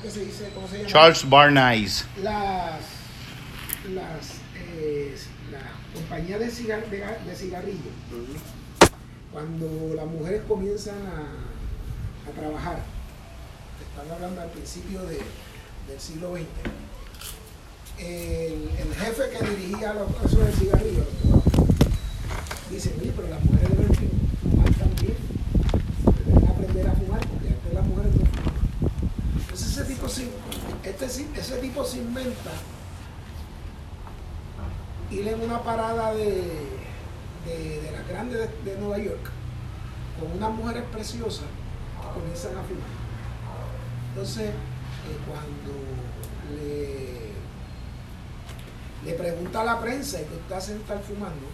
¿cómo que se dice? ¿Cómo se llama? Charles Barney's. Las, las, eh, la compañía de, cigar, de, de cigarrillos, cuando las mujeres comienzan a, a trabajar, están hablando al principio de, del siglo XX, el, el jefe que dirigía los, eso del cigarrillo, dice, oye, pero las mujeres deben fumar también, deben aprender a fumar, porque antes las mujeres no fumaban. Entonces ese tipo se, se- ese tipo se inventa ir en una parada de, de, las grandes de, Nueva York con unas mujeres preciosas que comienzan a fumar. Entonces, eh, cuando le, le pregunta a la prensa y que usted hace estar fumando,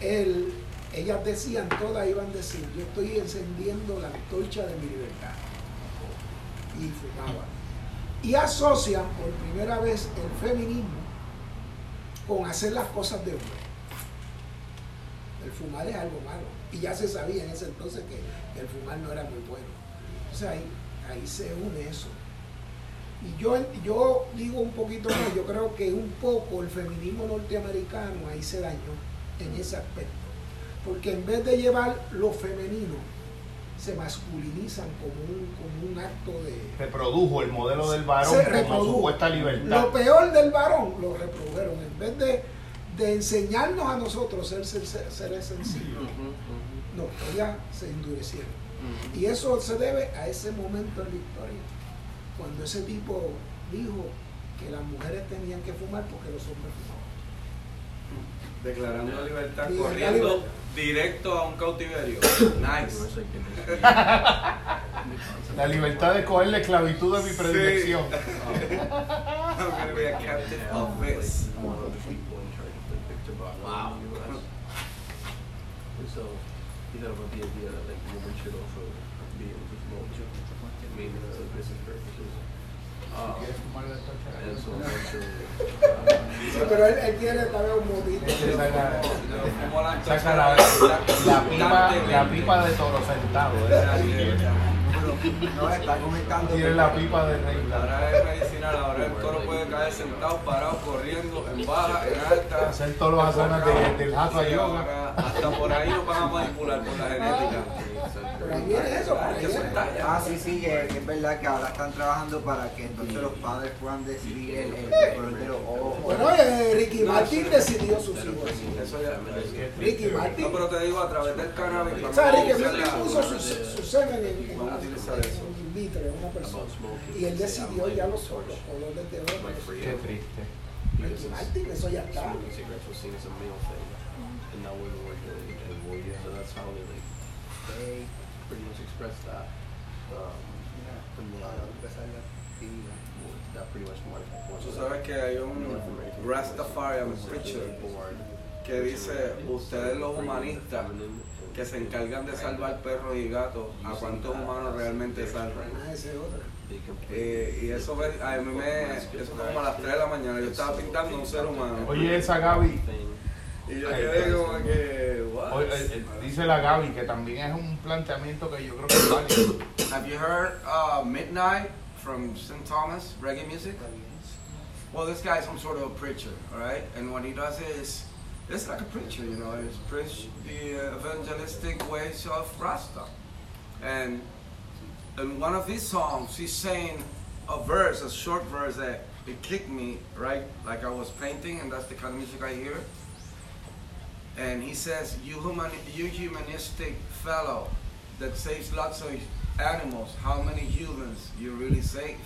él, ellas decían, todas iban a decir, yo estoy encendiendo la antorcha de mi libertad. Y fumaban. Y asocian por primera vez el feminismo con hacer las cosas de hombre. El fumar es algo malo. Y ya se sabía en ese entonces que el fumar no era muy bueno. Entonces ahí, ahí se une eso. Y yo, yo digo un poquito más, yo creo que un poco el feminismo norteamericano ahí se dañó en ese aspecto. Porque en vez de llevar lo femenino, se masculinizan como un, como un acto de, Reprodujo el modelo del varón se como reprodujo. supuesta libertad. Lo peor del varón lo reprodujeron. En vez de, de enseñarnos a nosotros ser, ser- ser- seres sensibles, no, ellas se endurecieron. Y eso se debe a ese momento en la historia, cuando ese tipo dijo que las mujeres tenían que fumar porque los hombres fumaban. Declarando libertad, Libertad, corriendo libertad. Directo a un cautiverio. Nice. La libertad de coger la esclavitud de mi predilección. I'm gonna be a captive of this. Wow. So he thought about the idea that like women should also be able to smoke. I mean, uh, and so eventually, Sí, pero él, él quiere vez un. Ese saca, la saca la, la pipa, la pipa de toro sentado. ¿eh? No, está comentando. Tiene la pipa de rey. Ahora es medicinal, ahora el toro puede caer sentado, parado, corriendo, en baja, en alta. Hacer todos los asanas de- del jato ahora Hasta por ahí nos van a manipular por la genética. Pero ahí viene eso, por ahí viene. Ah, sí, sí, que, que es verdad que ahora están trabajando para que entonces los padres puedan decidir el, el color de los ojos. Bueno, eh, Ricky Martin decidió sus hijos. Eso ya. Ricky Martin. No, pero te digo, a través del cannabis. O sea, Ricky Martin puso su, su semen en, en, en vitro en una persona. Y él decidió ya los, los colores de oro. Qué triste. Ricky Martin, eso ya está. and now were doing it as well. So that's how they like pretty much expressed that. Um, and then that pretty much marked Tú sabes que hay un Rastafarian preacher que dice, ustedes los humanistas que se encargan de salvar perros y gatos, ¿a cuántos humanos realmente salvan? Eh, y eso, a mí me, eso como a las 3 de la mañana, yo estaba pintando un ser humano. Oye, esa Gaby, Y yo quedé como que, what? eh, dice la Gaby que también es un planteamiento que yo creo que es válido. Have you heard uh, Midnight from St. Thomas, reggae music? Well, this guy's some sort of a preacher, all right? And what he does is, it's like a preacher, you know, he's preach the uh, evangelistic ways of Rasta. And in one of his songs, he's saying a verse, a short verse that it kicked me, right? Like I was painting, and that's the kind of music I hear. And he says, you, human, you humanistic fellow that saves lots of animals, how many humans you really save,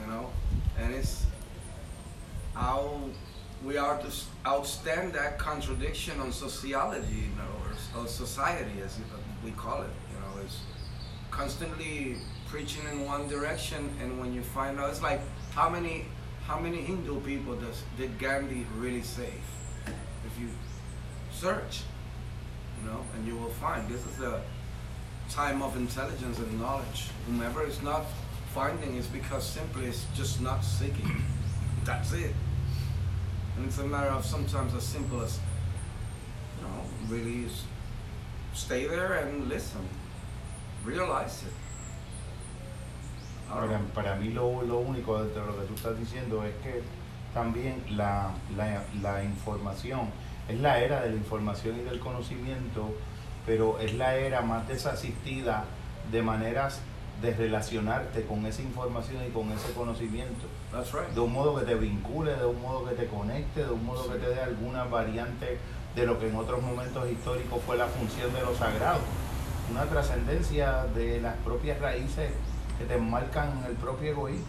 you know? And it's how we are to outstand that contradiction on sociology, you know, or, or society as we call it, you know, is constantly preaching in one direction and when you find out, it's like how many, how many Hindu people does, did Gandhi really save? Search, you know, and you will find this is the time of intelligence and knowledge. Whomever is not finding is because simply it's just not seeking. That's it. And it's a matter of sometimes as simple as, you know, really stay there and listen. Realize it. Para, para mí lo, lo único de lo que tú estás diciendo es que también la, la, la información, es la era de la información y del conocimiento, pero es la era más desasistida de maneras de relacionarte con esa información y con ese conocimiento. That's right. De un modo que te vincule, de un modo que te conecte, de un modo que te dé alguna variante de lo que en otros momentos históricos fue la función de lo sagrado. Una trascendencia de las propias raíces que te marcan el propio egoísmo.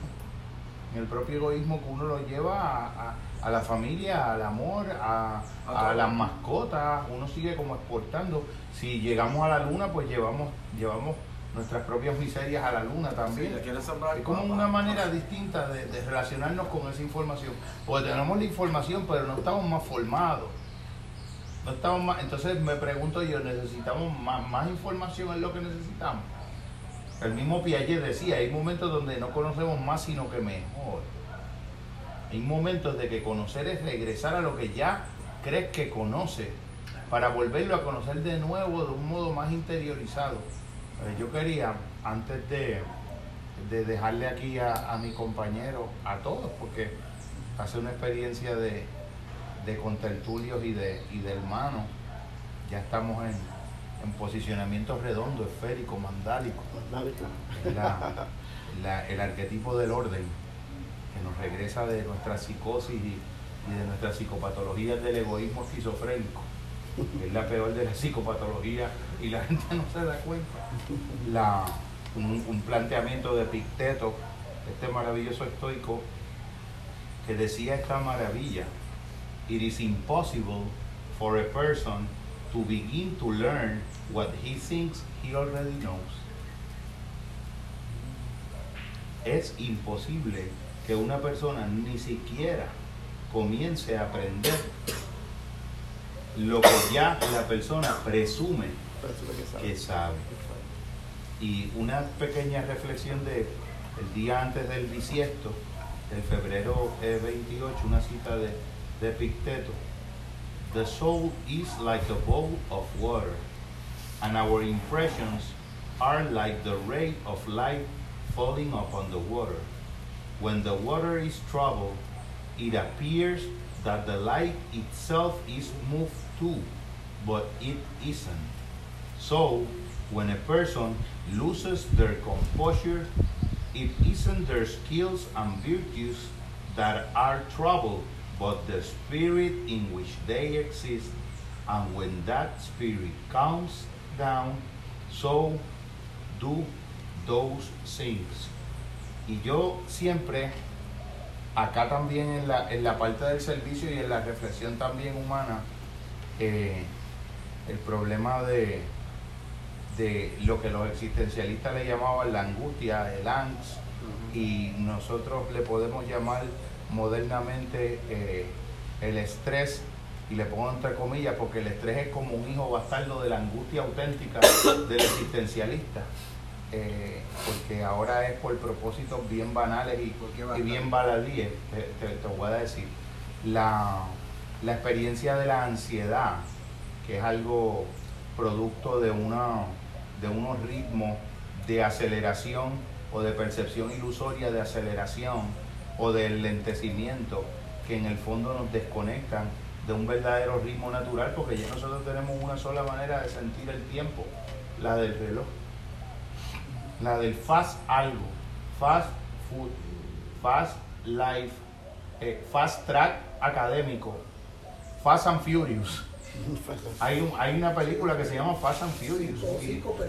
El propio egoísmo que uno lo lleva a, a- a la familia, al amor, a, a las mascotas, uno sigue como exportando. Si llegamos a la luna, pues llevamos, llevamos nuestras propias miserias a la luna también. Es como una manera distinta de, de relacionarnos con esa información. Porque tenemos la información, pero no estamos más formados. No estamos más, entonces me pregunto yo, ¿necesitamos más, más información en lo que necesitamos? El mismo Piaget decía, hay momentos donde no conocemos más sino que mejor. Hay momentos de que conocer es regresar a lo que ya crees que conoces para volverlo a conocer de nuevo de un modo más interiorizado. Yo quería, antes de, de dejarle aquí a, a mi compañero, a todos, porque hace una experiencia de, de contertulios y de, y de hermanos, ya estamos en, en posicionamiento redondo, esférico, mandálico, la- la- el arquetipo del orden que nos regresa de nuestra psicosis y, de nuestras psicopatologías del egoísmo esquizofrénico, es la peor de la psicopatología y la gente no se da cuenta. La- un, un planteamiento de Picteto, este maravilloso estoico, que decía esta maravilla, it is impossible for a person to begin to learn what he thinks he already knows. Es imposible que una persona ni siquiera comience a aprender lo que ya la persona presume que sabe. Y una pequeña reflexión de el día antes del bisiesto, del febrero eh, 28, una cita de, de Epicteto. The soul is like a bowl of water, and our impressions are like the ray of light falling upon the water. When the water is troubled, it appears that the light itself is moved too, but it isn't. So, when a person loses their composure, it isn't their skills and virtues that are troubled, but the spirit in which they exist. And when that spirit calms down, so do those things. Y yo siempre, acá también en la, en la parte del servicio y en la reflexión también humana, eh, el problema de, de lo que los existencialistas le llamaban la angustia, el angst, y nosotros le podemos llamar modernamente eh, el estrés, y le pongo entre comillas porque el estrés es como un hijo bastardo de la angustia auténtica del existencialista. Eh, porque ahora es por propósitos bien banales y, ¿Por qué y bien baladíes, te, te- te voy a decir. La, la experiencia de la ansiedad, que es algo producto de, una, de unos ritmos de aceleración o de percepción ilusoria de aceleración o de lentecimiento que en el fondo nos desconectan de un verdadero ritmo natural porque ya nosotros tenemos una sola manera de sentir el tiempo, la del reloj, la del fast algo, fast food, fast life, eh, fast track académico, fast and furious. Hay, un- hay una película que se llama Fast and Furious.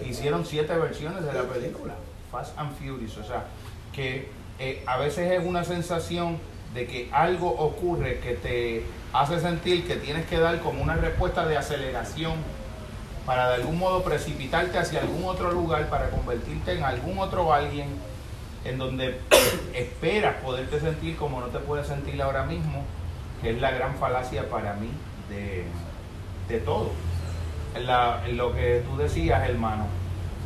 Y hicieron siete versiones de la película. Fast and Furious. O sea, que eh, a veces es una sensación de que algo ocurre que te hace sentir que tienes que dar como una respuesta de aceleración para de algún modo precipitarte hacia algún otro lugar, para convertirte en algún otro alguien en donde esperas poderte sentir como no te puedes sentir ahora mismo, que es la gran falacia para mí de, de todo. La- lo que tú decías, hermano,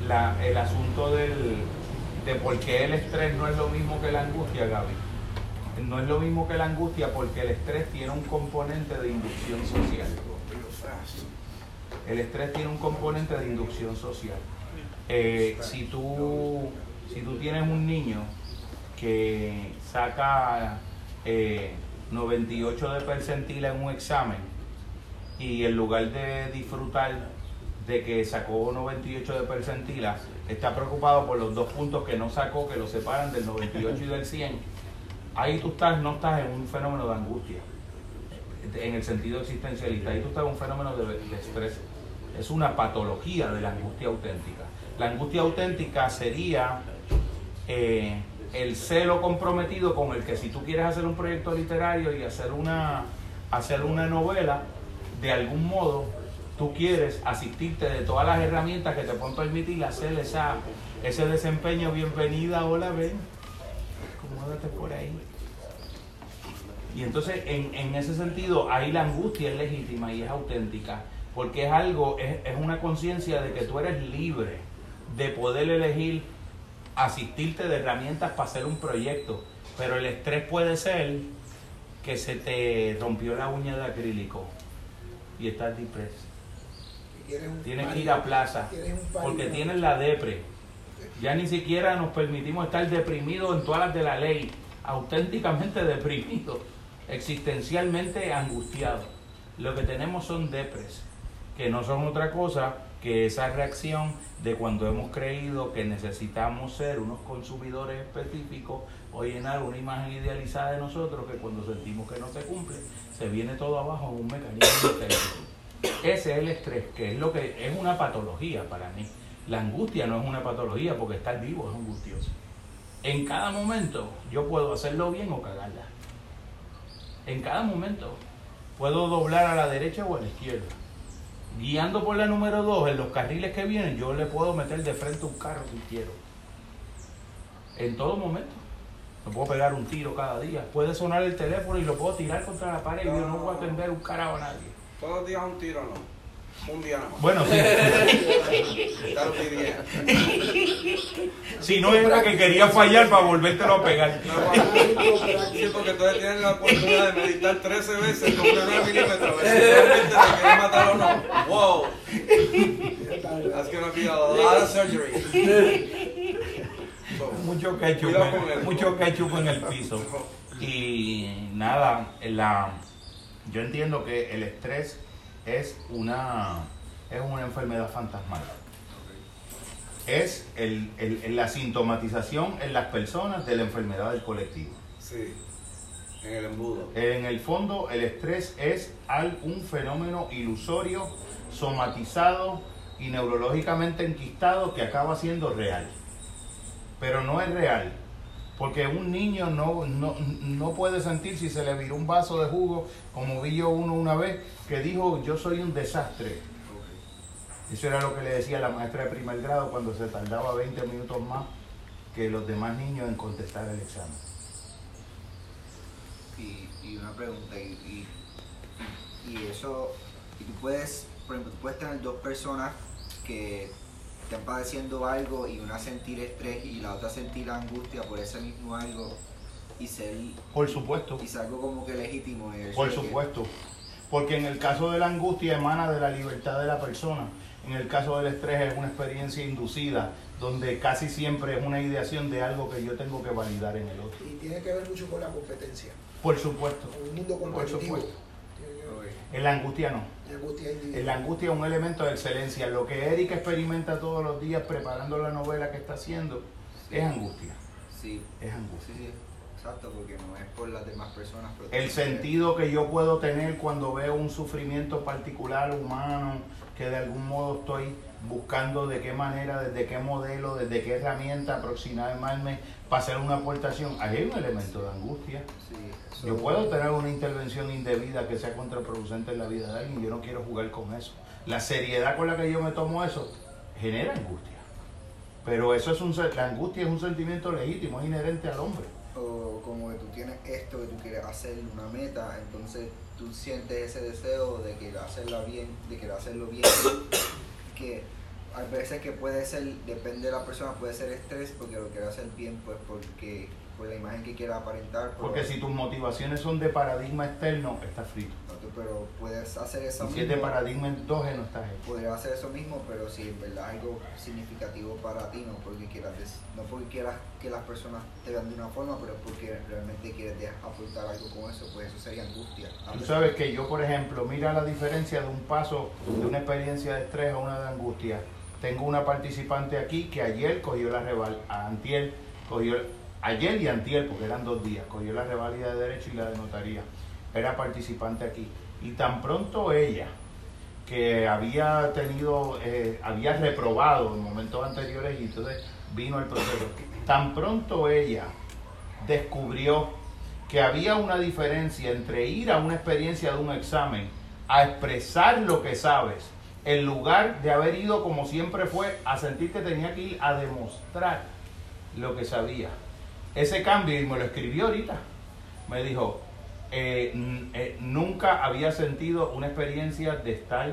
la- el asunto del, de por qué el estrés no es lo mismo que la angustia, Gaby. No es lo mismo que la angustia porque el estrés tiene un componente de inducción social. El estrés tiene un componente de inducción social. Eh, si tú Si tú tienes un niño que saca 98 eh, de percentila en un examen y en lugar de disfrutar de que sacó 98 de percentila, está preocupado por los dos puntos que no sacó, que lo separan del 98 y del 100, ahí tú estás, no estás en un fenómeno de angustia, en el sentido existencialista, ahí tú estás en un fenómeno de, estrés. Es una patología de la angustia auténtica. La angustia auténtica sería eh, el celo comprometido con el que si tú quieres hacer un proyecto literario y hacer una, hacer una novela, de algún modo tú quieres asistirte de todas las herramientas que te pueden permitir hacer esa, ese desempeño. Bienvenida, hola, ven, acomódate por ahí. Y entonces, en, en, ese sentido, ahí la angustia es legítima y es auténtica, porque es algo, es, es una conciencia de que tú eres libre de poder elegir asistirte de herramientas para hacer un proyecto, pero el estrés puede ser que se te rompió la uña de acrílico y estás depreso Tienes que ir a plaza porque tienes la depre. Ya ni siquiera nos permitimos estar deprimidos en todas las de la ley, auténticamente deprimidos, existencialmente angustiados. Lo que tenemos son depres, que no son otra cosa que esa reacción de cuando hemos creído que necesitamos ser unos consumidores específicos o llenar una imagen idealizada de nosotros que cuando sentimos que no se cumple, se viene todo abajo en un mecanismo de ese es el estrés, que es lo que es una patología para mí. La angustia no es una patología porque estar vivo es angustioso. En cada momento yo puedo hacerlo bien o cagarla. En cada momento puedo doblar a la derecha o a la izquierda. Guiando por la número 2 en los carriles que vienen, yo le puedo meter de frente un carro si quiero. En todo momento. Me puedo pegar un tiro cada día. Puede sonar el teléfono y lo puedo tirar contra la pared y yo no voy a atender un carajo a nadie. Todos los días un tiro, ¿no? Un día nada más. Bueno, sí. si no era que quería fallar para volvértelo a pegar. sí, porque todavía tienes la oportunidad de meditar 13 veces con una 9 milímetros. Si realmente te quieres matar o no. Wow. That's gonna be a lot of surgery. mucho ketchup, en, mucho ketchup en el piso. Y nada, la yo entiendo que el estrés es una, es una enfermedad fantasmal. Es el, la sintomatización en las personas de la enfermedad del colectivo. Sí, en el embudo. En el fondo, el estrés es un fenómeno ilusorio, somatizado y neurológicamente enquistado que acaba siendo real. Pero no es real porque un niño no, no, puede sentir si se le viró un vaso de jugo, como vi yo uno una vez, que dijo, yo soy un desastre. Eso era lo que le decía la maestra de primer grado cuando se tardaba 20 minutos más que los demás niños en contestar el examen. Y, una pregunta, y, y, eso, y tú puedes, por ejemplo, tú puedes tener dos personas que estén padeciendo algo y una sentir estrés y la otra sentir angustia por ese mismo algo y ser por supuesto. y algo como que legítimo por supuesto. Porque en el caso de la angustia emana de la libertad de la persona. En el caso del estrés es una experiencia inducida donde casi siempre es una ideación de algo que yo tengo que validar en el otro. Y tiene que ver mucho con la competencia. Por supuesto. Un mundo competitivo. por supuesto. en la angustia no la angustia es un elemento de excelencia. Lo que Erika experimenta todos los días preparando la novela que está haciendo es angustia. Sí. Es angustia. Sí, Exacto, porque no es por las demás personas. el sentido que yo puedo tener cuando veo un sufrimiento particular humano, que de algún modo estoy buscando de qué manera, desde qué modelo, desde qué herramienta aproximarme para hacer una aportación. Ahí hay un elemento de angustia. Yo puedo tener una intervención indebida que sea contraproducente en la vida de alguien, yo no quiero jugar con eso. La seriedad con la que yo me tomo eso genera angustia. Pero eso es un la angustia es un sentimiento legítimo, es inherente al hombre. O como que tú tienes esto que tú quieres hacer, una meta, entonces tú sientes ese deseo de querer hacerla bien, de querer hacerlo bien, que hay veces que puede ser, depende de la persona, puede ser estrés porque lo quiere hacer bien, pues porque por la imagen que quiera aparentar. Porque si tus motivaciones son de paradigma externo, estás frito. No Exacto, pero puedes hacer eso y si es de mismo. paradigma endógeno, estás ahí. Podrías hacer eso mismo, pero si en verdad es algo significativo para ti, no porque quieras, no porque quieras que las personas te vean de una forma, pero porque realmente quieres aportar algo con eso, pues eso sería angustia. Tú sabes que yo, por ejemplo, mira la diferencia de un paso de una experiencia de estrés a una de angustia. Tengo una participante aquí que ayer cogió la reval, a antier cogió, ayer y antier, porque eran dos días, cogió la revalida de derecho y la de notaría. Era participante aquí. Y tan pronto ella, que había tenido, eh, había reprobado en momentos anteriores y entonces vino el proceso, tan pronto ella descubrió que había una diferencia entre ir a una experiencia de un examen a expresar lo que sabes, en lugar de haber ido como siempre fue a sentir que tenía que ir a demostrar lo que sabía. Ese cambio, y me lo escribió ahorita, me dijo, eh, eh, nunca había sentido una experiencia de estar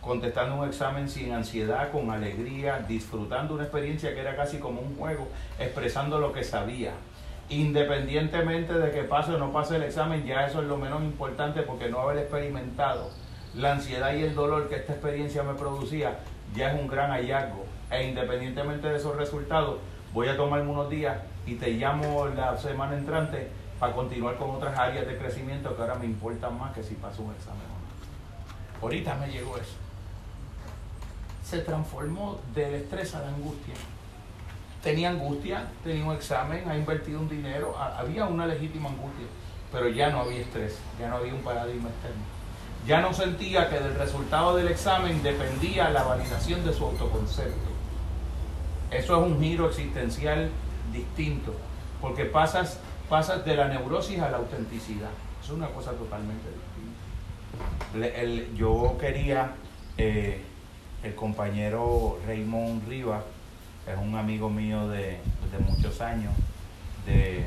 contestando un examen sin ansiedad, con alegría, disfrutando una experiencia que era casi como un juego, expresando lo que sabía. Independientemente de que pase o no pase el examen, ya eso es lo menos importante porque no haber experimentado la ansiedad y el dolor que esta experiencia me producía ya es un gran hallazgo. E independientemente de esos resultados, voy a tomarme unos días y te llamo la semana entrante para continuar con otras áreas de crecimiento que ahora me importan más que si paso un examen o no. Ahorita me llegó eso. Se transformó del estrés a la angustia. Tenía angustia, tenía un examen, ha invertido un dinero, ha- había una legítima angustia, pero ya no había estrés, ya no había un paradigma externo. Ya no sentía que del resultado del examen dependía la validación de su autoconcepto. Eso es un giro existencial distinto, porque pasas, pasas de la neurosis a la autenticidad. Es una cosa totalmente distinta. Le- el- yo quería, eh, el compañero Raymond Rivas, es un amigo mío de, de muchos años, del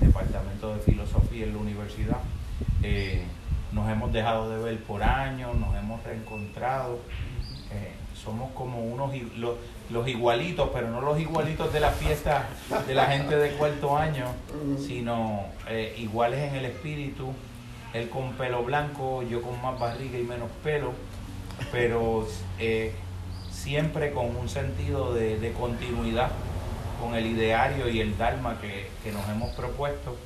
Departamento de Filosofía en la universidad. Eh, nos hemos dejado de ver por años, nos hemos reencontrado. Eh, somos como unos los, los igualitos, pero no los igualitos de la fiesta de la gente de cuarto año, sino eh, iguales en el espíritu. Él con pelo blanco, yo con más barriga y menos pelo, pero eh, siempre con un sentido de, de continuidad con el ideario y el Dharma que, que nos hemos propuesto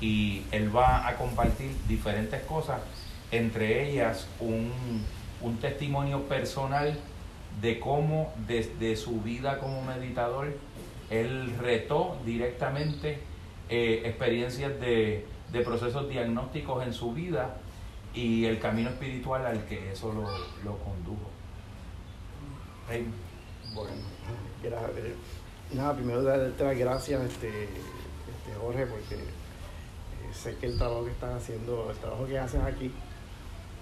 y él va a compartir diferentes cosas, entre ellas un, un testimonio personal de cómo desde su vida como meditador él retó directamente eh, experiencias de, de procesos diagnósticos en su vida y el camino espiritual al que eso lo, lo condujo. Rey, Bueno, eh, nada, primero darte las gracias, este, este, Jorge, porque eh, sé que el trabajo que estás haciendo, el trabajo que haces aquí,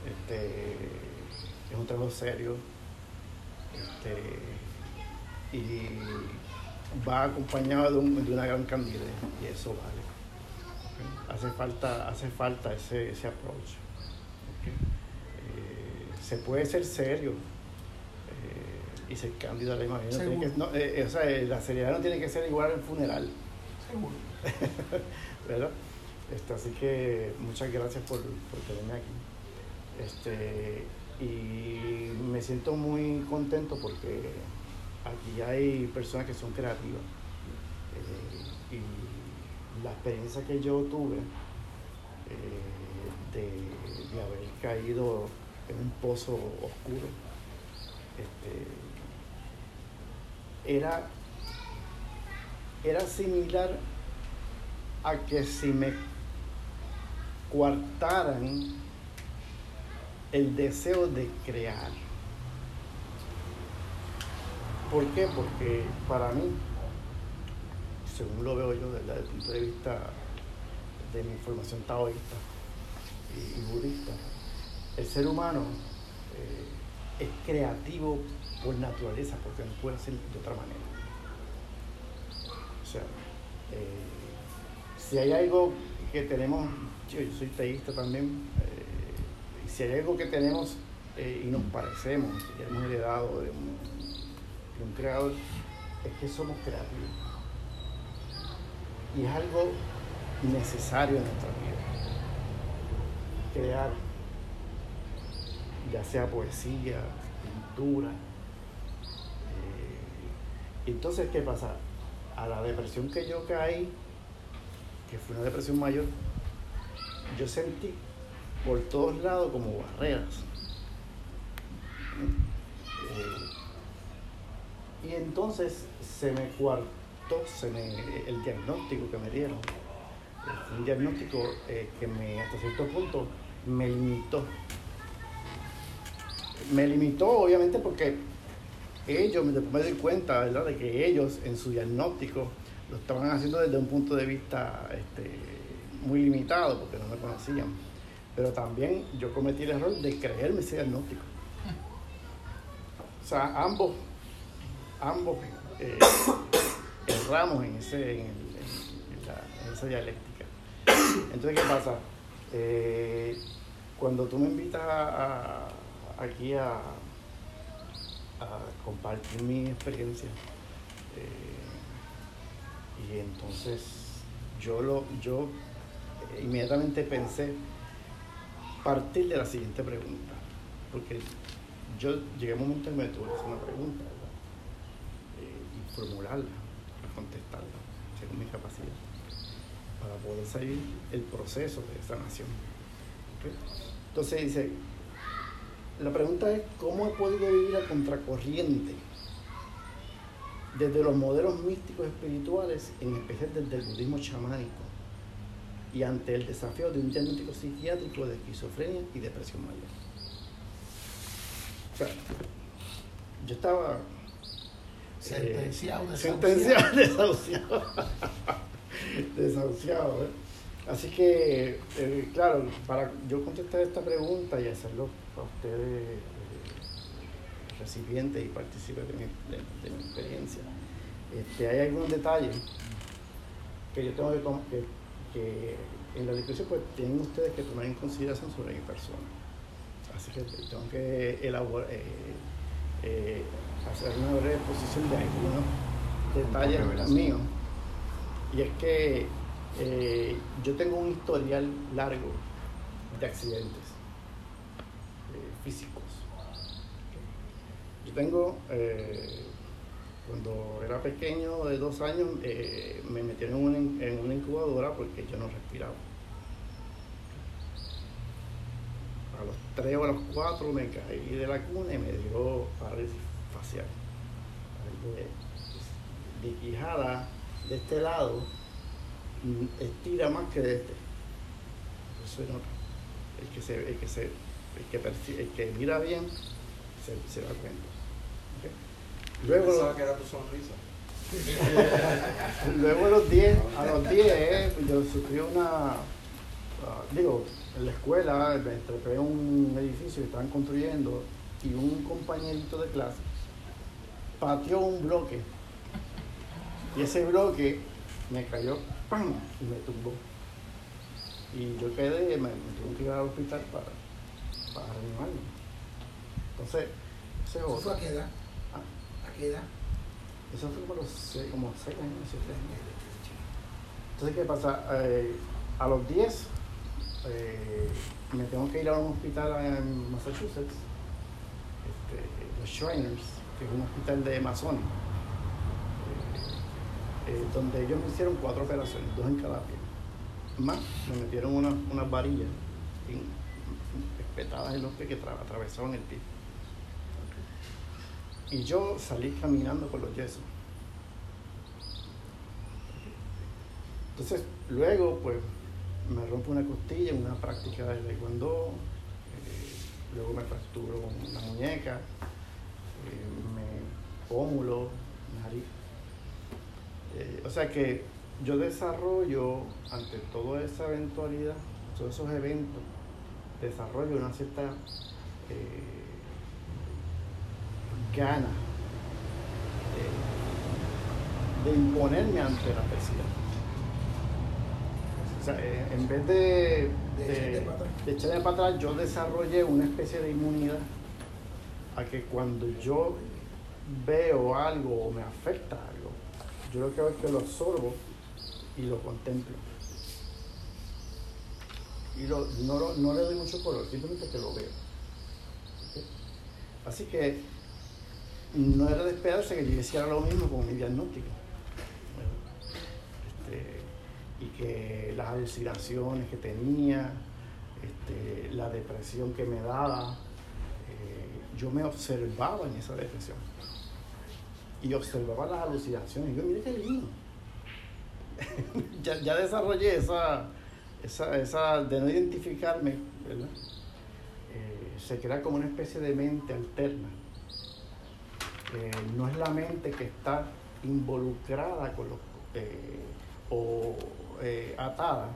este, es un trabajo serio este, y va acompañado de, un- de una gran candidez y eso vale. Hace falta, hace falta ese, ese approach. Eh, se puede ser serio eh, y ser cándido a la imagen. No tiene que- Seguro. no, eh, o sea, la seriedad no tiene que ser igual en funeral. Seguro. ¿verdad? Este, así que muchas gracias por, por tenerme aquí. Este, y me siento muy contento porque aquí hay personas que son creativas. Eh, y la experiencia que yo tuve eh, de, haber caído en un pozo oscuro este, era era similar a que si me coartaran el deseo de crear. ¿Por qué? Porque para mí, según lo veo yo desde el punto de vista de mi formación taoísta y, budista, el ser humano eh, es creativo por naturaleza, porque no puede ser de otra manera. O sea, eh, si hay algo que tenemos, yo, soy teísta también, eh, si hay algo que tenemos eh, y nos parecemos, y hemos heredado de un, de un creador, es que somos creativos. Y es algo necesario en nuestra vida. Crear, ya sea poesía, pintura. Eh, entonces, ¿qué pasa? A la depresión que yo caí, que fue una depresión mayor, yo sentí por todos lados como barreras. Eh, y entonces se me cuartó se me, el diagnóstico que me dieron. Fue un diagnóstico eh, que me, hasta cierto punto me limitó. Me limitó obviamente porque ellos, después me di cuenta, ¿verdad?, de que ellos en su diagnóstico lo estaban haciendo desde un punto de vista este, muy limitado porque no me conocían. Pero también yo cometí el error de creerme ese diagnóstico. O sea, ambos, ambos eh, erramos en, ese, en, esa dialéctica. Entonces, ¿qué pasa? Eh, cuando tú me invitas aquí a, compartir mi experiencia, eh, y entonces yo, lo, yo inmediatamente pensé partir de la siguiente pregunta, porque yo llegué a un momento en que tuve que hacer una pregunta eh, y formularla, contestarla, según mi capacidad, para poder salir el proceso de sanación. Entonces dice, la pregunta es, ¿cómo he podido vivir a contracorriente? Desde los modelos místicos espirituales, en especial desde el budismo chamánico, y ante el desafío de un diagnóstico psiquiátrico de esquizofrenia y depresión mayor. yo estaba sentenciado, eh, sentenciado, desahuciado. desahuciado. ¿eh? Así que, eh, claro, para yo contestar esta pregunta y hacerlo para ustedes eh, recipientes y partícipes de mi, de, mi experiencia, este, hay algunos detalles que yo tengo que, que que en la discusión pues tienen ustedes que tomar en consideración sobre mi persona. Así que tengo que elaborar, eh, eh, hacer una breve exposición de algunos detalles míos. Y es que eh, yo tengo un historial largo de accidentes físicos. Yo tengo cuando era pequeño, de dos años, eh, me metieron en una, incubadora porque yo no respiraba. A los tres o a los cuatro me caí de la cuna y me dio parálisis facial. De, quijada de este lado mm, estira más que de este. Eso es. El que, se, el que, se, el que, percibe, el que mira bien se da cuenta. Luego, Pensaba que era tu sonrisa. Luego a los 10, a los 10 yo sufrí una, uh, digo, en la escuela me entrepé un edificio que estaban construyendo y un compañerito de clase pateó un bloque y ese bloque me cayó ¡pam! y me tumbó. Y yo quedé, me, me tuve que ir al hospital para, para reanimarme. Entonces, ese ¿Eso fue a qué edad? Qué edad? Eso fue como, los seis, como seis años, siete años. Entonces, ¿qué pasa? Eh, a los 10 eh, me tengo que ir a un hospital en Massachusetts, este, los Shriners, que es un hospital de Amazonas, eh, donde ellos me hicieron cuatro operaciones, dos en cada pie. Más, me metieron unas, unas varillas espetadas en los pies que atravesaban el pie. Y yo salí caminando por los yesos. Entonces, luego, pues, me rompo una costilla en una práctica de taekwondo, eh, luego me fracturo la muñeca, eh, me pómulo, nariz. Eh, o sea que yo desarrollo, ante toda esa eventualidad, todos esos eventos, desarrollo una cierta gana de, imponerme ante la adversidad. O sea, eh, en vez de, de, echarme para atrás, yo desarrollé una especie de inmunidad a que cuando yo veo algo o me afecta algo, yo lo que hago es que lo absorbo y lo contemplo. Y no, no, le doy mucho color, simplemente que lo veo. Así que no era de esperarse que yo hiciera lo mismo con mi diagnóstico. Este, y que las alucinaciones que tenía, este, la depresión que me daba, eh, yo me observaba en esa depresión. Y observaba las alucinaciones. Y yo, mire qué lindo. ya, ya, desarrollé esa, esa, esa, de no identificarme. Eh, se crea como una especie de mente alterna. No es la mente que está involucrada con los, eh, o eh, atada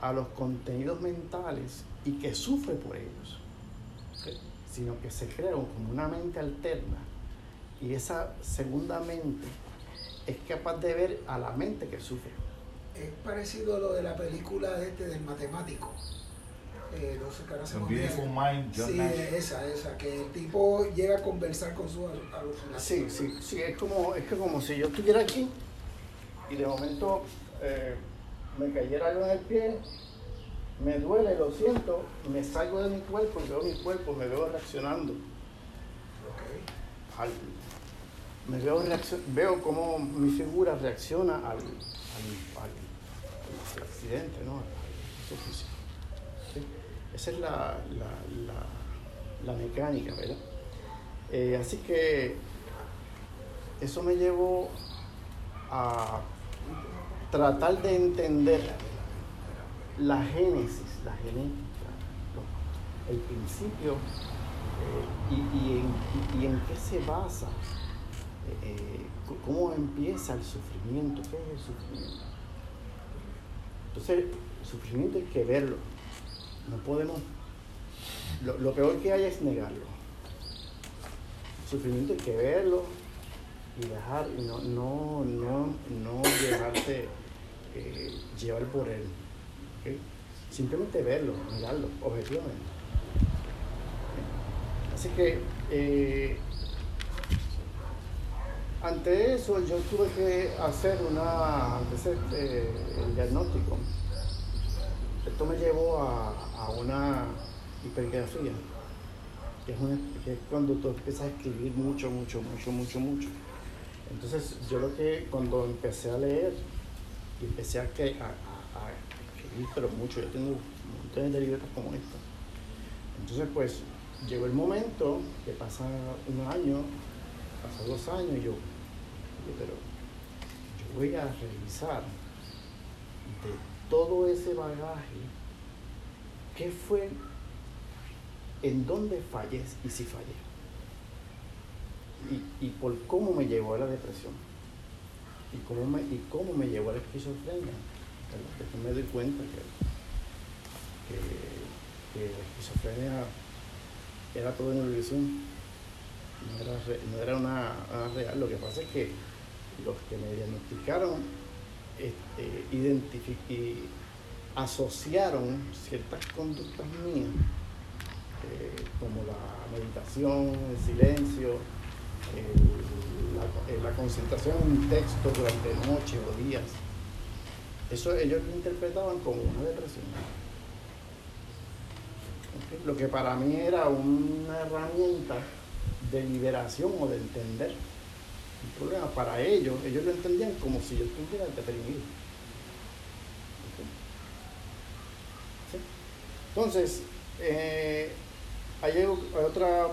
a los contenidos mentales y que sufre por ellos, sino que se crea como una mente alterna y esa segunda mente es capaz de ver a la mente que sufre. Es parecido a lo de la película de este del matemático. Eh, no sé qué ahora se The me Beautiful. Mind, John Sí, Nash. esa, esa, que el tipo llega a conversar con su alu- Sí, sí, sí, es como, es que como si yo estuviera aquí y de momento eh, me cayera algo en el pie, me duele, lo siento, me salgo de mi cuerpo y veo mi cuerpo, me veo reaccionando. Ok. al- me veo, veo cómo mi figura reacciona al, al, al- al accidente, ¿no? Al, al hecho físico. ¿sí? Esa es la, la, la- la mecánica, ¿verdad? Eh, así que eso me llevó a tratar de entender la génesis, la genética, el principio eh, y, y en, y- en qué se basa, eh, cómo empieza el sufrimiento, qué es el sufrimiento. Entonces, el sufrimiento hay que verlo, no podemos, lo, lo peor que hay es negarlo. El sufrimiento hay que verlo y dejar, y no, no, no, no dejarse eh, llevar por él. Simplemente verlo, mirarlo, objetivamente. Así que eh, ante eso yo tuve que hacer una, ante ese, eh, el diagnóstico. Esto me llevó a, a una hipergrafía, que es, cuando tú empiezas a escribir mucho, mucho, mucho, mucho, mucho. Entonces yo lo que cuando empecé a leer empecé a, que, a, a- escribir, pero mucho, yo tengo montones de libretas como esta. Entonces pues llegó el momento que pasa un año, pasa dos años y yo, pero yo voy a revisar todo ese bagaje, qué fue, en dónde fallé y si fallé. Y, y por cómo me llevó a la depresión. Y cómo me, y cómo me llevó a la esquizofrenia. Después me doy cuenta que, que, la esquizofrenia era todo en ilusión. No era, no era una, una real. Lo que pasa es que los que me diagnosticaron este, asociaron ciertas conductas mías, eh, como la meditación, el silencio, eh, la concentración en un texto durante noches o días. Eso ellos lo interpretaban como una depresión. Lo que para mí era una herramienta de liberación o de entender un problema. Para ellos, ellos lo entendían como si yo estuviera deprimido. Entonces, eh, hay, otra,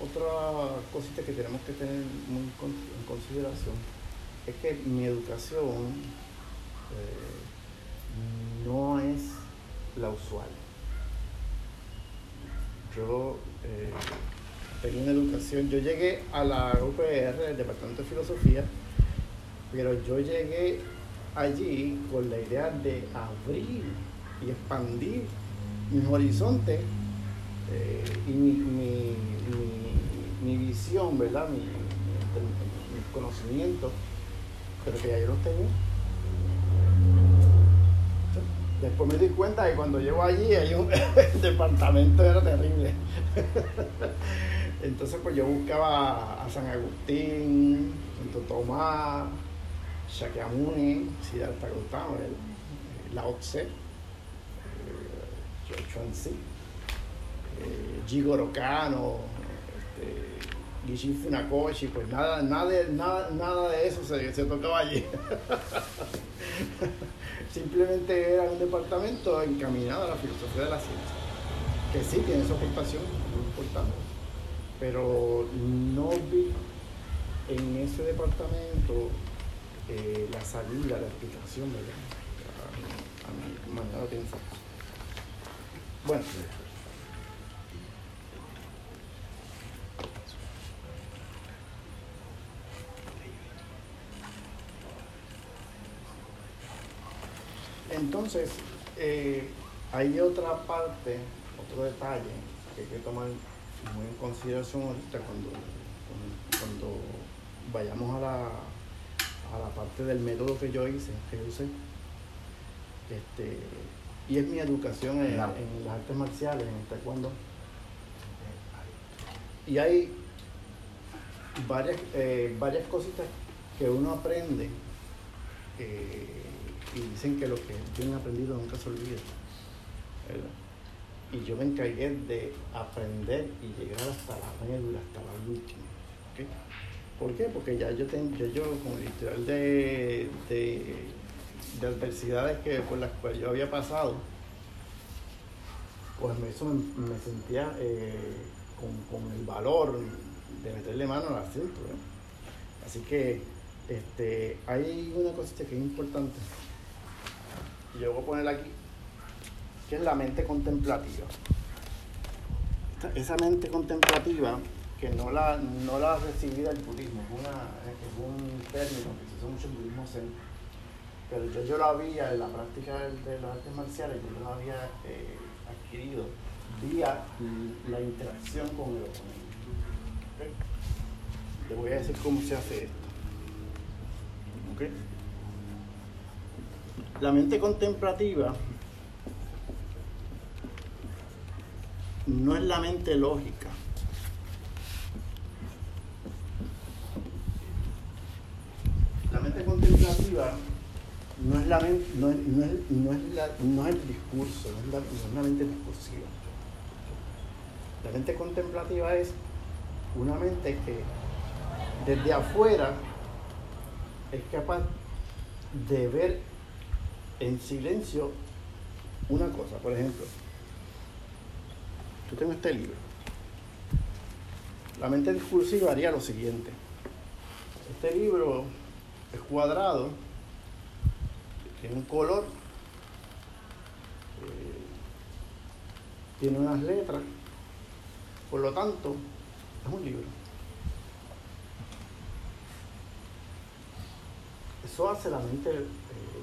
otra cosita que tenemos que tener muy en consideración, es que mi educación eh, no es la usual. Yo eh, tengo una educación, yo llegué a la UPR, el Departamento de Filosofía, pero yo llegué allí con la idea de abrir y expandir mis horizontes eh, y mi, mi, mi- visión, ¿verdad? Mi, mi, mi conocimiento, pero que ya yo los tenía. Después me di cuenta que cuando llego allí hay un el departamento era terrible. Entonces pues yo buscaba a San Agustín, Santo Tomás, Shakyamuni, Siddhartha Gautama, Lao Tse, eh, Chuan Tzu. eh, Jigoro Kano, este, Funakoshi, pues nada, nada, nada, nada de eso se, se tocaba allí. Simplemente era un departamento encaminado a la filosofía de la ciencia, que sí tiene su aportación, muy importante, pero no vi en ese departamento eh, la salida, la explicación, ¿verdad? A, mi manera de pensar. Bueno. Entonces, eh, hay otra parte, otro detalle que hay que tomar muy en consideración ahorita cuando, cuando, vayamos a la, a la parte del método que yo hice, que yo usé. Este, y es mi educación en, en las artes marciales, en el taekwondo. Y hay varias, eh, varias cositas que uno aprende eh, y dicen que lo que tienen aprendido nunca se olvida. ¿verdad? Y yo me encargué de aprender y llegar hasta la médula, hasta la última. ¿okay? ¿Por qué? Porque ya yo tengo, yo, yo con el historial de, de, de adversidades que, por las cuales yo había pasado, pues me, eso me, sentía eh, con, con, el valor de meterle mano al asunto. Así que este, hay una cosita que es importante. Yo voy a poner aquí, que es la mente contemplativa. Esa mente contemplativa que no la, no la recibí del budismo, es, una, es un término que se usa mucho en budismo zen, pero yo, yo lo había en la práctica de, las artes marciales, yo lo había eh, adquirido vía la interacción con el oponente. Te voy a decir cómo se hace esto. ¿Okay? La mente contemplativa no es la mente lógica. La mente contemplativa no es, la mente, no es, no es, no es, la, no es el discurso, no es, la, no es la mente discursiva. La mente contemplativa es una mente que desde afuera es capaz de ver en silencio una cosa. Por ejemplo, yo tengo este libro. La mente discursiva haría lo siguiente. Este libro es cuadrado, tiene un color, eh, tiene unas letras, por lo tanto, es un libro. Eso hace la mente eh,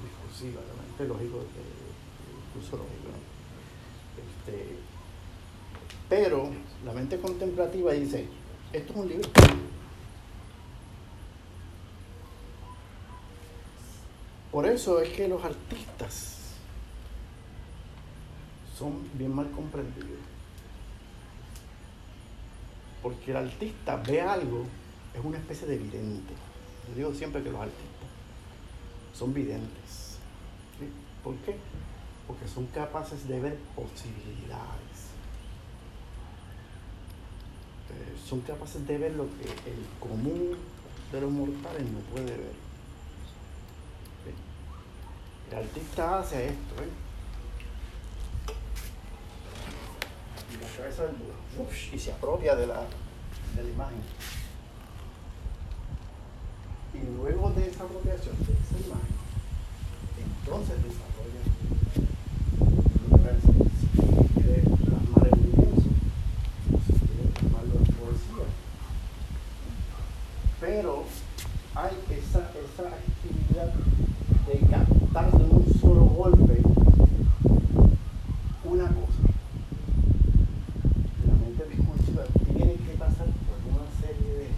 discursiva, la mente lógico, el discurso lógico. Este, pero la mente contemplativa dice, esto es un libro. Por eso es que los artistas son bien mal comprendidos. Porque el artista ve algo, es una especie de vidente. Yo digo siempre que los artistas son videntes. ¿Por qué? Porque son capaces de ver posibilidades. Eh, son capaces de ver lo que el común de los mortales no puede ver. El artista hace esto, ¿eh? Y la cabeza del y se apropia de la, de la imagen. Y luego de esa apropiación de esa imagen, entonces desarrolla un verso. Si quiere plasmar el lienzo, si quiere plasmarlo en poesía. Pero hay esa, esa actividad de captar un solo golpe una cosa. La mente discursiva tiene que pasar por una serie de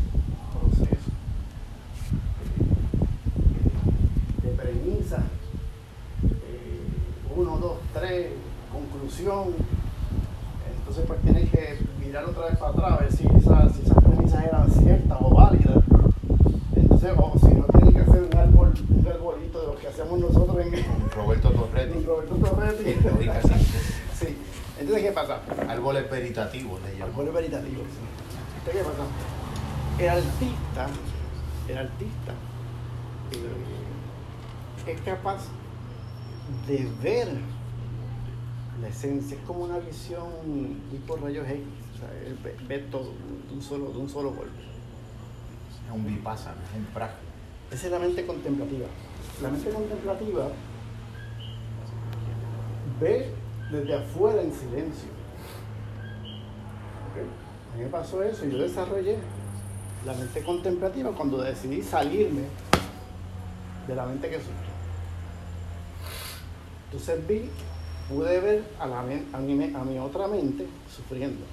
procesos de premisa, eh, uno, dos, tres, conclusión. Entonces pues tiene que mirar otra vez para atrás a ver si, esas, si esas premisas eran ciertas o válidas. Entonces, o si no tiene que hacer un árbol, un arbolito de lo que hacemos nosotros en Con Roberto Torretti. con Roberto Torretti. Lógica simple. Sí, Entonces, ¿qué pasa? Árboles veritativos le llaman. Veritativos. sí. El artista, el artista eh, es capaz de ver la esencia, es como una visión tipo rayos X, o sea, él ve, ve todo de un solo, de un solo golpe. Es un vipassana, es un prajna. Esa es la mente contemplativa. La mente contemplativa ve desde afuera en silencio. A mí me pasó eso y yo desarrollé la mente contemplativa cuando decidí salirme de la mente que sufre. Entonces vi, pude ver a, la, a, mi, a mi otra mente sufriendo.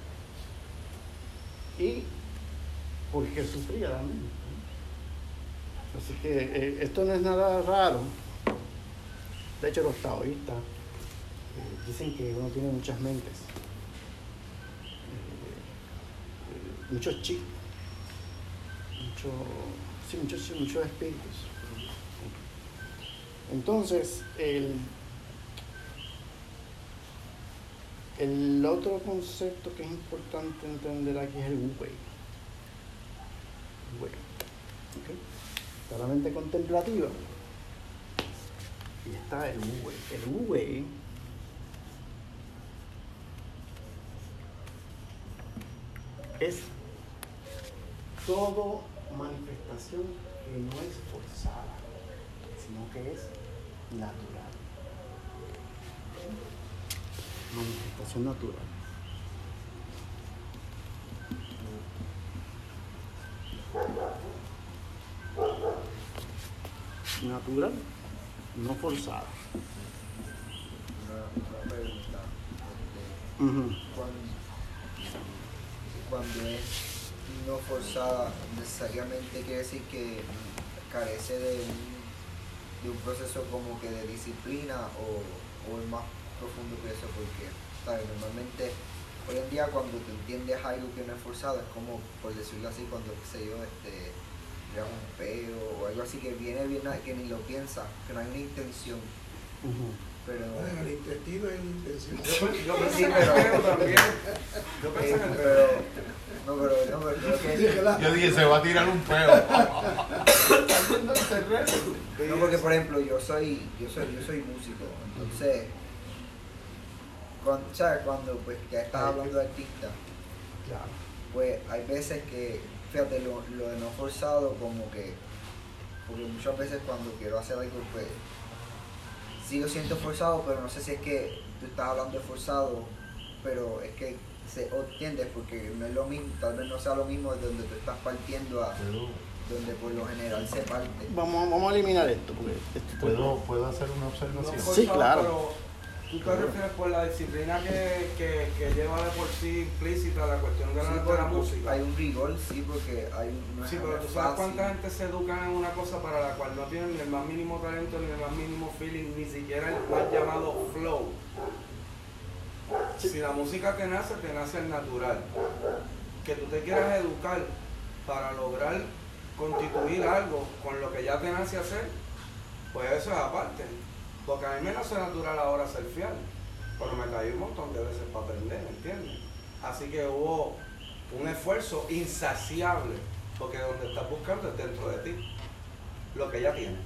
Y porque sufría también. Así que eh, esto no es nada raro. De hecho, los taoístas eh, dicen que uno tiene muchas mentes, Eh, eh, muchos chi, mucho, sí, muchos, muchos espíritus. Entonces, el, el otro concepto que es importante entender aquí es el Wu Wei. Wu Wei. ¿ok? Está la mente contemplativa y está el Wu Wei. El es todo manifestación que no es forzada, sino que es natural. Manifestación natural. Natural, no forzada. Una, una pregunta. cuando, cuando es no forzada, necesariamente quiere decir que carece de un, de un proceso como que de disciplina o, o es más profundo que eso, porque ¿sabes? normalmente hoy en día cuando te entiendes algo que no es forzado, es como, por decirlo así, cuando, qué sé yo, este, tiras un peo o algo así que viene bien, que ni lo piensas, que no hay una intención. Pero... Bueno, el intestino es la intención. Yo Sí, pensé en pero- también. Yo pensé en el pero, no, pero, no, pero. Yo dije, se va a tirar un peo. No, porque por ejemplo, yo soy, yo soy, yo soy músico, entonces, cuando, ¿sabes? Cuando pues ya estás hablando de artista, Claro. pues hay veces que, fíjate, lo, lo de no forzado como que, porque muchas veces cuando quiero hacer algo, pues, sí lo siento forzado, pero no sé si es que tú estás hablando de forzado, pero es que se o entiendes, porque no es lo mismo, tal vez no sea lo mismo de donde tú estás partiendo a donde por lo general se parte. Vamos, vamos a eliminar esto. Porque esto- ¿Puedo, ¿Puedo hacer una No observación? Sí, claro. Pero tú te refieres por la disciplina que, que, que lleva de por sí implícita la cuestión de la, Sí, de la música. Hay un rigor, sí, porque hay un. no es- Sí, pero tú sabes cuánta gente se educa en una cosa para la cual no tienen ni el más mínimo talento, ni el más mínimo feeling, ni siquiera el mal llamado flow. Si la música te nace, te nace el natural. Que tú te quieras educar para lograr constituir algo con lo que ya te nace hacer, pues eso es aparte. Porque a mí me nace natural ahora ser fiel, pero me caí un montón de veces para aprender, ¿entiendes? Así que hubo un esfuerzo insaciable, porque donde estás buscando es dentro de ti, lo que ya tienes.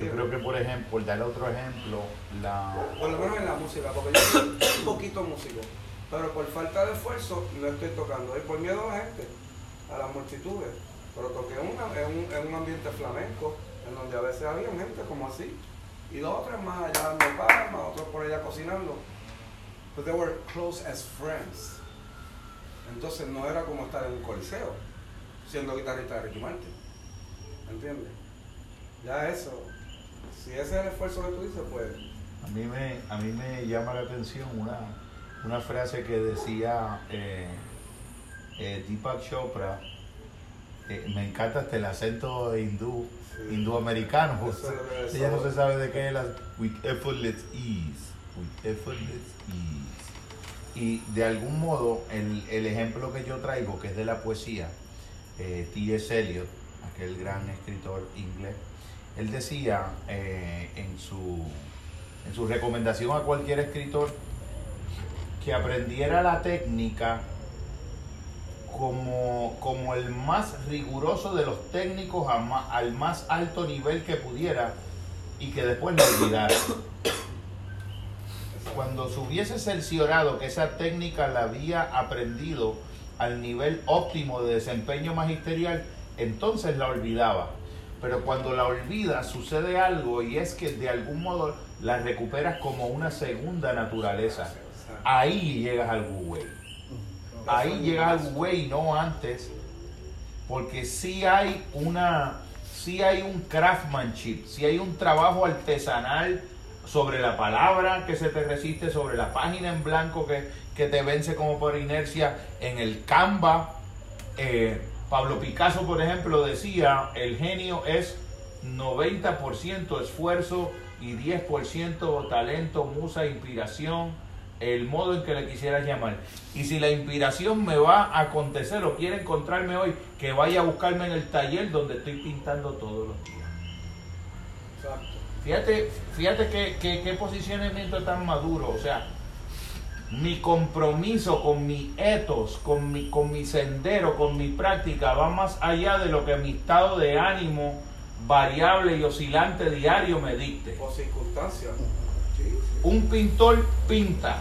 Yo creo que, por ejemplo, por dar otro ejemplo, la, Por lo menos en la música, porque yo soy un poquito músico, pero por falta de esfuerzo no estoy tocando. Y por miedo a la gente, a las multitudes. Pero toqué una, en, un, en un ambiente flamenco, en donde a veces había gente como así, y dos o tres más allá dando palmas, otros por allá cocinando. But they were close as friends. Entonces no era como estar en un coliseo, siendo guitarrista de Ricky Martin. ¿Entiendes? Ya eso, si ese es el esfuerzo que tú dices, pues a mí me, a mí me llama la atención una, una frase que decía eh, eh, Deepak Chopra. eh, me encanta hasta el acento hindú, Que Ella no se sabe de qué es la with effortless ease. With effortless ease. Y de algún modo, el, el ejemplo que yo traigo, que es de la poesía, eh, T.S. Eliot, aquel gran escritor inglés, él decía eh, en, su, en su recomendación a cualquier escritor que aprendiera la técnica como, como el más riguroso de los técnicos al más alto nivel que pudiera y que después lo olvidara. Cuando se hubiese cerciorado que esa técnica la había aprendido al nivel óptimo de desempeño magisterial, entonces la olvidaba. Pero cuando la olvidas sucede algo y es que de algún modo la recuperas como una segunda naturaleza. Ahí llegas al Wu Ahí llegas al Wu no antes, porque si hay una, si hay un craftsmanship, si hay un trabajo artesanal sobre la palabra que se te resiste, sobre la página en blanco que, que te vence como por inercia, en el Canva. Eh, Pablo Picasso, por ejemplo, decía, el genio es 90% esfuerzo y 10% talento, musa, inspiración, el modo en que le quisieras llamar. Y si la inspiración me va a acontecer o quiere encontrarme hoy, que vaya a buscarme en el taller donde estoy pintando todos los días. Fíjate, fíjate qué, qué posicionamiento tan maduro. O sea, mi compromiso con mi etos, con mi, con mi sendero, con mi práctica, va más allá de lo que mi estado de ánimo variable y oscilante diario me dicte. O circunstancias. Un pintor pinta.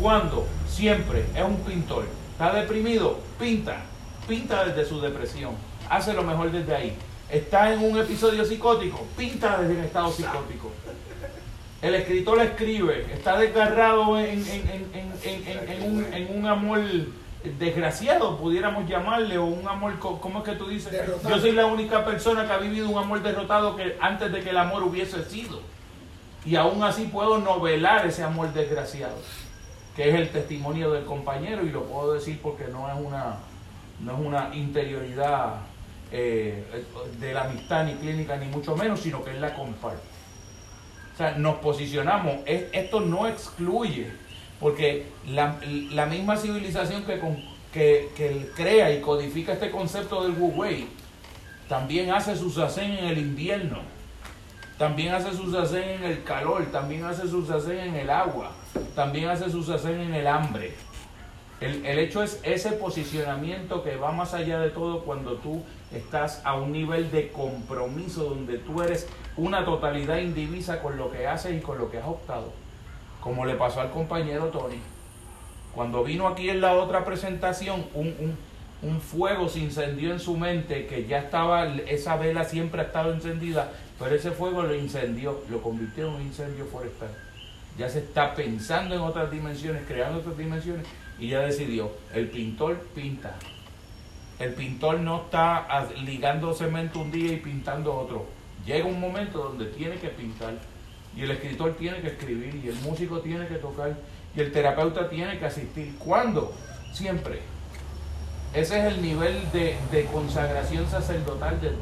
¿Cuándo? Siempre es un pintor. ¿Está deprimido? Pinta. Pinta desde su depresión. Hace lo mejor desde ahí. ¿Está en un episodio psicótico? Pinta desde el estado psicótico. El escritor escribe, está desgarrado en, un, amor desgraciado, pudiéramos llamarle, o un amor, ¿cómo es que tú dices? Yo soy la única persona que ha vivido un amor derrotado que antes de que el amor hubiese sido. Y aún así puedo novelar ese amor desgraciado, que es el testimonio del compañero, y lo puedo decir porque no es una, no es una interioridad eh, de la amistad ni clínica, ni mucho menos, sino que él la comparte. O sea, nos posicionamos. esto no excluye, porque la, misma civilización que, que, que, crea y codifica este concepto del Wu Wei, también hace su sacén en el invierno, también hace su sacén en el calor, también hace su sacén en el agua, también hace su sacén en el hambre. El, el, hecho es ese posicionamiento que va más allá de todo cuando tú estás a un nivel de compromiso donde tú eres una totalidad indivisa con lo que haces y con lo que has optado. Como le pasó al compañero Tony. Cuando vino aquí en la otra presentación, un, un, fuego se incendió en su mente, que ya estaba, esa vela siempre ha estado encendida, pero ese fuego lo incendió, lo convirtió en un incendio forestal. Ya se está pensando en otras dimensiones, creando otras dimensiones, y ya decidió, el pintor pinta. El pintor no está ligando cemento un día y pintando otro llega un momento donde tiene que pintar y el escritor tiene que escribir y el músico tiene que tocar y el terapeuta tiene que asistir. ¿Cuándo? Siempre. Ese es el nivel de, consagración sacerdotal de,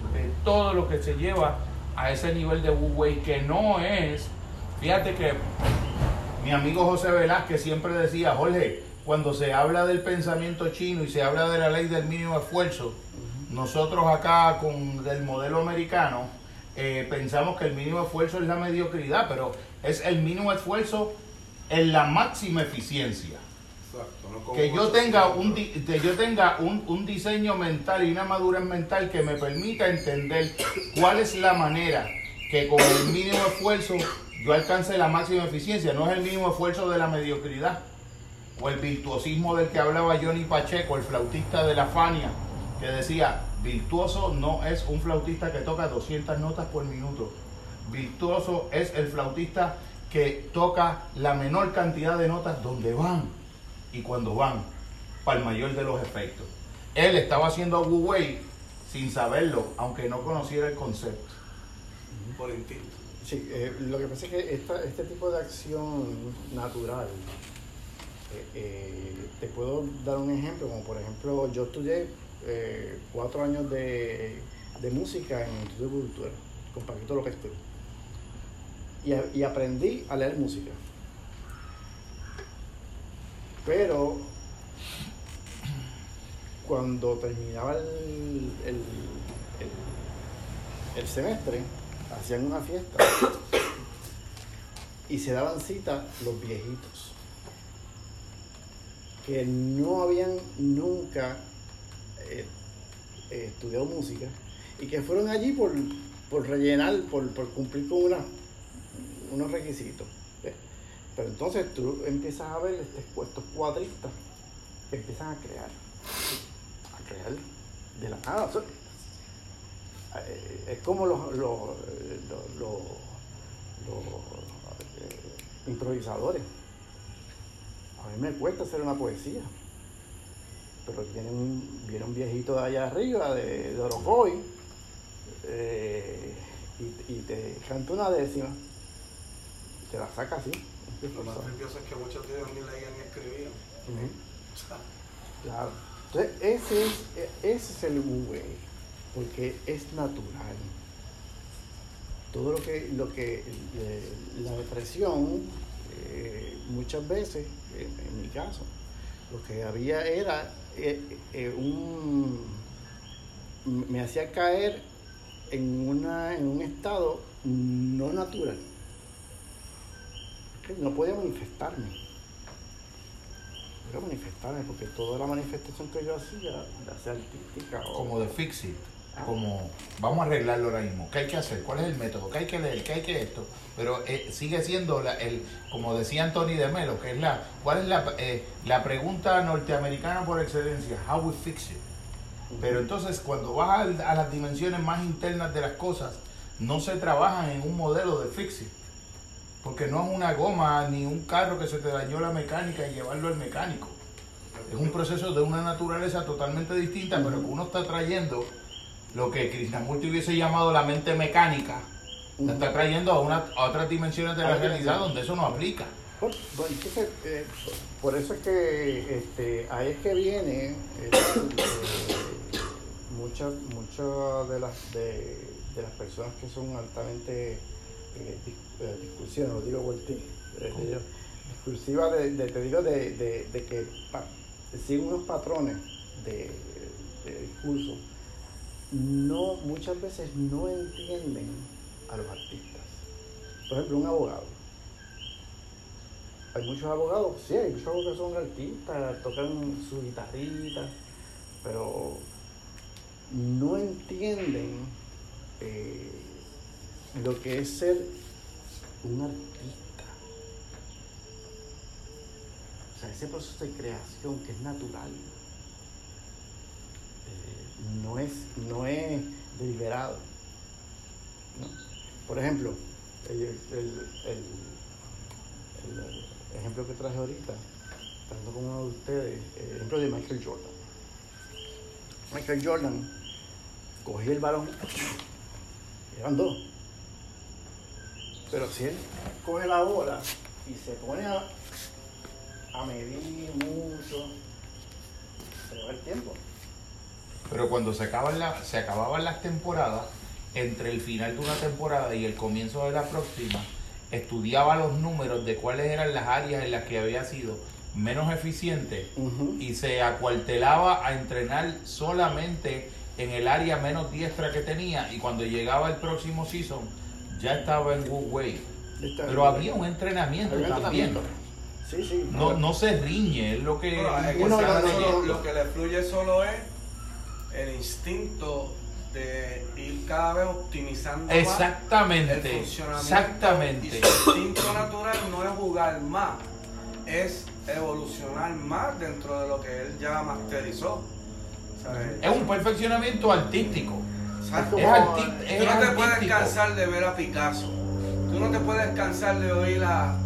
todo lo que se lleva a ese nivel de Wu Wei, que no es, fíjate que mi amigo José Velázquez siempre decía, Jorge, cuando se habla del pensamiento chino y se habla de la ley del mínimo esfuerzo, nosotros acá con el modelo americano, eh, pensamos que el mínimo esfuerzo es la mediocridad, pero es el mínimo esfuerzo en la máxima eficiencia. Que yo tenga, un, que yo tenga un, un, diseño mental y una madurez mental que me permita entender cuál es la manera que con el mínimo esfuerzo yo alcance la máxima eficiencia. No es el mínimo esfuerzo de la mediocridad o el virtuosismo del que hablaba Johnny Pacheco, el flautista de la Fania, que decía, Virtuoso no es un flautista que toca 200 notas por minuto. Virtuoso es el flautista que toca la menor cantidad de notas donde van y cuando van, para el mayor de los efectos. Él estaba haciendo Wu Wei sin saberlo, aunque no conociera el concepto. Por instinto. Sí, eh, lo que pasa es que este tipo de acción natural, eh, eh, te puedo dar un ejemplo, como por ejemplo, yo estudié eh, cuatro años de, música en el Instituto Cultural con Paquito López y, y aprendí a leer música. Pero cuando terminaba el, el, semestre, hacían una fiesta y se daban cita los viejitos. que no habían nunca eh, estudiado música y que fueron allí por, por rellenar, por, por cumplir con unos requisitos. Pero entonces tú empiezas a ver este- estos cuadristas que empiezan a crear, a crear de la nada. Eh, es como los, los, los- eh, improvisadores. A mí me cuesta hacer una poesía. Pero viene un, un viejito de allá arriba, de, de eh, y, te canta una décima, y la saca así. Lo más nervioso es que muchos de ellos ni leían ni escribían. Ujú. O sea, Claro. Entonces, ese es, e- ese es el way, porque es natural. Todo lo que, lo que la depresión, eh, muchas veces, en, en mi caso, lo que había era eh, eh, un. me hacía caer en, una, en un estado no natural. No podía manifestarme quiero manifestarme porque toda la manifestación que yo hacía, sea artística o Como de fix it. Como, vamos a arreglarlo ahora mismo. ¿Qué hay que hacer? ¿Cuál es el método? ¿Qué hay que leer? ¿Qué hay que esto? Pero eh, sigue siendo, la, el, como decía Anthony de Melo, que es la, ¿cuál es la, eh, la pregunta norteamericana por excelencia? How we fix it. Pero entonces cuando vas al- a, las dimensiones más internas de las cosas, no se trabajan en un modelo de fix it. Porque no es una goma ni un carro que se te dañó la mecánica y llevarlo al mecánico. Es un proceso de una naturaleza totalmente distinta, pero que uno está trayendo lo que Krishnamurti hubiese llamado la mente mecánica, la está trayendo a, una, a otras dimensiones de la realidad donde eso no aplica. Entonces, eh, por eso es que este, ahí es que viene eh, eh, muchas muchas de las de, de las personas que son altamente eh, dis- discursivas, no digo digo, discursivas de, de- te digo de, de- de que pa- siguen unos patrones de, de discurso, no muchas veces no entienden a los artistas. Por ejemplo, un abogado. Hay muchos abogados, sí, hay muchos abogados que son artistas, tocan su guitarrita, pero no entienden eh, lo que es ser un artista. O sea, ese proceso de creación que es natural, eh, no, es, no es deliberado. ¿no? Por ejemplo, el- el- ejemplo que traje ahorita, estando con uno de ustedes, el ejemplo de Michael Jordan. Michael Jordan cogía el balón, eran dos. Pero si él coge la bola y se pone a, a medir mucho, se le va el tiempo. Pero cuando se, acaban la- se acababan las temporadas, entre el final de una temporada y el comienzo de la próxima, estudiaba los números de cuáles eran las áreas en las que había sido menos eficiente y se acuartelaba a entrenar solamente en el área menos diestra que tenía y cuando llegaba el próximo season ya estaba en good way. Pero había un entrenamiento Había también. entrenamiento. Sí, sí. No, no se riñe, es lo que... Bueno, es que solo- lo que le fluye solo es el instinto de ir cada vez optimizando más el Exactamente, funcionamiento. exactamente. Y su instinto natural no es jugar más, es evolucionar más dentro de lo que él ya masterizó. ¿sabes? Es un perfeccionamiento artístico. Exacto. Es, arti- es Tú no te puedes cansar de ver a Picasso. Tú no te puedes cansar de oír a,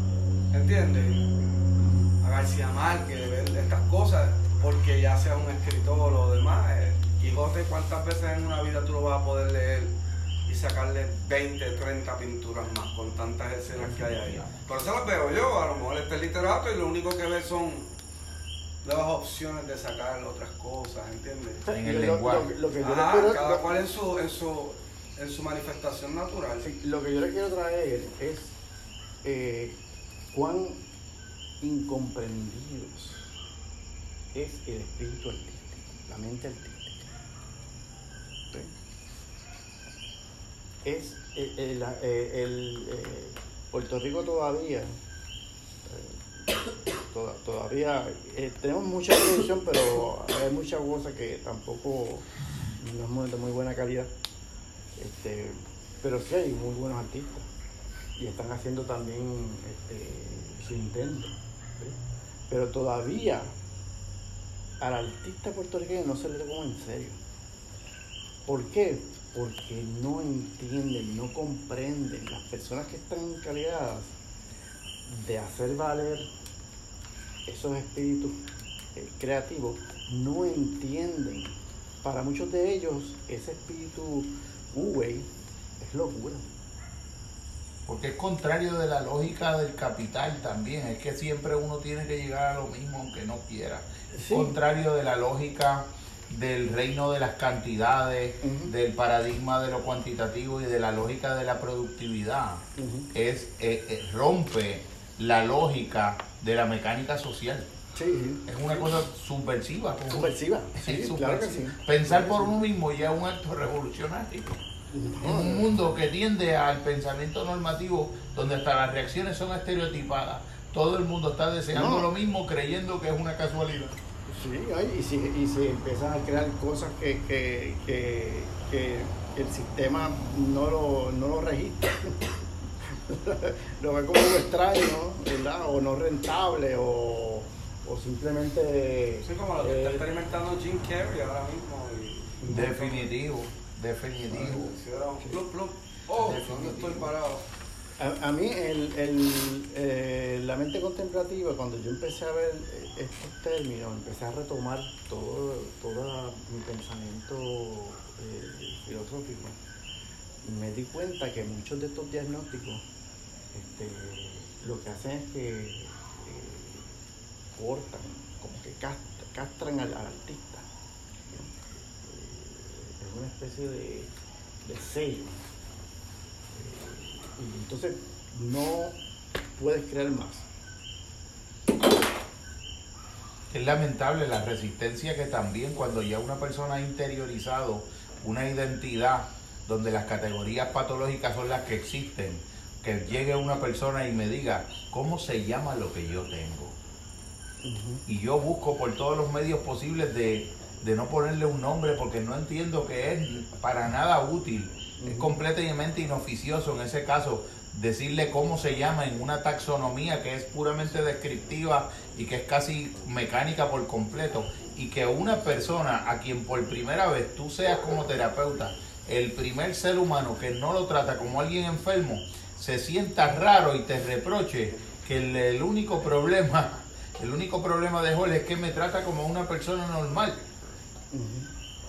¿entiendes? A García Márquez, de ver estas cosas, porque ya sea un escritor o lo demás. eh, Quijote, ¿cuántas veces en una vida tú lo vas a poder leer y sacarle 20, 30 pinturas más con tantas escenas que hay ahí? Por eso lo veo yo, a lo mejor este es literato y lo único que ve son nuevas opciones de sacar otras cosas, ¿entiendes? en el Lo- lenguaje. lo que yo le Ajá, quiero- cada cual en su, en su, en su manifestación natural. Sí, lo que yo le quiero traer es eh, cuán incomprendidos es el espíritu artístico, la mente artística. ¿Sí? Es el, el- eh, el, eh, Puerto Rico todavía, todavía eh, tenemos mucha producción, pero hay muchas cosas que tampoco no es de muy buena calidad. Este, pero sí hay muy buenos artistas y están haciendo también este, su intento. Pero todavía al artista puertorriqueño no se le toma en serio. ¿Por qué? Porque no entienden, no comprenden. Las personas que están encargadas de hacer valer esos espíritus eh, creativos no entienden. Para muchos de ellos, ese espíritu Uwey es locura. Porque es contrario de la lógica del capital también. Es que siempre uno tiene que llegar a lo mismo aunque no quiera. Contrario de la lógica del reino de las cantidades, del paradigma de lo cuantitativo y de la lógica de la productividad. es, eh, eh, rompe la lógica de la mecánica social. Es una cosa subversiva. Subversiva. Sí, Pensar por uno mismo ya es un acto revolucionario. En un mundo que tiende al pensamiento normativo, donde hasta las reacciones son estereotipadas, todo el mundo está deseando lo mismo, creyendo que es una casualidad. Sí, y si, y si empiezan a crear cosas que, que, que, el sistema no lo, no lo registra, lo ve como algo extraño, ¿verdad? O no rentable, o, o simplemente... Sí, como lo que está eh, experimentando Jim Carrey ahora mismo. Definitivo, definitivo. Oh, estoy parado. A, mí el, el, eh, la mente contemplativa, cuando yo empecé a ver estos términos, empecé a retomar todo, todo mi pensamiento eh, filosófico, me di cuenta que muchos de estos diagnósticos este, lo que hacen es que eh, cortan, como que castran, al, artista. es una especie de, de sello entonces no puedes creer más. Es lamentable la resistencia que también cuando ya una persona ha interiorizado una identidad donde las categorías patológicas son las que existen, que llegue una persona y me diga, ¿cómo se llama lo que yo tengo? Y yo busco por todos los medios posibles de, de no ponerle un nombre porque no entiendo que es para nada útil. Es completamente inoficioso en ese caso decirle cómo se llama en una taxonomía que es puramente descriptiva y que es casi mecánica por completo. Y que una persona a quien por primera vez tú seas como terapeuta el primer ser humano que no lo trata como alguien enfermo se sienta raro y te reproche que el, único problema el único problema de Joel es que me trata como una persona normal.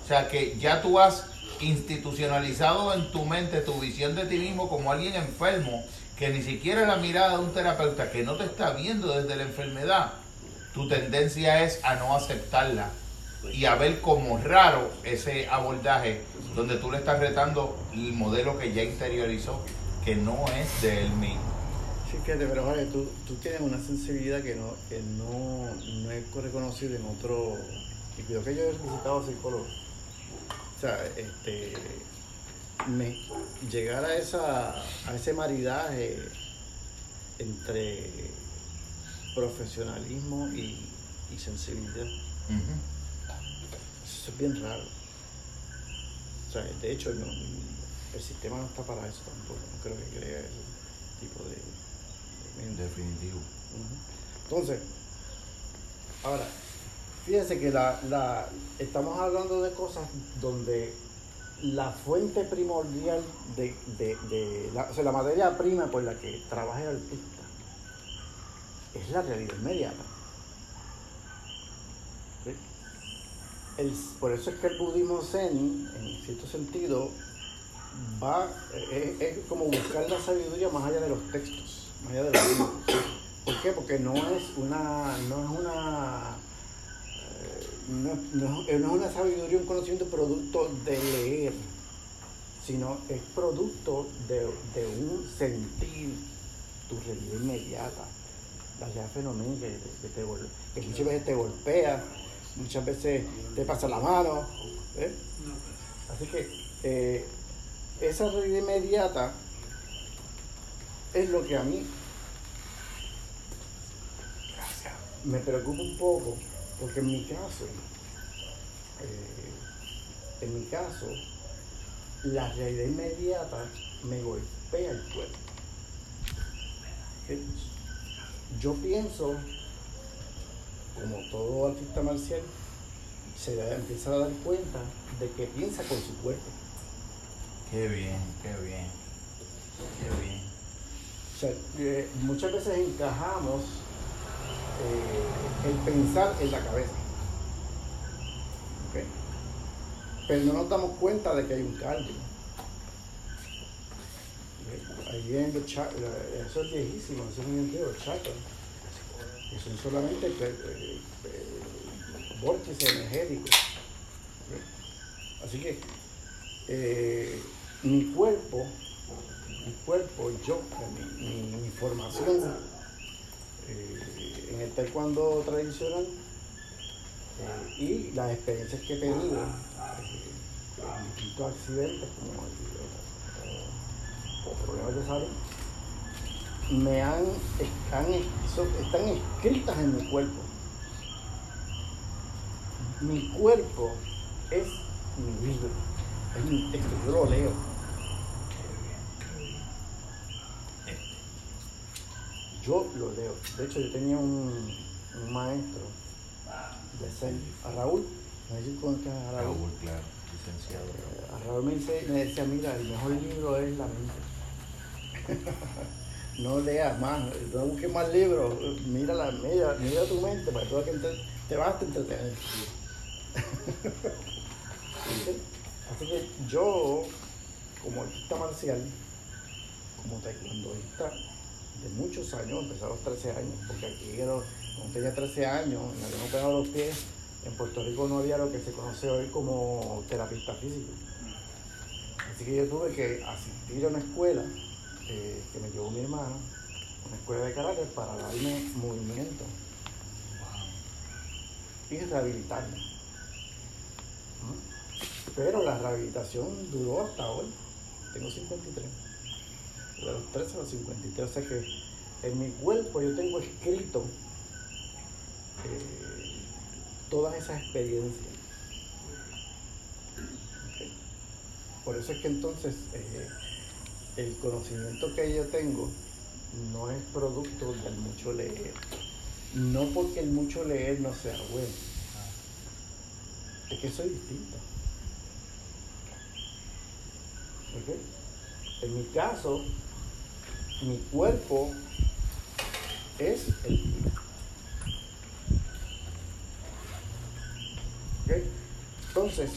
O sea que ya tú has institucionalizado en tu mente tu visión de ti mismo como alguien enfermo, que ni siquiera la mirada de un terapeuta que no te está viendo desde la enfermedad, tu tendencia es a no aceptarla y a ver como raro ese abordaje donde tú le estás retando el modelo que ya interiorizó, que no es de él mismo. Sí, de verdad, tú, tú tienes una sensibilidad que no, que no, no es reconocida en otro. Y creo que yo he visitado psicólogos o sea, este, me, llegar a, esa, a ese maridaje entre profesionalismo y, sensibilidad. Eso es bien raro. O sea, de hecho, el sistema no está para eso tampoco. Creo que crea ese tipo de. En definitivo. Entonces, ahora, Fíjense que la, estamos hablando de cosas donde la fuente primordial de, la, o sea, la materia prima por la que trabaja el artista es la realidad inmediata. por eso es que el budismo zen, en cierto sentido, va, es, es, como buscar la sabiduría más allá de los textos, más allá de los libros. ¿Por qué? Porque no es una, no es una no, es una sabiduría, un conocimiento producto de leer, sino es producto de, un sentir tu realidad inmediata. La realidad fenomenal que, te, que muchas veces te golpea, muchas veces te pasa la mano. ¿eh? Así que eh, esa realidad inmediata es lo que a mí me preocupa un poco porque en mi caso, eh, en mi caso, la realidad inmediata me golpea el cuerpo. Yo pienso, como todo artista marcial, se empieza a dar cuenta de que piensa con su cuerpo. Qué bien, qué bien. Qué bien. O sea, eh, muchas veces encajamos eh, el pensar en la cabeza. ¿Ok? Pero no nos damos cuenta de que hay un cardio. ¿Ok? Ahí vienen los eso es viejísimo, eso es muy antiguo, los chakras. Que son solamente eh, vórtices energéticos. Así que mi cuerpo mi cuerpo, yo, mi, formación eh, en el taekwondo tradicional eh, y las experiencias que he tenido eh, en distintos accidentes como el- o problemas de salud me han, están, están escritas en mi cuerpo. Mi cuerpo es mi libro, es mi texto, yo lo leo. Yo lo leo. De hecho, yo tenía un, un maestro de Zen, a Raúl. No sé si a Raúl. Raúl, claro, licenciado. Eh, A Raúl me, dice- me decía, mira, el mejor libro es la mente. no leas más, no busques más libros, mira, la, mira, mira tu mente, para que tú te, te vas a entretener. ¿Viste? Así que yo, como artista marcial, como taekwondoísta de muchos años, empecé a los 13 años, porque aquí era- cuando tenía 13 años, me habían operado los pies, en Puerto Rico no había lo que se conoce hoy como terapista físico. Así que yo tuve que asistir a una escuela eh, que me llevó mi hermano, una escuela de carácter para darme movimiento y rehabilitarme. ¿Mm? Pero la rehabilitación duró hasta hoy. Tengo 53. De los 13 a los 53. O sea que en mi cuerpo yo tengo escrito eh, todas esas experiencias. Por eso es que entonces eh, el conocimiento que yo tengo no es producto del mucho leer. No porque el mucho leer no sea bueno. Es que soy distinto. En mi caso, mi cuerpo es el libro. ¿Ok? Entonces,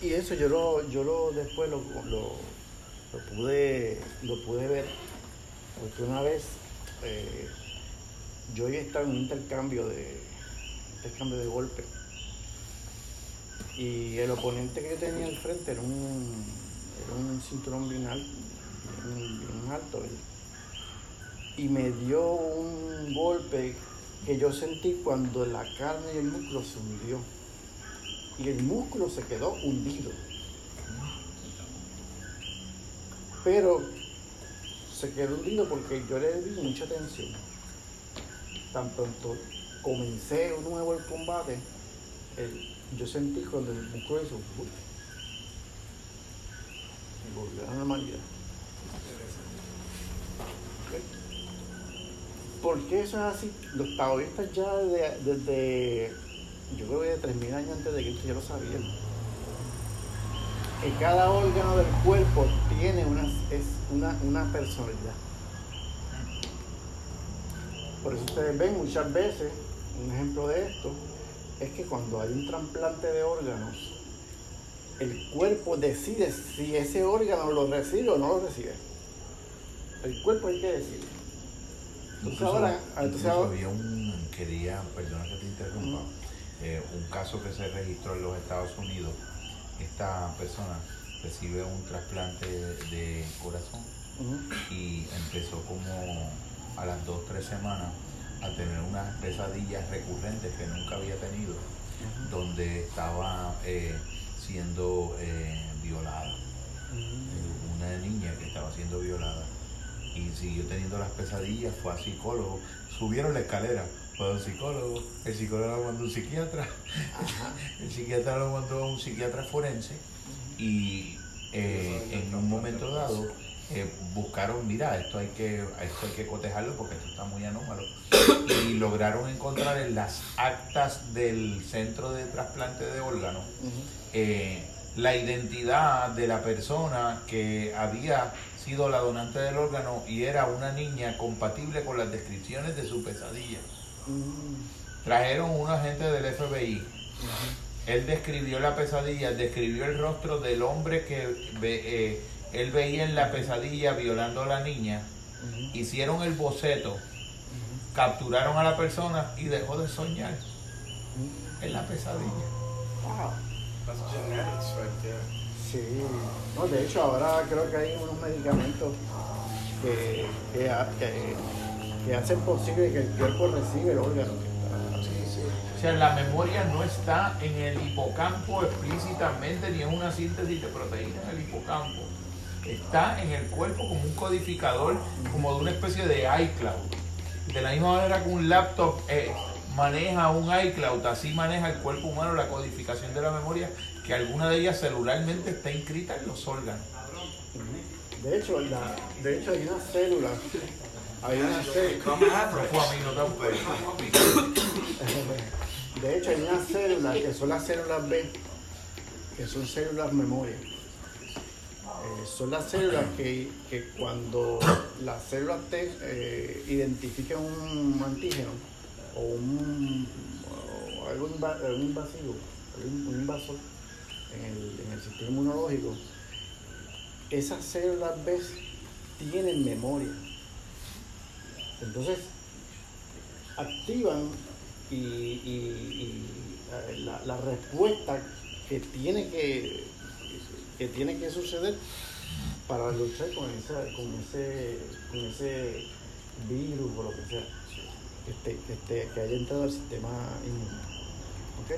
y eso yo lo, yo lo después lo, lo, pude, lo pude ver, porque una vez eh, yo había estado en un intercambio de, intercambio de golpes y el oponente que yo tenía al frente era un, era un cinturón bien alto, bien, alto y me dio un golpe que yo sentí cuando la carne y el músculo se hundió. Y el músculo se quedó hundido. Pero se quedó hundido porque yo le di mucha tensión tan pronto comencé de nuevo el combate yo sentí cuando el músculo hizo ¡uf! y volvió a la normalidad ¿Ok? ¿Por qué eso es así? Los taoístas ya de- desde, yo creo que de 3.000 años antes de Cristo ya lo sabían. Que cada órgano del cuerpo tiene una, es una, una personalidad. Por eso ustedes ven muchas veces, un ejemplo de esto, es que cuando hay un trasplante de órganos, el cuerpo decide si ese órgano lo recibe o no lo recibe. El cuerpo hay que decidir. Entonces Incluso- ahora, entonces incluso ahora- había un, quería, perdona que te interrumpa, eh, un caso que se registró en los Estados Unidos. Esta persona recibe un trasplante de corazón y empezó como a las dos, tres semanas a tener unas pesadillas recurrentes que nunca había tenido, donde estaba eh, siendo eh, violada. Eh, una niña que estaba siendo violada y siguió teniendo las pesadillas, fue a psicólogo, subieron la escalera, fue a un psicólogo, el psicólogo lo mandó a un psiquiatra, el psiquiatra lo mandó a un psiquiatra forense y eh, en un momento dado eh, buscaron, mira, esto hay que esto hay que cotejarlo porque esto está muy anómalo y lograron encontrar en las actas del centro de trasplante de órganos eh, la identidad de la persona que había sido la donante del órgano y era una niña compatible con las descripciones de su pesadilla. Trajeron un agente del FBI. Él describió la pesadilla, describió el rostro del hombre que eh, él veía en la pesadilla violando a la niña. Hicieron el boceto, capturaron a la persona y dejó de soñar en la pesadilla. That's genetics right there. Sí, no, de hecho ahora creo que hay unos medicamentos que, que, que- que hacen posible que el cuerpo reciba el órgano que está. Sí, sí. O sea, la memoria no está en el hipocampo explícitamente ni en una síntesis de proteínas en el hipocampo. Está en el cuerpo como un codificador, como de una especie de iCloud. De la misma manera que un laptop eh, maneja un iCloud, así maneja el cuerpo humano la codificación de la memoria, que alguna de ellas celularmente está inscrita en los órganos. De hecho, la, de hecho hay una célula, hay una célula, de hecho hay una célula que son las células B, que son células memoria. Eh, son las células que, que cuando las células T eh, un antígeno o un o algo invasivo, un, invasor en el, sistema inmunológico, esas células B tienen memoria. Entonces, activan y, eh, la respuesta que tiene que, que tiene que suceder para luchar con, esa, con, ese, con ese virus o lo que sea que, que, que haya entrado al sistema inmune. ¿Ok?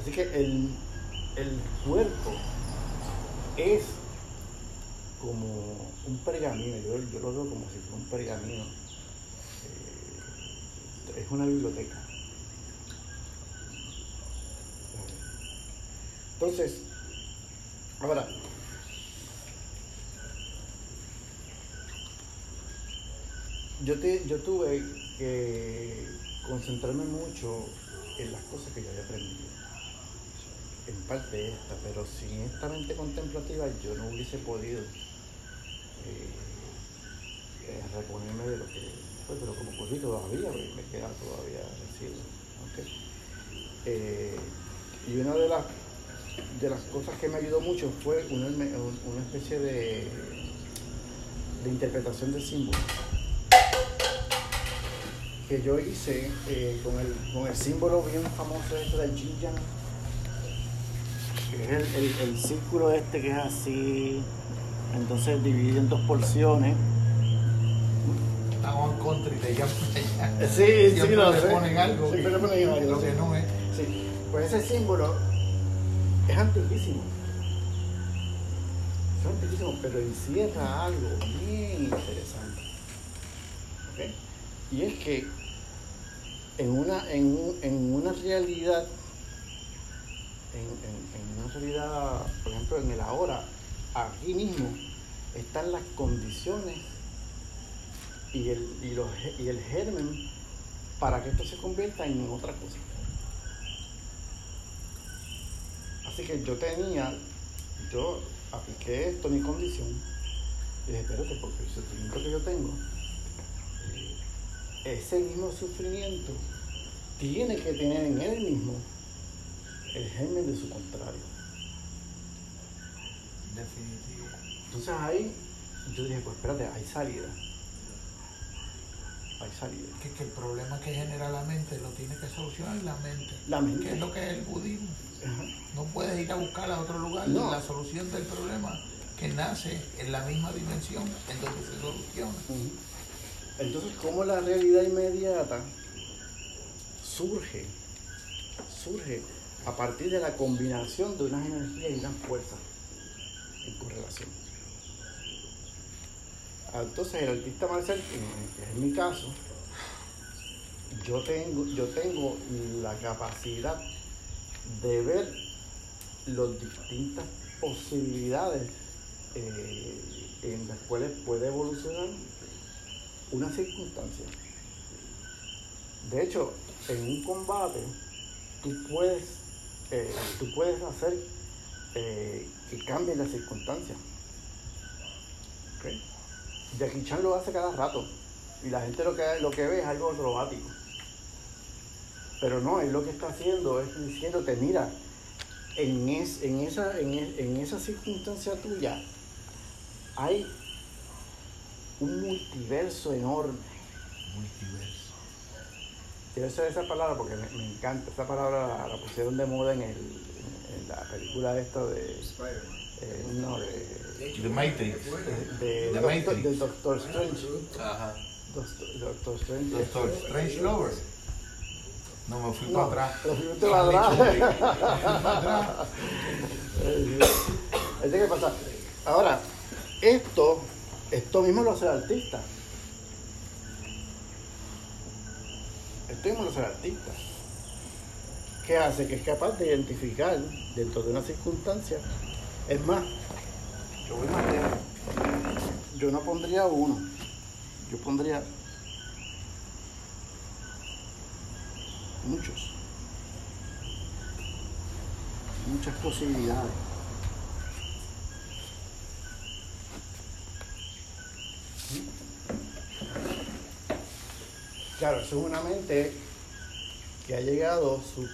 Así que el, el cuerpo es como un pergamino, yo, yo lo veo como si fuera un pergamino. Eh, es una biblioteca. Entonces, ahora, yo, te, yo tuve que concentrarme mucho en las cosas que yo había aprendido. En parte esta, pero sin esta mente contemplativa yo no hubiese podido eh, eh, reponerme de lo que pues, de lo que ocurrió todavía, me queda todavía residuo. Eh, y una de las de las cosas que me ayudó mucho fue una, un- una especie de, de interpretación de símbolos que yo hice eh, con, el, con el símbolo bien famoso este del yin yang que es el, el- el círculo este que es así entonces dividido en dos porciones Estamos en contra y te llaman allá. sí, sí, lo sé. ponen algo le ponen algo, lo sí. que no es. Sí, pues ese símbolo es antiquísimo. Es antiquísimo, pero encierra algo bien interesante. Y es que en una, en, en una realidad, en, en- una realidad, por ejemplo, en el ahora, aquí mismo están las condiciones y el, y los, y el germen para que esto se convierta en otra cosa. Así que yo tenía, yo apliqué esto, mi condición, y dije, espérate, porque el sufrimiento que yo tengo, eh, ese mismo sufrimiento tiene que tener en él mismo el germen de su contrario. Definitivo. Entonces ahí yo dije, pues espérate, hay salida. Hay salida. Que, que el problema que genera la mente lo tiene que solucionar la mente. La mente. Que es lo que es el budismo. Ajá. No puedes ir a buscar a otro lugar No. la solución del problema que nace en la misma dimensión en donde se soluciona. Entonces, ¿cómo la realidad inmediata surge? Surge a partir de la combinación de unas energías y unas fuerzas en correlación. Entonces el artista marcial, que es mi caso, yo tengo, yo tengo la capacidad de ver las distintas posibilidades eh, en las cuales puede evolucionar una circunstancia. De hecho, en un combate, tú puedes, eh, tú puedes hacer eh, que cambien las circunstancias. ¿Okay? Chan lo hace cada rato y la gente lo que, lo que ve es algo acrobático. Pero no, él lo que está haciendo es diciéndote, mira, en, en, esa, en, en esa circunstancia tuya hay un multiverso enorme. Multiverso. Quiero usar esa palabra porque me, encanta. Esa palabra la, pusieron de moda en, el, en, la película esta de. Eh, no, de. The Matrix. De, The Matrix. de Doctor Strange. Ajá. Doctor, Strange. Doctor Strange Lover. No, me fui para atrás. Me fui para atrás. ¿Qué pasa? Ahora, esto, esto mismo lo hace el artista. Esto mismo lo hace el artista. ¿Qué hace? Que es capaz de identificar dentro de una circunstancia. Es más, yo voy más lejos. Yo no pondría uno. Yo pondría muchos. Muchas posibilidades. Claro, eso es una mente que ha llegado su,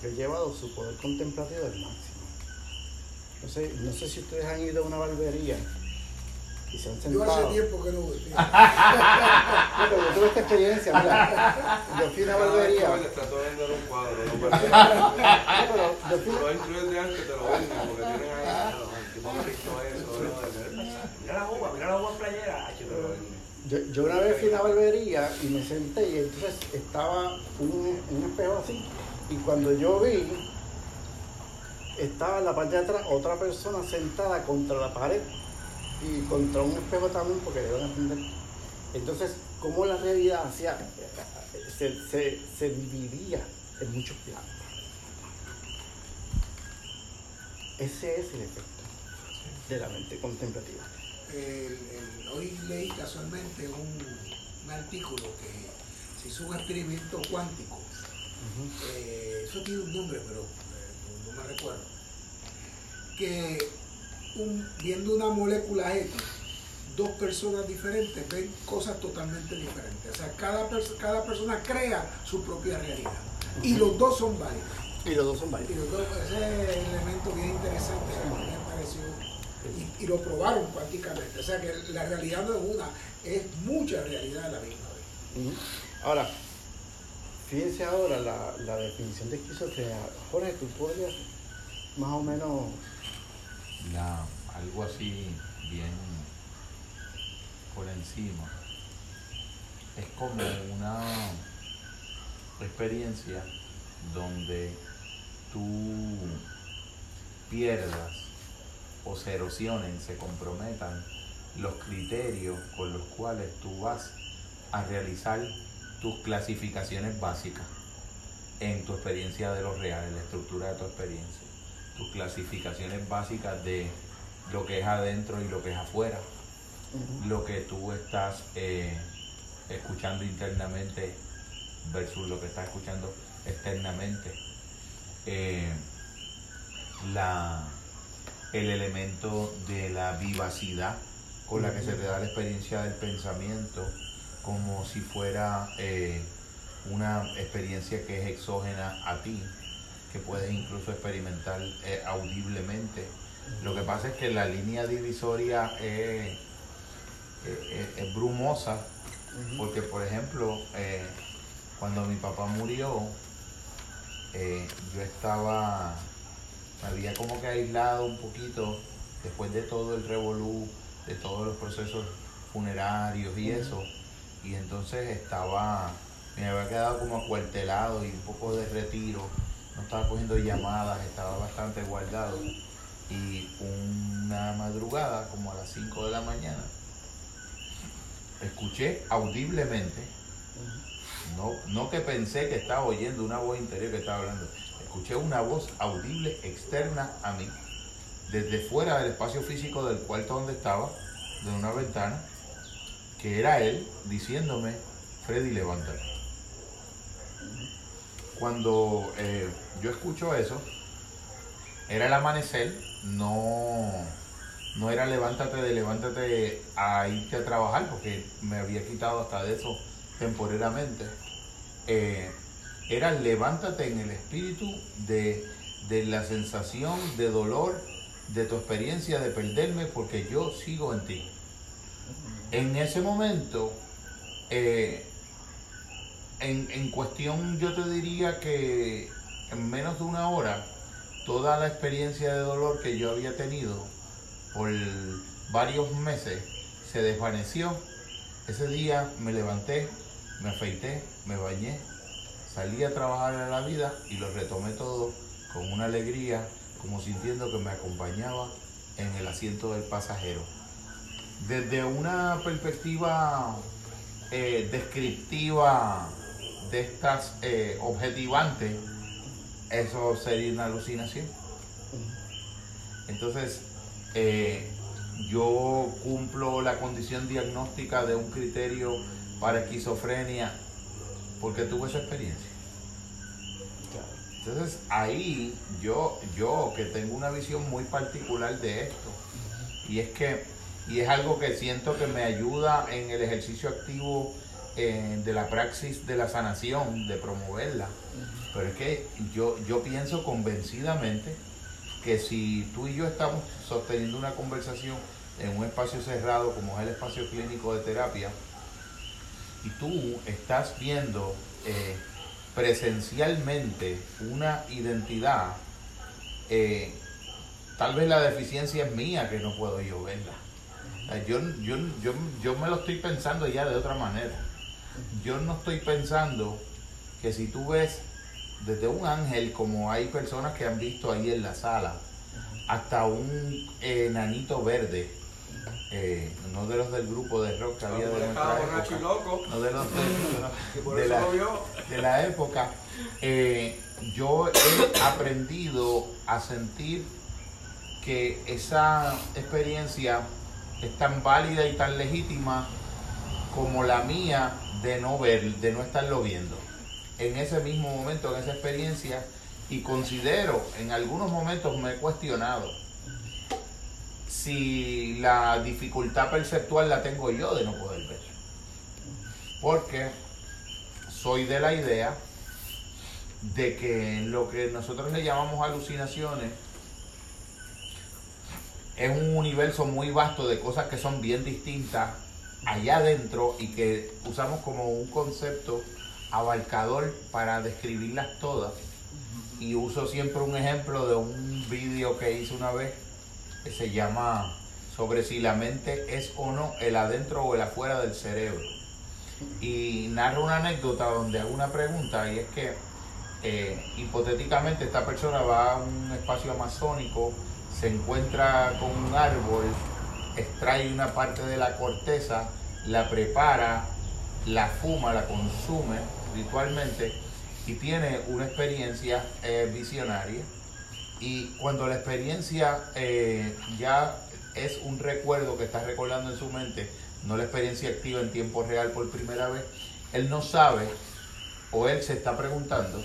que ha llevado su poder contemplativo al máximo. Sé, no sé si ustedes han ido a una barbería y se han sentado. Yo hace tiempo que no voy. pero yo tuve esta experiencia, mira. Yo fui a una barbería. No, trató de vender un cuadro, no, pero, no, pero yo fui... Los influencers de antes te lo venden porque tienen ahí. El tipo me eso, Mira la uva, mira la uva playera. Yo, yo, una vez fui a una barbería y me senté y entonces estaba un, un, espejo así y cuando yo vi estaba en la parte de atrás otra persona sentada contra la pared y contra un espejo también porque le iban a atender. Entonces, como la realidad hacía, se, se, se dividía en muchos planos. Ese es el efecto de la mente contemplativa el, el, hoy leí casualmente un, un, artículo que se hizo un experimento cuántico. Uh -huh. eh, eso tiene un nombre, pero eh, no, no, me recuerdo. Que un, viendo una molécula X, dos personas diferentes ven cosas totalmente diferentes. O sea, cada, cada persona crea su propia realidad. Y los dos son válidos. Y los dos son válidos. Y los dos, ese es el elemento bien interesante a me pareció y, y, lo probaron cuánticamente. O sea que la realidad no es una, es mucha realidad de la misma vez. Ahora, fíjense ahora la, la, definición de esquizofrenia. Jorge, tú podrías más o menos. La, algo así bien por encima. Es como una experiencia donde tú pierdas o se erosionen, se comprometan los criterios con los cuales tú vas a realizar tus clasificaciones básicas en tu experiencia de lo real, en la estructura de tu experiencia. Tus clasificaciones básicas de lo que es adentro y lo que es afuera. Uh -huh. Lo que tú estás eh, escuchando internamente versus lo que estás escuchando externamente. Eh, la el elemento de la vivacidad con la que se te da la experiencia del pensamiento, como si fuera eh, una experiencia que es exógena a ti, que puedes incluso experimentar eh, audiblemente. Lo que pasa es que la línea divisoria es, es, es brumosa, porque por ejemplo, eh, cuando mi papá murió, yo estaba me había como que aislado un poquito después de todo el revolú, de todos los procesos funerarios y eso. Y entonces estaba, me había quedado como acuartelado y un poco de retiro. No estaba cogiendo llamadas, estaba bastante guardado. Y una madrugada, como a las 5 de la mañana, escuché audiblemente, no, no que pensé que estaba oyendo una voz interior que estaba hablando, escuché una voz audible externa a mí, desde fuera del espacio físico del cuarto donde estaba, de una ventana, que era él diciéndome, Freddy, levántate. Cuando eh, yo escucho eso, era el amanecer, no, no era levántate de levántate a irte a trabajar, porque me había quitado hasta de eso temporeramente. Eh, era levántate en el espíritu de, de la sensación de dolor, de tu experiencia de perderme, porque yo sigo en ti. En ese momento, eh, en, en cuestión yo te diría que en menos de una hora, toda la experiencia de dolor que yo había tenido por varios meses se desvaneció. Ese día me levanté, me afeité, me bañé, salí a trabajar en la vida y lo retomé todo con una alegría, como sintiendo que me acompañaba en el asiento del pasajero. Desde una perspectiva eh, descriptiva de estas eh, objetivantes, eso sería una alucinación. Entonces, eh, yo cumplo la condición diagnóstica de un criterio para esquizofrenia porque tuve esa experiencia. Entonces ahí yo, yo que tengo una visión muy particular de esto, y es que, y es algo que siento que me ayuda en el ejercicio activo eh, de la praxis de la sanación, de promoverla. Pero es que yo, yo pienso convencidamente que si tú y yo estamos sosteniendo una conversación en un espacio cerrado como es el espacio clínico de terapia, y tú estás viendo eh, presencialmente una identidad, eh, tal vez la deficiencia es mía que no puedo yo verla. Yo, yo, yo, yo me lo estoy pensando ya de otra manera. Yo no estoy pensando que si tú ves desde un ángel, como hay personas que han visto ahí en la sala, hasta un enanito verde, eh, no de los del grupo de rock que había de nuestra época, no de los de, de, la, de la, época, eh, yo he aprendido a sentir que esa experiencia es tan válida y tan legítima como la mía de no ver, de no estarlo viendo. En ese mismo momento, en esa experiencia, y considero, en algunos momentos me he cuestionado si la dificultad perceptual la tengo yo de no poder ver. Porque soy de la idea de que lo que nosotros le llamamos alucinaciones es un universo muy vasto de cosas que son bien distintas allá adentro y que usamos como un concepto abarcador para describirlas todas. Y uso siempre un ejemplo de un vídeo que hice una vez que se llama sobre si la mente es o no el adentro o el afuera del cerebro. Y narro una anécdota donde hago una pregunta y es que eh, hipotéticamente esta persona va a un espacio amazónico, se encuentra con un árbol, extrae una parte de la corteza, la prepara, la fuma, la consume ritualmente y tiene una experiencia eh, visionaria. Y cuando la experiencia eh, ya es un recuerdo que está recordando en su mente, no la experiencia activa en tiempo real por primera vez, él no sabe o él se está preguntando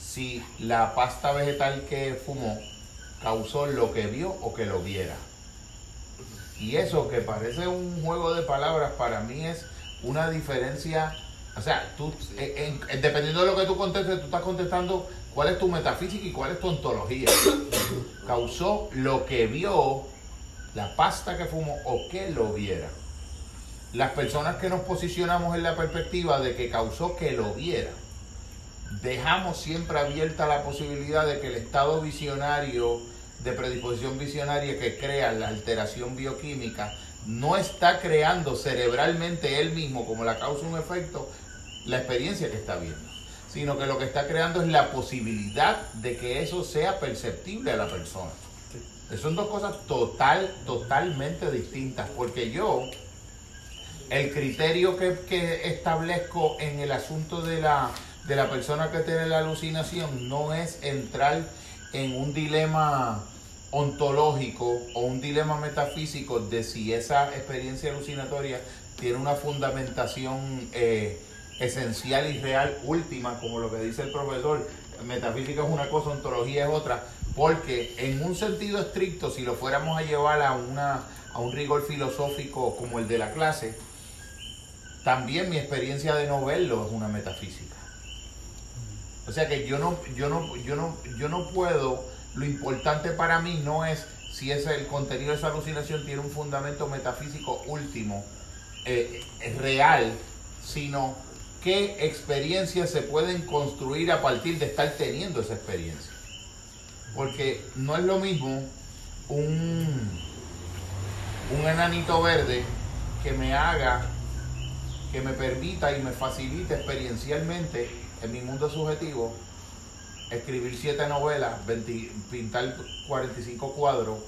si la pasta vegetal que fumó causó lo que vio o que lo viera. Y eso que parece un juego de palabras para mí es una diferencia, o sea, tú, eh, dependiendo de lo que tú contestes, tú estás contestando cuál es tu metafísica y cuál es tu ontología. Causó lo que vio, la pasta que fumó o que lo viera. Las personas que nos posicionamos en la perspectiva de que causó que lo viera, dejamos siempre abierta la posibilidad de que el estado visionario de predisposición visionaria que crea la alteración bioquímica no está creando cerebralmente él mismo como la causa un efecto la experiencia que está viendo, sino que lo que está creando es la posibilidad de que eso sea perceptible a la persona. Son dos cosas total, totalmente distintas, porque yo el criterio que, que establezco en el asunto de la, de la persona que tiene la alucinación no es entrar en un dilema ontológico o un dilema metafísico de si esa experiencia alucinatoria tiene una fundamentación eh, esencial y real última, como lo que dice el profesor. Metafísica es una cosa, ontología es otra, porque en un sentido estricto, si lo fuéramos a llevar a, una, a un rigor filosófico como el de la clase, también mi experiencia de no verlo es una metafísica. O sea que yo no, yo no, yo no, yo no puedo, lo importante para mí no es si ese, el contenido de esa alucinación tiene un fundamento metafísico último, eh, real, sino qué experiencias se pueden construir a partir de estar teniendo esa experiencia. Porque no es lo mismo un, un enanito verde que me haga, que me permita y me facilite experiencialmente en mi mundo subjetivo escribir siete novelas, pintar 45 cuadros,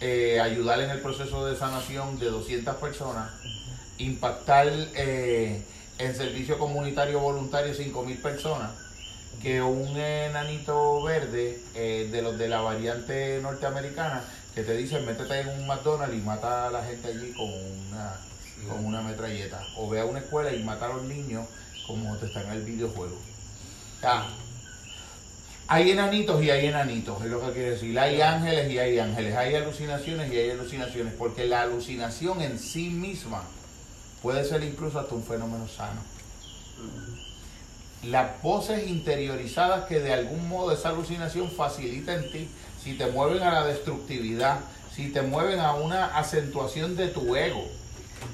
eh, ayudar en el proceso de sanación de 200 personas, impactar eh, en servicio comunitario voluntario 5.000 personas, que un enanito verde eh, de los de la variante norteamericana que te dicen métete en un McDonald's y mata a la gente allí con una, con una metralleta. O ve a una escuela y mata a los niños como te está en el videojuego. Hay enanitos y hay enanitos, es lo que quiere decir. Hay ángeles y hay ángeles, hay alucinaciones y hay alucinaciones, porque la alucinación en sí misma puede ser incluso hasta un fenómeno sano. Las voces interiorizadas que de algún modo esa alucinación facilita en ti, si te mueven a la destructividad, si te mueven a una acentuación de tu ego,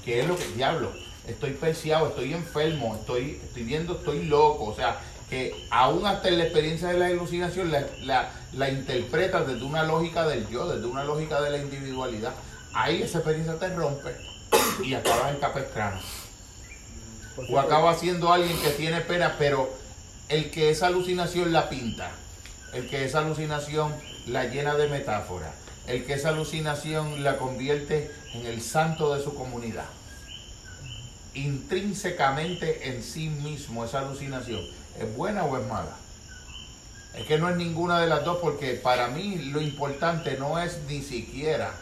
que es lo que diablo, estoy perseado, estoy enfermo, estoy, estoy viendo, estoy loco, o sea, que aún hasta en la experiencia de la alucinación la, la, la interpretas desde una lógica del yo, desde una lógica de la individualidad. Ahí esa experiencia te rompe y acabas en capestrano. O acaba siendo alguien que tiene pena, pero el que esa alucinación la pinta, el que esa alucinación la llena de metáfora, el que esa alucinación la convierte en el santo de su comunidad. Intrínsecamente en sí mismo esa alucinación, ¿es buena o es mala? Es que no es ninguna de las dos porque para mí lo importante no es ni siquiera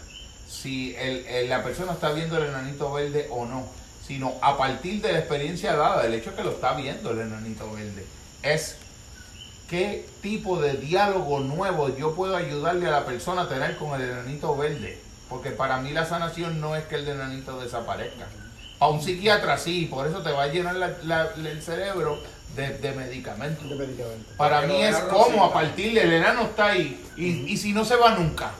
si el, la persona está viendo el enanito verde o no, sino a partir de la experiencia dada, del hecho que lo está viendo el enanito verde, es qué tipo de diálogo nuevo yo puedo ayudarle a la persona a tener con el enanito verde. Porque para mí la sanación no es que el enanito desaparezca. A un psiquiatra sí, por eso te va a llenar el cerebro de, medicamentos. Para mí es como a partir del enano está ahí y, y si no se va nunca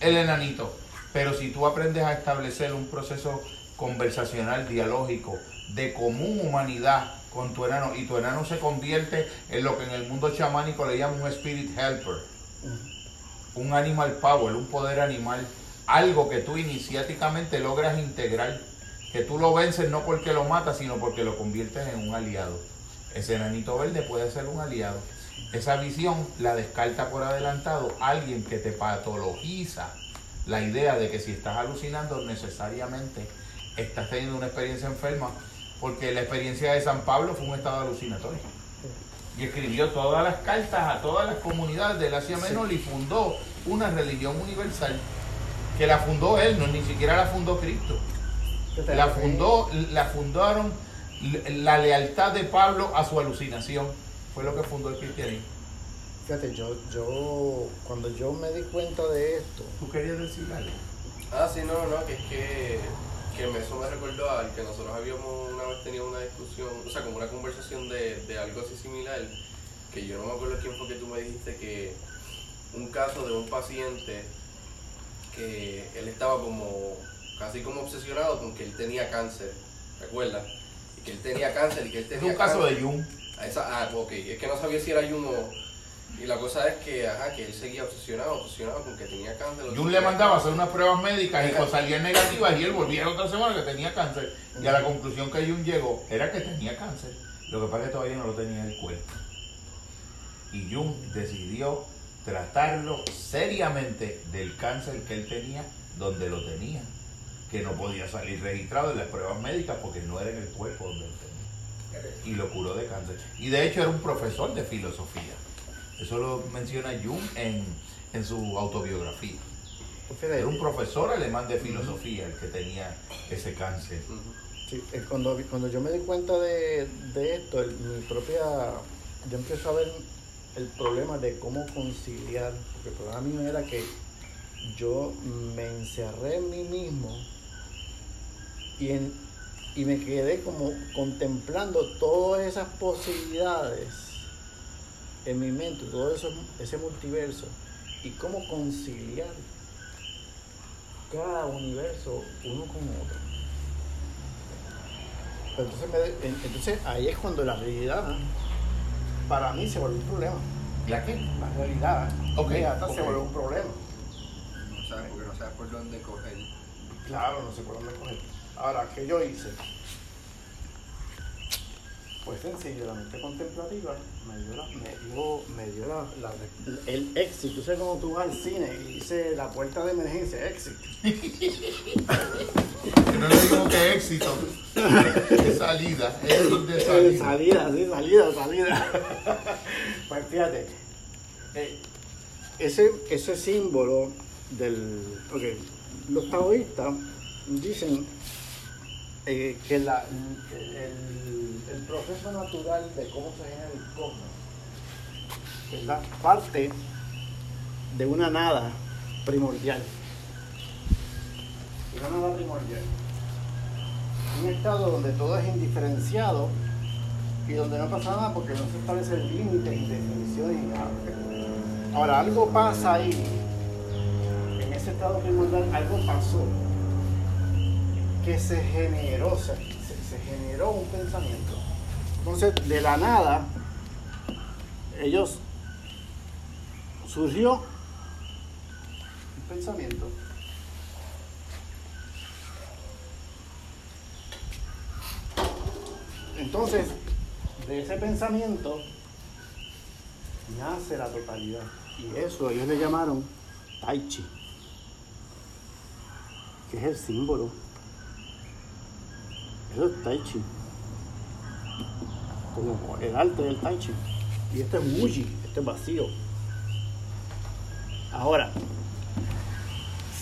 el enanito. Pero si tú aprendes a establecer un proceso conversacional, dialógico, de común humanidad con tu enano, y tu enano se convierte en lo que en el mundo chamánico le llaman un spirit helper, un animal power, un poder animal, algo que tú iniciáticamente logras integrar, que tú lo vences no porque lo matas, sino porque lo conviertes en un aliado. Ese enanito verde puede ser un aliado. Esa visión la descarta por adelantado alguien que te patologiza la idea de que si estás alucinando necesariamente estás teniendo una experiencia enferma, porque la experiencia de San Pablo fue un estado alucinatorio. Y escribió todas las cartas a todas las comunidades del Asia Menor y fundó una religión universal, que la fundó él, no ni siquiera la fundó Cristo. La fundó, la fundaron la lealtad de Pablo a su alucinación. Fue lo que fundó el cristianismo. Fíjate, yo, yo, cuando yo me di cuenta de esto. ¿Tú querías decir algo? Ah, sí, no, no, que es que, que eso me recordó al que nosotros habíamos una vez tenido una discusión, o sea, como una conversación de, de algo así similar, que yo no me acuerdo quién fue que tú me dijiste que un caso de un paciente que él estaba como casi como obsesionado con que él tenía cáncer, ¿recuerdas? Y que él tenía cáncer y que él tenía Es un caso de Jung. Esa, ah, ok, es que no sabía si era Jung o y la cosa es que, ajá, que él seguía obsesionado, obsesionado con que tenía cáncer. Jun le mandaba a hacer unas pruebas médicas y pues salían negativas y él volvía a otra semana que tenía cáncer. Y a la conclusión que Jun llegó era que tenía cáncer. Lo que pasa es que todavía no lo tenía en el cuerpo. Y Jung decidió tratarlo seriamente del cáncer que él tenía donde lo tenía. Que no podía salir registrado en las pruebas médicas porque no era en el cuerpo donde tenía. Y lo curó de cáncer. Y de hecho era un profesor de filosofía. Eso lo menciona Jung en, en su autobiografía. Era un profesor alemán de filosofía el que tenía ese cáncer. Sí, eh, cuando, cuando yo me di cuenta de, de esto, mi propia, yo empiezo a ver el problema de cómo conciliar, porque el problema mío era que yo me encerré en mí mismo y, en, y me quedé como contemplando todas esas posibilidades en mi mente, todo eso, ese multiverso, y cómo conciliar cada universo uno con otro. Pero entonces, me- entonces ahí es cuando la realidad para mí se vuelve un problema. ¿La qué? La realidad Ok, ok. se vuelve un problema. No sabes porque no sabes por dónde coger. Claro, no sé por dónde coger. Ahora, ¿qué yo hice? Pues sencillo, la mente contemplativa me dio, la, me dio, me dio la, la- el éxito. Tú sabes cuando tú vas al cine y dice la puerta de emergencia, éxito. Que no le digo que éxito, es salida, es de salida. salida, sí, salida, salida. pues fíjate, eh, ese, ese símbolo del. Ok, los taoístas dicen eh, que la, el, proceso natural de cómo se genera el cosmos ¿verdad? parte de una nada primordial. Una nada primordial un estado donde todo es indiferenciado y donde no pasa nada porque no se establecen límites y definiciones ni nada. Ahora, algo pasa ahí, en ese estado primordial, algo pasó que se generó, se, se- generó un pensamiento. Entonces, de la nada, ellos surgió un pensamiento. Entonces, de ese pensamiento nace la totalidad. Y eso ellos le llamaron Tai Chi, que es el símbolo. Eso es Tai Chi. Como el arte del Tai Chi. Y este es Wuji, este es vacío. Ahora,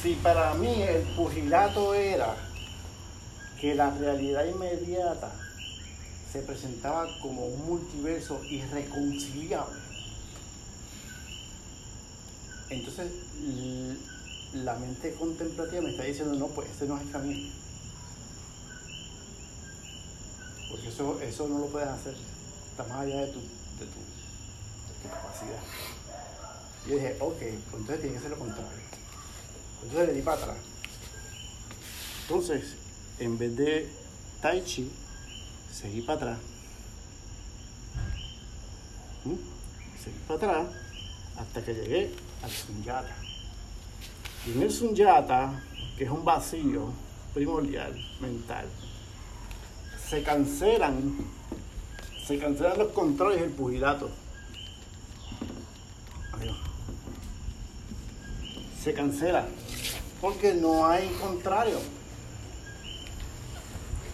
si para mí el pugilato era que la realidad inmediata se presentaba como un multiverso irreconciliable. Entonces, la mente contemplativa me está diciendo, no, pues ese no es el camino. Porque eso, eso no lo puedes hacer. Está más allá de tu, de tu, capacidad. Y dije, ok, pues entonces tiene que ser lo contrario. Entonces le di para atrás. Entonces, en vez de Tai Chi, seguí para atrás. ¿Mm? Seguí para atrás hasta que llegué al Sunyata. Y en el Sunyata, que es un vacío primordial, mental, se cancelan, se cancelan los controles del pugilato. Se cancela porque no hay contrario.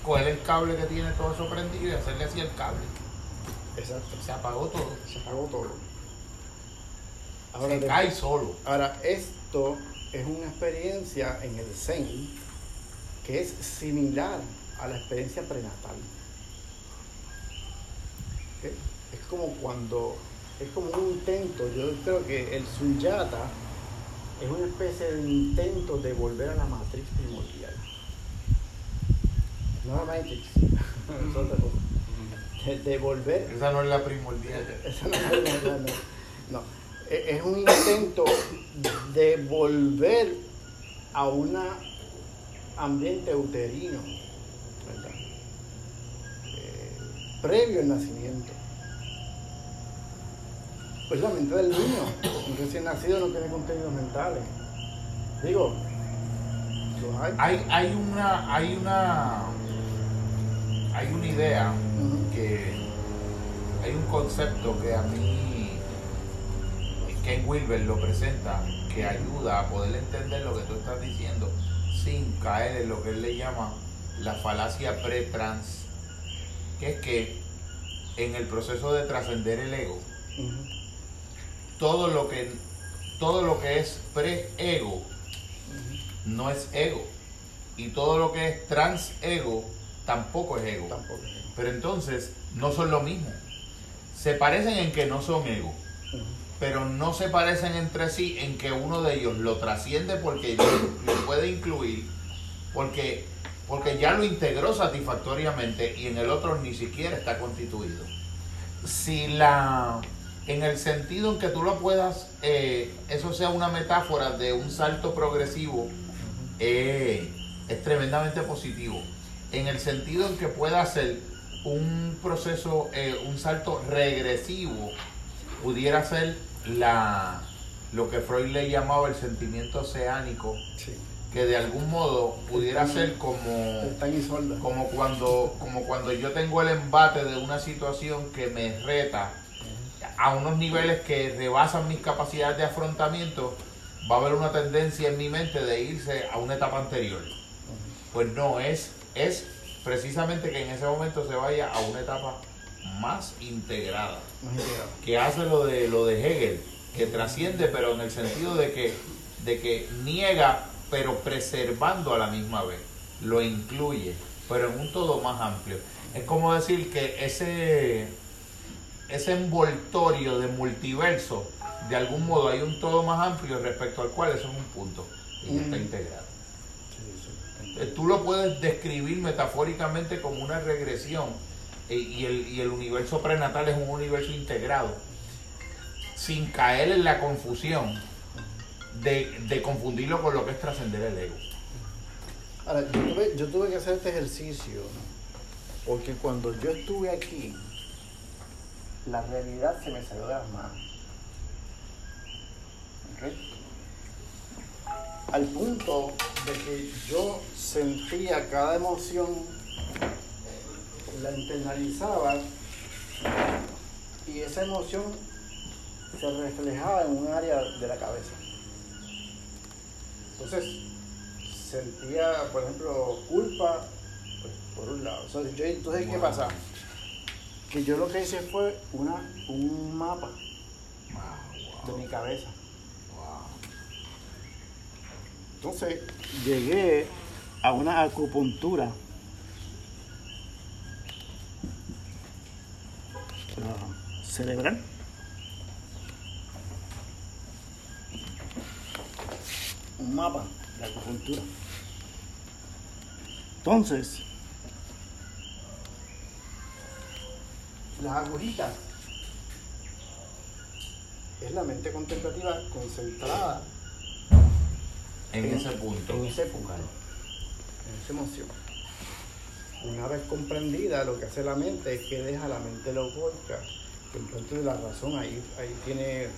Coger el cable que tiene todo eso prendido y hacerle así el cable. Exacto. Se apagó todo. Se apagó todo. Ahora, Se cae solo. ahora, esto es una experiencia en el Zen que es similar a la experiencia prenatal. Es como cuando, es como un intento, yo creo que el Sunyata es una especie de intento de volver a la matriz primordial. No la Matrix, es otra cosa. De, de volver Esa no es la primordial. eso no, no, no, no. No. E- Es un intento de volver a un ambiente uterino, ¿verdad? Eh, previo al nacimiento. Pues la mente del niño, un recién nacido no tiene contenidos mentales. Digo, hay. Hay, hay una, hay una, hay una idea que hay un concepto que a mí Ken Wilber lo presenta que ayuda a poder entender lo que tú estás diciendo sin caer en lo que él le llama la falacia pre-trans, que es que en el proceso de trascender el ego, todo lo que todo lo que es pre-ego no es ego. Y todo lo que es trans-ego tampoco es ego. Tampoco es ego. Pero entonces no son lo mismo. Se parecen en que no son ego, pero no se parecen entre sí en que uno de ellos lo trasciende porque lo puede incluir, porque, porque ya lo integró satisfactoriamente y en el otro ni siquiera está constituido. Si la, en el sentido en que tú lo puedas, eh, eso sea una metáfora de un salto progresivo, eh, es tremendamente positivo. En el sentido en que pueda ser un proceso, eh, un salto regresivo, pudiera ser la, lo que Freud le llamaba el sentimiento oceánico, que de algún modo pudiera ser como, como, cuando, como cuando yo tengo el embate de una situación que me reta a unos niveles que rebasan mis capacidades de afrontamiento, va a haber una tendencia en mi mente de irse a una etapa anterior. Pues no, es, es precisamente que en ese momento se vaya a una etapa más integrada, que hace lo de lo de Hegel, que trasciende, pero en el sentido de que, de que niega, pero preservando a la misma vez, lo incluye, pero en un todo más amplio. Es como decir que ese, ese envoltorio de multiverso, de algún modo hay un todo más amplio respecto al cual eso es un punto y está integrado. Eh, tú lo puedes describir metafóricamente como una regresión eh, y el, el universo prenatal es un universo integrado, sin caer en la confusión de, confundirlo con lo que es trascender el ego. Ahora, yo tuve, yo tuve que hacer este ejercicio porque cuando yo estuve aquí, la realidad se me salió de las manos. Al punto de que yo sentía cada emoción, la internalizaba y esa emoción se reflejaba en un área de la cabeza. Entonces, sentía, por ejemplo, culpa pues, por un lado. Entonces, ¿qué pasa? Que yo lo que hice fue una, un mapa de mi cabeza. Entonces llegué a una acupuntura cerebral. Un mapa de acupuntura. Entonces, las agujitas es la mente contemplativa concentrada en, ese punto. En ese punto. En esa emoción. Una vez comprendida, lo que hace la mente es que deja la mente logórica. Entonces la razón ahí, ahí tiene, eh,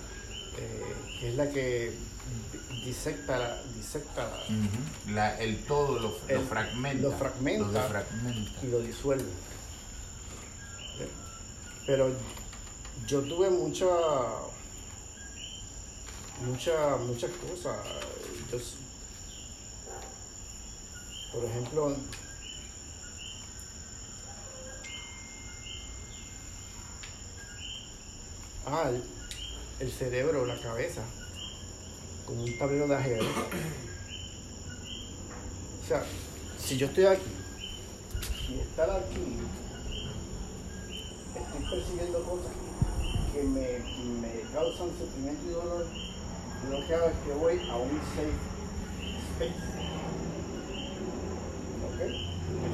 que es la que disecta, la, disecta la, el todo lo, fragmenta, lo fragmenta, y lo disuelve. Pero yo tuve mucha, mucha, muchas cosas. Yo, por ejemplo, ah, el, cerebro, la cabeza, como un tablero de ajedrez. O sea, si yo estoy aquí y estar aquí, estoy percibiendo cosas que me, me causan sufrimiento y dolor, lo que hago es que voy a un safe space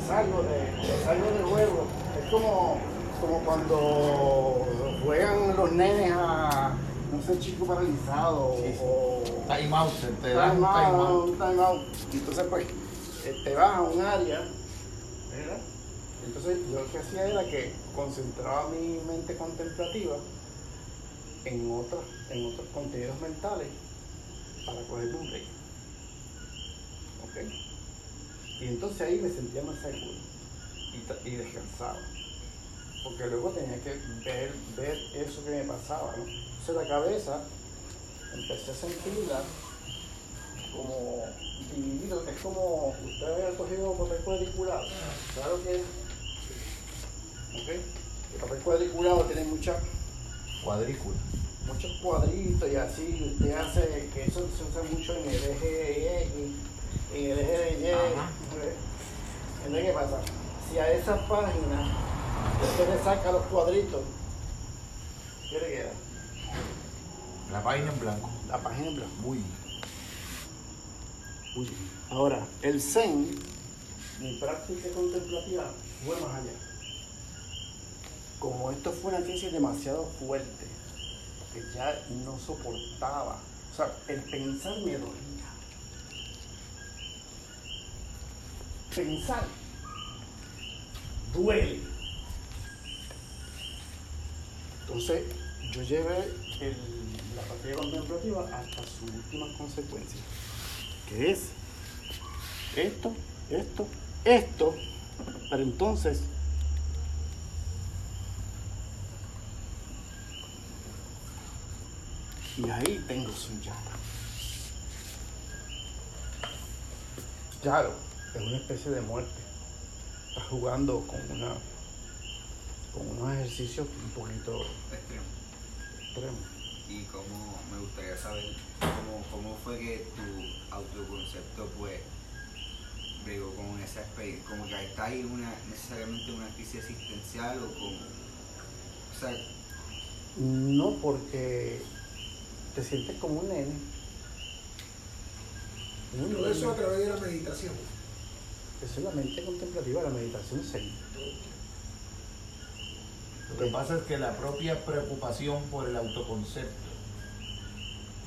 salgo de, salgo del juego. Es como, como cuando juegan los nenes a, no sé, chico paralizado o... Time out, te dan un time out. Un time out. Entonces, pues, eh, te vas a un área, ¿verdad? Entonces, yo lo que hacía era que concentraba mi mente contemplativa en, otros en otros contenidos mentales para coger un break. ¿Ok? Y entonces ahí me sentía más seguro y, y descansado. Porque luego tenía que ver, ver eso que me pasaba. ¿no? La cabeza empecé a sentirla como dividido, es como ustedes han cogido papel cuadriculado. ¿Saben lo que. El papel cuadriculado tiene muchas Cuadrícula. muchos cuadritos y así usted hace que eso se usa mucho en el eje X, en el eje de Y. Entonces, ¿qué pasa? Si a esa página usted le saca los cuadritos, ¿qué le queda? La página en blanco. La página en blanco. Uy. Uy. Ahora, el Zen, mi práctica contemplativa, fue más allá. Como esto fue una crisis demasiado fuerte, que ya no soportaba, o sea, el pensar me dolía. Pensar duele. Entonces, yo llevé el- la práctica contemplativa hasta sus últimas consecuencias que es esto, esto, esto, pero entonces y ahí tengo su llama. Claro, es una especie de muerte. Estás jugando con una con unos ejercicios un poquito Extremo. extremos. Y cómo me gustaría saber cómo, cómo fue que tu autoconcepto pues bregó con esa experiencia, como que está ahí una, necesariamente una crisis existencial o como o sea, No porque te sientes como un nene. Un Todo eso a través de la meditación. Esa es la mente contemplativa, la meditación zen. Lo que pasa es que la propia preocupación por el autoconcepto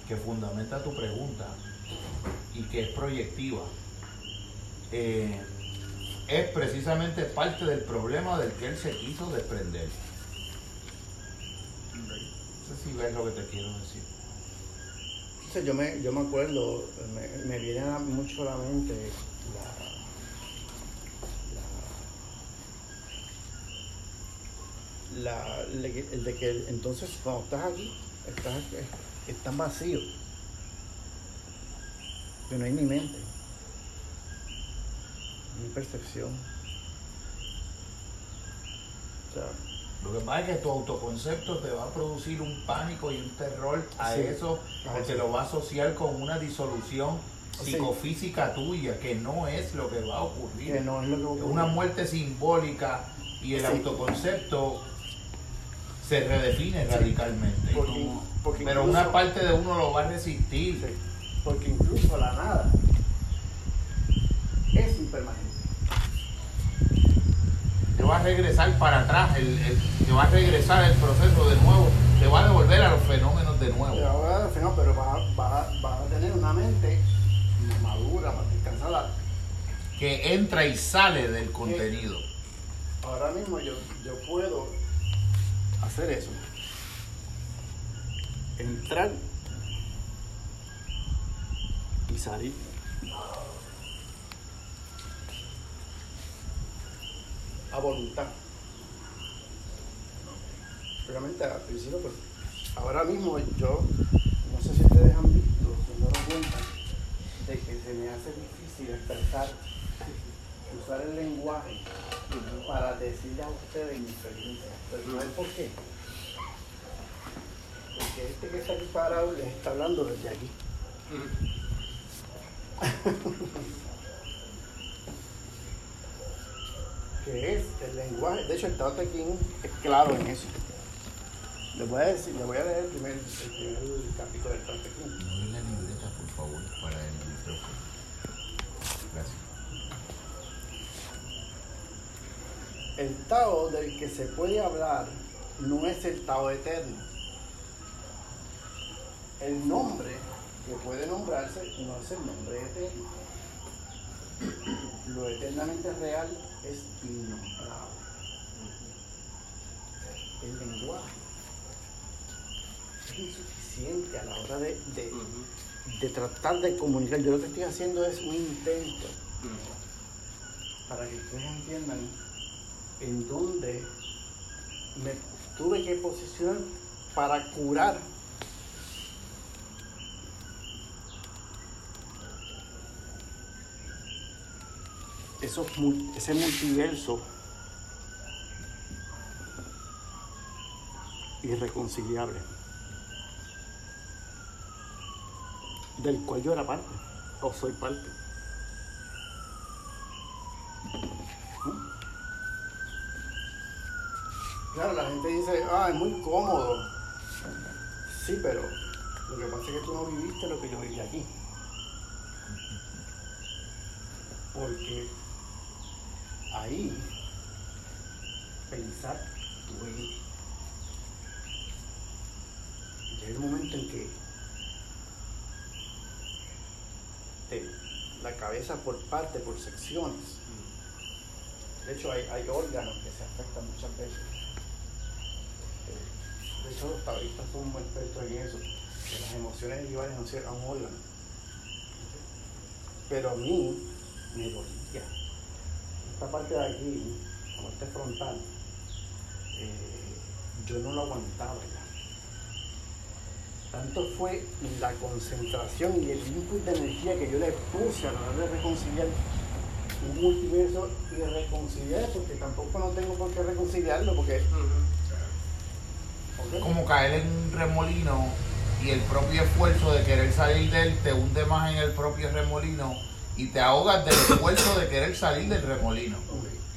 que fundamenta tu pregunta y que es proyectiva eh, es precisamente parte del problema del que él se quiso desprender. No sé si ves lo que te quiero decir. Yo me, yo me acuerdo, me, me viene mucho a la mente la, la, el de que- entonces cuando estás aquí, estás, estás vacío. Que no hay ni mente, ni percepción. O sea, Lo que pasa es que tu autoconcepto te va a producir un pánico y un terror a Sí. eso, porque eso. lo va a asociar con una disolución Sí. psicofísica tuya, que no es lo que va a ocurrir. que no es lo que Es ocurre. una muerte simbólica y el Sí. autoconcepto se redefine radicalmente. Porque- porque Pero incluso- una parte de uno lo va a resistir. Sí, porque incluso la nada es impermanente. Te va a regresar para atrás, el, el- te va a regresar el proceso de nuevo, te va a devolver a los fenómenos de nuevo. ahora, no, pero va, va- va a tener una mente madura, más descansada. Que entra y sale del contenido. Ahora mismo yo, yo puedo hacer eso. Entrar y salir. A voluntad. Realmente al principio, pues, ahora mismo yo, no sé si ustedes han visto, se dado cuenta de que se me hace difícil expresar, usar el lenguaje para decirle a ustedes mi experiencia. Pero ¿saben por qué? Porque este que está aquí parado les está hablando desde aquí. que es el lenguaje, de hecho el Tao Ching es claro en eso. Les voy a decir, les voy a leer el primer, el primer capítulo del Tao Ching. Mueve la libreta, por favor, para el micrófono. Gracias. El Tao del que se puede hablar no es el Tao eterno. El nombre que puede nombrarse no es el nombre eterno. Lo eternamente real es innombrable. El lenguaje es insuficiente a la hora de, de- de tratar de comunicar. Yo lo que estoy haciendo es un intento para que ustedes entiendan en dónde me tuve que posicionar para curar esos, ese multiverso irreconciliable, del cual yo era parte, o soy parte. Claro, la gente dice, ah, es muy cómodo. Sí, pero lo que pasa es que tú no viviste lo que yo viví aquí. Porque ahí pensar ahí. Llega el momento en que te, la cabeza por parte, por secciones. De hecho, hay órganos que se afectan muchas veces. De hecho, los taoístas son muy expertos en eso, que las emociones equivalen a un órgano. Pero a mí me dolía. Esta parte de aquí, como este frontal, eh, yo no lo aguantaba ya. Tanto fue la concentración y el input de energía que yo le puse a la hora de reconciliar un multiverso y reconciliar, porque tampoco no tengo por qué reconciliarlo, porque como caer en un remolino y el propio esfuerzo de querer salir de él te hunde más en el propio remolino y te ahogas del esfuerzo de querer salir del remolino.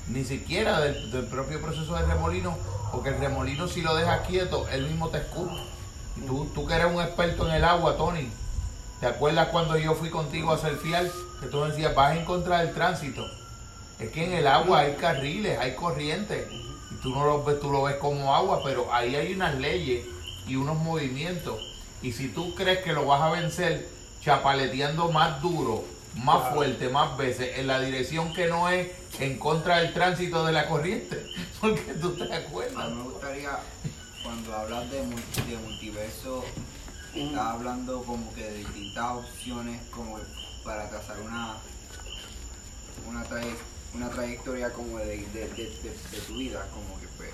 Ni siquiera del, propio proceso del remolino, porque el remolino si lo dejas quieto, él mismo te escupe. Tú, tú que eres un experto en el agua, Tony, ¿te acuerdas cuando yo fui contigo a fiel Que tú me decías, vas a encontrar el tránsito. Es que en el agua hay carriles, hay corrientes tú no lo ves, tú lo ves como agua, pero ahí hay unas leyes y unos movimientos. Y si tú crees que lo vas a vencer chapaleteando más duro, más fuerte, más veces, en la dirección que no es en contra del tránsito de la corriente, porque tú te acuerdas. A mí me gustaría, cuando hablas de, de multiverso, estás hablando como que de distintas opciones como para trazar una, una trayectoria una trayectoria como de, tu vida, como que fue.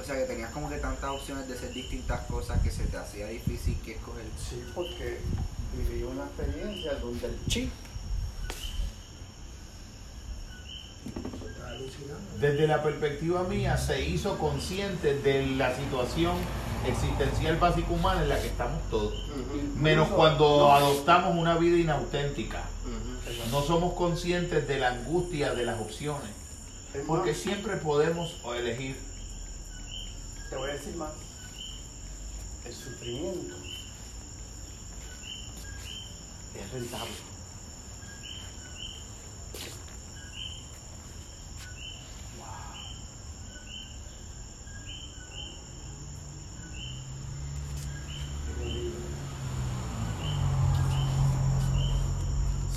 O sea que tenías como que tantas opciones de hacer distintas cosas que se te hacía difícil que escoger. Sí, porque viví una experiencia donde el chip desde la perspectiva mía se hizo consciente de la situación existencial básica humana en la que estamos todos. Menos cuando adoptamos una vida inauténtica. No somos conscientes de la angustia de las opciones. Porque siempre podemos elegir. Te voy a decir más. El sufrimiento es rentable.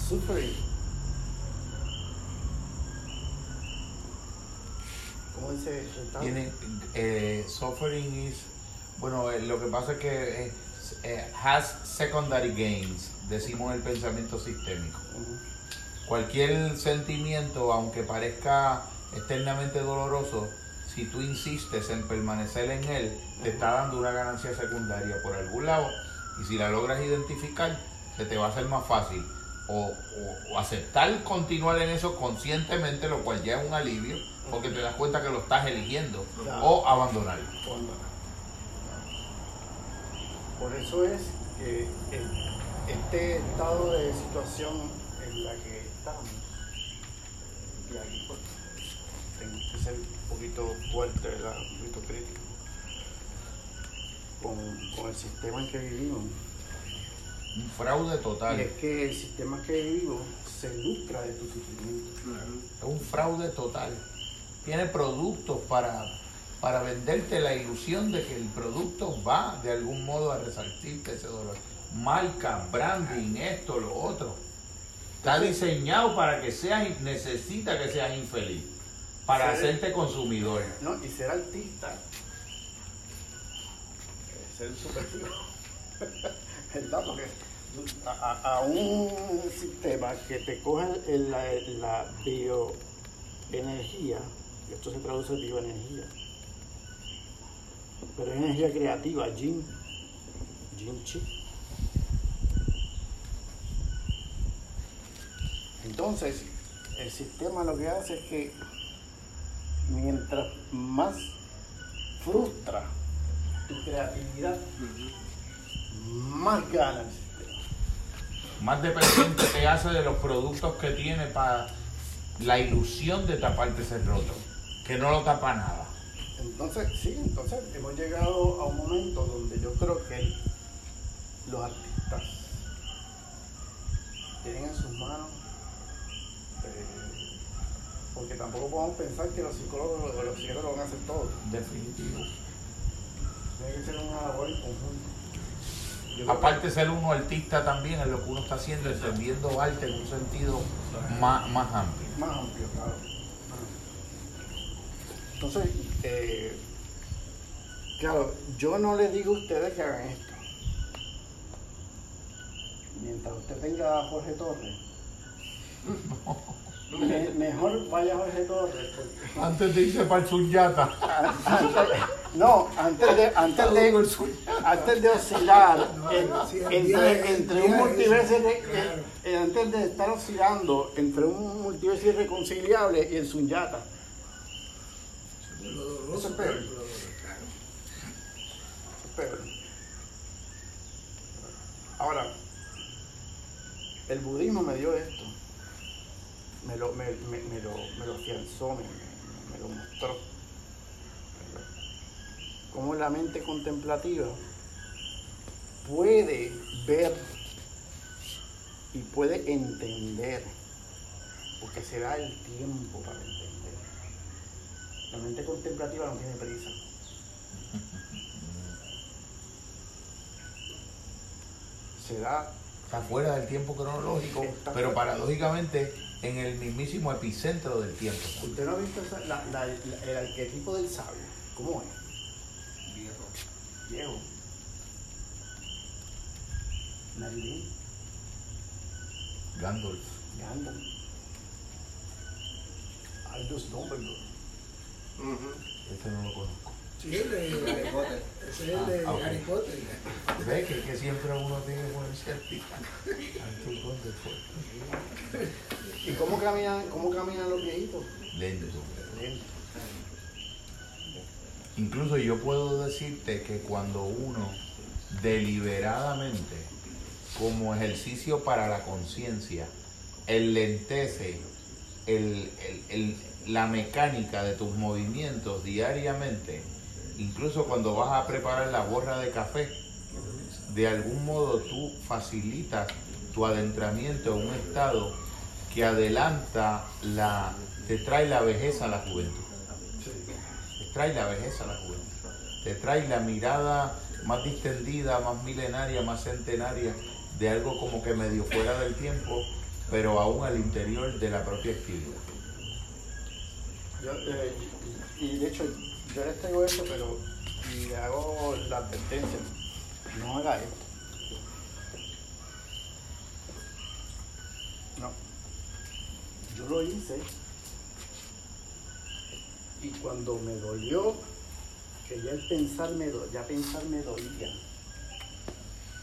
Suffering. ¿Cómo dice Tiene, eh, suffering is, bueno, eh, lo que pasa es que eh, has secondary gains, decimos el pensamiento sistémico. Cualquier sentimiento, aunque parezca externamente doloroso, si tú insistes en permanecer en él, te está dando una ganancia secundaria por algún lado. Y si la logras identificar, se te va a hacer más fácil. O, aceptar continuar en eso conscientemente, lo cual ya es un alivio, porque te das cuenta que lo estás eligiendo, o abandonarlo. Por eso es que este estado de situación en la que estamos, y aquí pues, tengo que ser un poquito fuerte, un poquito crítico, con, con el sistema en que vivimos un fraude total. Y es que el sistema que vivo se lucra de tu sufrimiento. Es un fraude total. Tiene productos para, para venderte la ilusión de que el producto va de algún modo a resarcirte ese dolor. Marca, branding, esto, lo otro. Está diseñado para que seas, necesita que seas infeliz, para hacerte consumidor. No, y ser artista, ser un ¿verdad? Porque a, un sistema que te la, la bioenergía, esto se traduce en bioenergía, pero energía creativa, Jin, Jin Chi. Entonces, el sistema lo que hace es que mientras más frustra tu creatividad, más gana el sistema. Más dependiente te hace de los productos que tiene para la ilusión de taparte ese roto, que no lo tapa nada. Entonces, sí, entonces hemos llegado a un momento donde yo creo que los artistas tienen en sus manos, eh, porque tampoco podemos pensar que los psicólogos o los psicólogos lo van a hacer todo. Definitivo. Tiene que ser una labor en conjunto. Aparte de ser uno artista también en lo que uno está haciendo, entendiendo arte en un sentido más, más amplio. más amplio, claro. Entonces, eh, claro, yo no les digo a ustedes que hagan esto. Mientras usted tenga a Jorge Torres, me- mejor vaya a Jorge Torres. porque- Antes de irse para el Sunyata. no, antes de, antes de, antes de oscilar en- entre, un multiverso, claro. eh, antes de estar oscilando entre un multiverso irreconciliable y el Sunyata. Eso es claro. Pero, ahora, el budismo me dio esto, me lo, me, lo, me lo afianzó, me, me- me lo mostró. Cómo la mente contemplativa puede ver y puede entender, porque se da el tiempo para entender. La mente contemplativa no tiene prisa. Se da Está fuera del tiempo cronológico, Está pero paradójicamente en el mismísimo epicentro del tiempo. ¿Usted no ha visto esa- la- la- la- el arquetipo del sabio? ¿Cómo es? Viejo. Viejo. Marilyn, Gandalf. Gandalf, Aldous Dumbledore. Ujú. Este no lo conozco. Sí, el de Harry Potter. ese es el de Ah. Harry Potter. ¿Ves que, que siempre uno tiene que ponerse Gandalf. ¿Y cómo caminan, cómo caminan los viejitos? Lento. Lento. Incluso yo puedo decirte que cuando uno deliberadamente, como ejercicio para la conciencia, enlentece el- el- el- la mecánica de tus movimientos diariamente, incluso cuando vas a preparar la borra de café, de algún modo tú facilitas tu adentramiento en un estado que adelanta la, te trae la vejez a la juventud te trae la vejez a la juventud, te trae la mirada más distendida, más milenaria, más centenaria de algo como que medio fuera del tiempo, pero aún al interior de la propia actividad. Yo, eh, y, de hecho, yo les traigo esto, pero le hago la advertencia. No haga esto. No. Yo lo hice y cuando me dolió, que ya el pensar me, do- ya pensar me dolía,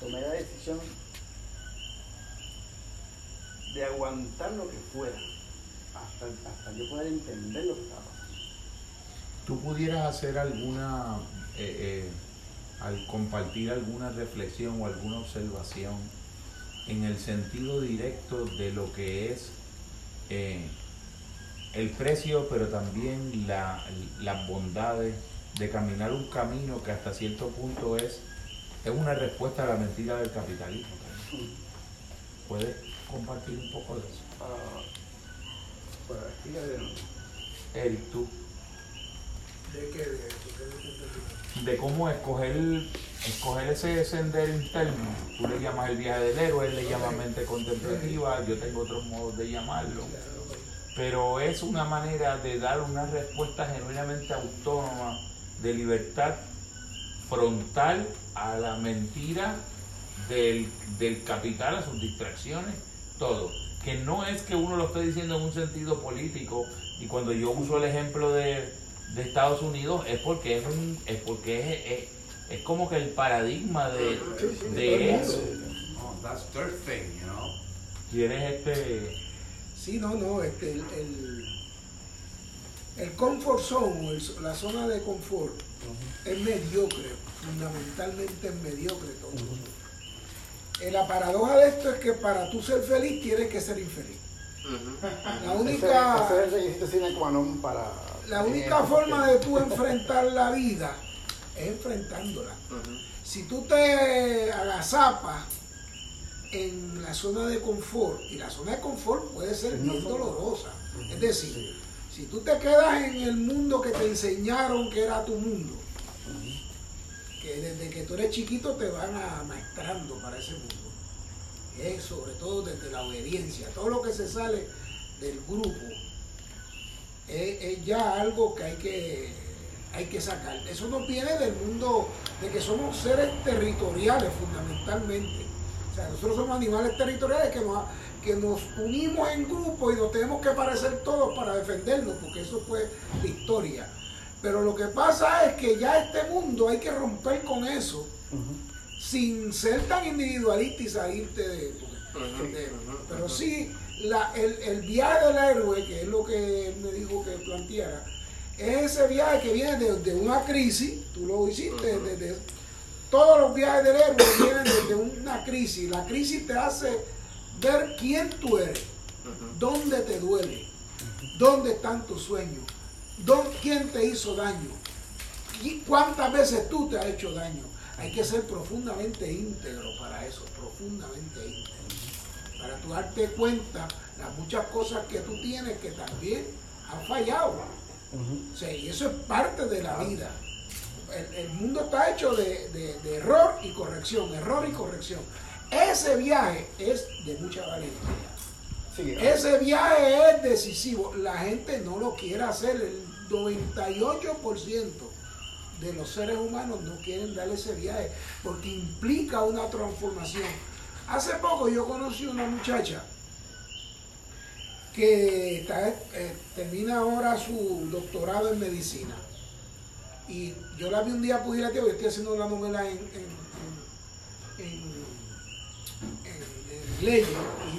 tomé la decisión de aguantar lo que fuera hasta, hasta yo poder entender lo que estaba pasando. ¿Tú pudieras hacer alguna, eh, eh, al compartir alguna reflexión o alguna observación en el sentido directo de lo que es eh, el precio, pero también la- las bondades de caminar un camino que hasta cierto punto es, es una respuesta a la mentira del capitalismo? ¿Puedes compartir un poco de eso? Pues, fíjate, Eric, tú. ¿De qué? ¿De, de, de, de- de cómo escoger, escoger ese sendero interno. Tú le llamas el viaje del héroe, él le llama mente contemplativa, yo tengo otros modos de llamarlo. Pero es una manera de dar una respuesta genuinamente autónoma, de libertad frontal a la mentira del, del capital, a sus distracciones, todo. Que no es que uno lo esté diciendo en un sentido político, y cuando yo uso el ejemplo de, de Estados Unidos es porque es un, es porque es, es, es como que el paradigma de, de eso. Oh, that's their thing, you know. Tienes este Sí, no, no, este, el, el, el comfort zone, el- la zona de confort, es mediocre, fundamentalmente es mediocre todo. Eh, La paradoja de esto es que para tú ser feliz tienes que ser infeliz. La única, ese es para. la forma de tú enfrentar la vida es enfrentándola. Si tú te agazapas en la zona de confort, y la zona de confort puede ser bien dolorosa, es decir, si tú te quedas en el mundo que te enseñaron que era tu mundo, desde que tú eres chiquito te van maestrando para ese mundo, es sobre todo desde la obediencia, todo lo que se sale del grupo es, es ya algo que hay que hay que sacar. Eso nos viene del mundo de que somos seres territoriales fundamentalmente. O sea, nosotros somos animales territoriales que nos, que nos unimos en grupo y nos tenemos que parecer todos para defendernos, porque eso fue la historia. Pero lo que pasa es que ya este mundo hay que romper con eso sin ser tan individualista y salirte de... de- pero sí, la- el, el viaje del héroe, que es lo que él me dijo que planteara, es ese viaje que viene de, de una crisis, tú lo hiciste, Ujú. desde, todos los viajes del héroe vienen desde una crisis. La crisis te hace ver quién tú eres, dónde te duele, dónde están tus sueños, dónde, quién te hizo daño, y cuántas veces tú te has hecho daño. Hay que ser profundamente íntegro para eso, profundamente íntegro. Para tú darte cuenta las muchas cosas que tú tienes que también han fallado. Sea, y eso es parte de la vida. El, el mundo está hecho de, de- de error y corrección, error y corrección. Ese viaje es de mucha valentía. Sí, Ese viaje es decisivo. La gente no lo quiere hacer. El 98% de los seres humanos no quieren dar ese viaje porque implica una transformación. Hace poco yo conocí una muchacha que eh, termina ahora su doctorado en medicina. Y yo la vi un día pugilatear, yo estoy haciendo una novela en, en- leyes.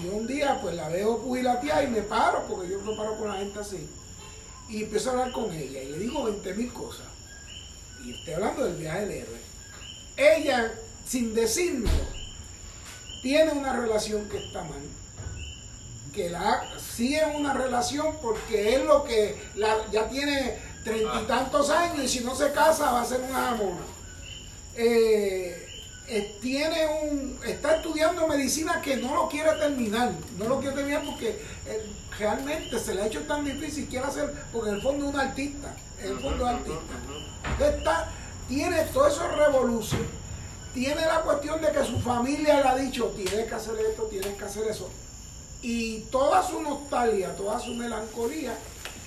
Y un día pues la veo pugilatear y me paro, porque yo me paro con la gente así. Y empiezo a hablar con ella y le digo 20 mil cosas. Y estoy hablando del viaje del héroe. Ella, sin decírmelo, tiene una relación que está mal. Que la sigue una relación porque es lo que la- ya tiene treinta y tantos años y si no se casa va a ser una jamona. Eh, eh, tiene un, está estudiando medicina que no lo quiere terminar, no lo quiere terminar porque eh, realmente se le ha hecho tan difícil, quiere hacer, porque en el fondo es un artista, en el fondo es artista. Está, tiene todo eso revolución, tiene la cuestión de que su familia le ha dicho, tienes que hacer esto, tienes que hacer eso. Y toda su nostalgia, toda su melancolía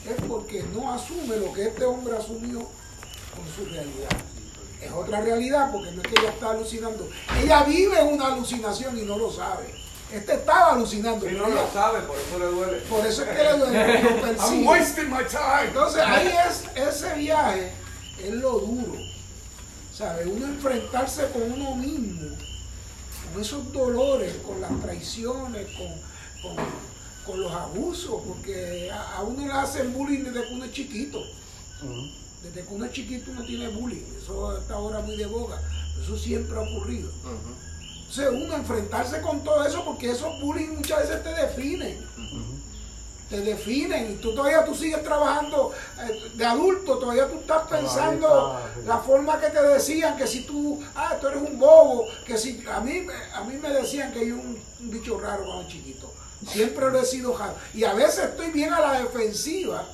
es porque no asume lo que este hombre asumió con su realidad. Es otra realidad porque no es que ella está alucinando. Ella vive una alucinación y no lo sabe. Este estaba alucinando. Si no lo sabe, por eso le duele. por eso es que le duele. lo I'm wasting my time. Entonces ahí es, ese viaje es lo duro. ¿Sabe? Uno enfrentarse con uno mismo, con esos dolores, con las traiciones, con, con, con los abusos, porque a, a uno le hacen bullying desde que uno es chiquito. Desde que uno es chiquito uno tiene bullying. Eso está ahora muy de boga. Eso siempre ha ocurrido. Entonces uno enfrentarse con todo eso, porque esos bullying muchas veces te definen te definen y tú todavía tú sigues trabajando eh, de adulto, todavía tú estás pensando la forma que te decían, que si tú, ah, tú eres un bobo, que si, a mí, me- a mí me decían que yo un, un bicho raro cuando chiquito, siempre lo he sido raro, y a veces estoy bien a la defensiva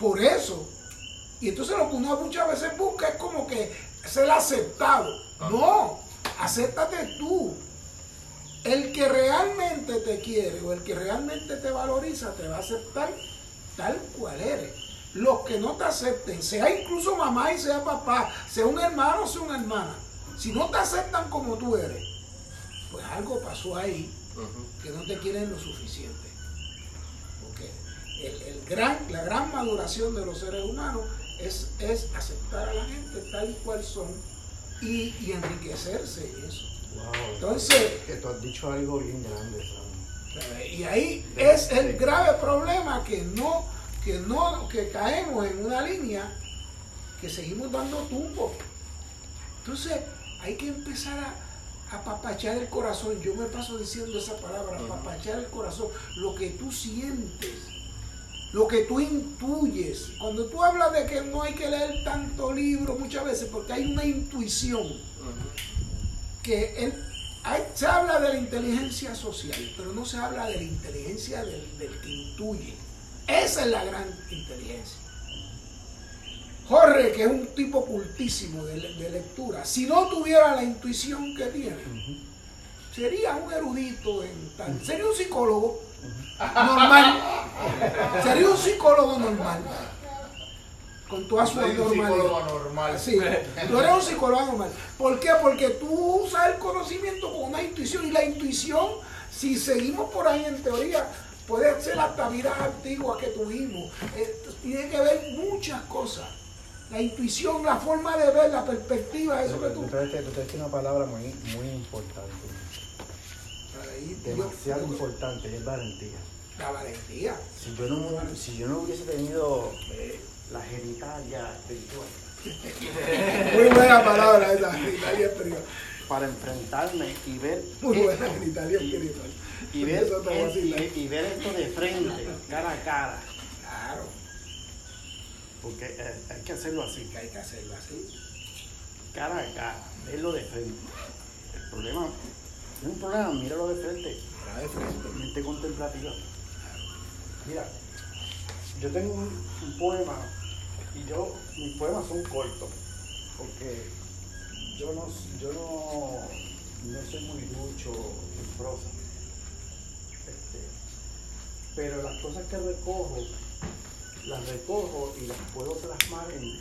por eso, y entonces lo que uno muchas veces busca es como que ser aceptado, no, acéptate tú, el que realmente te quiere o el que realmente te valoriza te va a aceptar tal cual eres. Los que no te acepten, sea incluso mamá y sea papá, sea un hermano o sea una hermana, si no te aceptan como tú eres, pues algo pasó ahí que no te quieren lo suficiente. Porque el, el gran, la gran maduración de los seres humanos es, es aceptar a la gente tal y cual son y, y enriquecerse en eso. Wow. Entonces, que tú has dicho algo bien grande, Sam. Y ahí es el grave problema que no, que no, que caemos en una línea que seguimos dando tumbo. Entonces, hay que empezar a apapachar el corazón. Yo me paso diciendo esa palabra, apapachar el corazón. Lo que tú sientes, lo que tú intuyes. Cuando tú hablas de que no hay que leer tanto libro muchas veces, porque hay una intuición que él se habla de la inteligencia social, pero no se habla de la inteligencia del, que intuye. Esa es la gran inteligencia. Jorge, que es un tipo cultísimo de, lectura, si no tuviera la intuición que tiene, sería un erudito en tal, sería un psicólogo normal, sería un psicólogo normal con toda su normalidad. normal. Sí, tú eres un psicólogo normal. ¿Por qué? Porque tú usas el conocimiento con una intuición y la intuición, si seguimos por ahí en teoría, puede ser hasta vidas antiguas que tuvimos. Eh, tiene que ver muchas cosas. La intuición, la forma de ver, la perspectiva, eso que tú... Usted tiene una palabra muy, muy importante. Demasiado importante, es valentía. La valentía. Si yo no, si yo no hubiese tenido... Eh, la genitalia espiritual. Muy buena palabra esa, genitalia espiritual. Para enfrentarme y ver. Muy buena genitalia espiritual. Y ver, y, ver esto de frente, cara a cara. Claro. Porque eh, hay que hacerlo así. hay que hacerlo así. Cara a cara, verlo de frente. El problema, no es un problema, míralo de frente. de frente. Mente contemplativa. Mira, yo tengo un, poema y yo, mis poemas son cortos, porque yo no, yo no, no soy muy ducho en prosa. Este, pero las cosas que recojo, las recojo y las puedo plasmar en,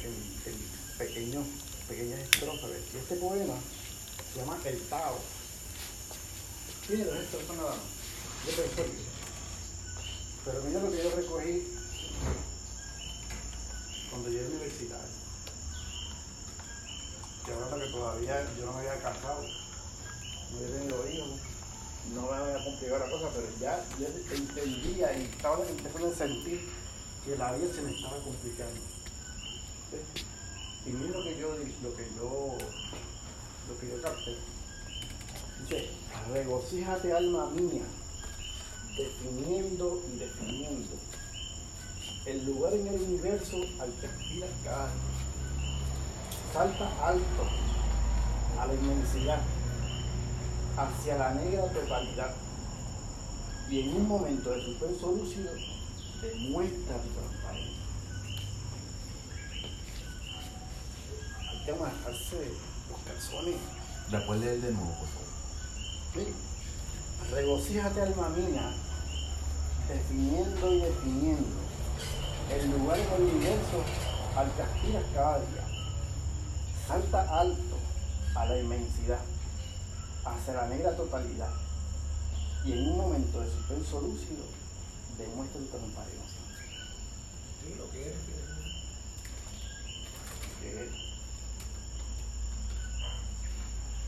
pequeños, pequeñas estrofas. Y este poema se llama El Tao. Tiene dos estrofas nada más. Pero mira lo que yo recogí cuando yo era universitario. Que ahora que todavía yo no me había casado, no había tenido no me había complicado la cosa, pero ya yo entendía y estaba empezando a sentir que la vida se me estaba complicando. Y mira lo que yo lo que yo lo que yo capté. Dice, regocíjate alma mía, definiendo y definiendo el lugar en el universo al que aspira cada Salta alto a la inmensidad, hacia la negra totalidad. Y en un momento de suspenso lúcido, demuestra tu transparencia. Hay que amarrarse los calzones. Puedes leer de nuevo. Sí. Regocíjate, alma mía, definiendo y definiendo el lugar en el universo al que aspiras cada día. Salta alto a la inmensidad, hacia la negra totalidad. Y en un momento de suspenso lúcido, demuestra tu transparencia. Sí, lo que eres.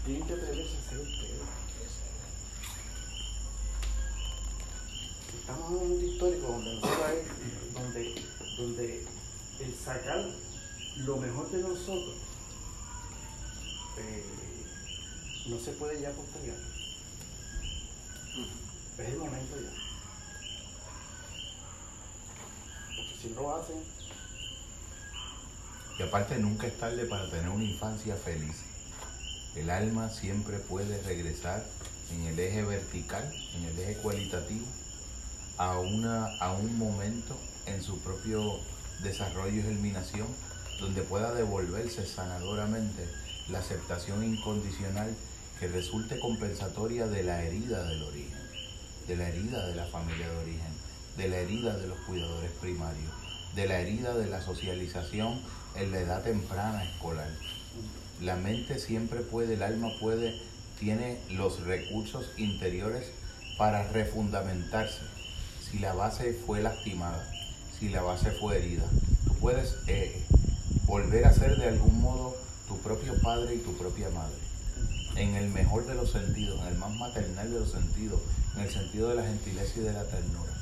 Tienen que atreverse a ser usted. Estamos en un momento histórico donde nosotros hay donde, donde el sacar lo mejor de nosotros eh, no se puede ya postergar. Es el momento ya. Porque si lo hacen. Y aparte nunca es tarde para tener una infancia feliz. El alma siempre puede regresar en el eje vertical, en el eje cualitativo, a, una, a un momento en su propio desarrollo y germinación, donde pueda devolverse sanadoramente la aceptación incondicional que resulte compensatoria de la herida del origen, de la herida de la familia de origen, de la herida de los cuidadores primarios, de la herida de la socialización en la edad temprana escolar. La mente siempre puede, el alma puede, tiene los recursos interiores para refundamentarse si la base fue lastimada si la base fue herida. Tú puedes eh, volver a ser de algún modo tu propio padre y tu propia madre. en el mejor de los sentidos, en el más maternal de los sentidos, en el sentido de la gentileza y de la ternura.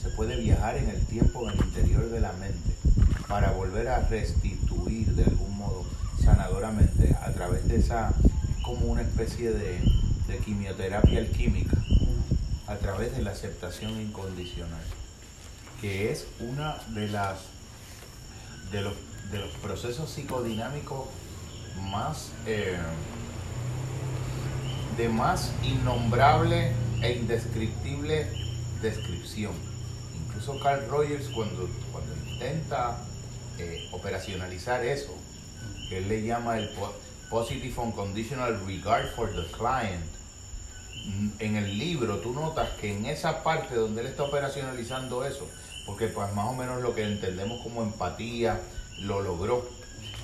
Se puede viajar en el tiempo, en el interior de la mente, para volver a restituir de algún modo sanadoramente a través de esa, como una especie de, de quimioterapia alquímica, a través de la aceptación incondicional, que es una de las de los, de los procesos psicodinámicos más eh, de más innombrable e indescriptible descripción. Incluso Carl Rogers cuando, cuando intenta eh, operacionalizar eso, que él le llama el Positive Unconditional Regard for the Client, en el libro tú notas que en esa parte donde él está operacionalizando eso, porque pues más o menos lo que entendemos como empatía lo logró,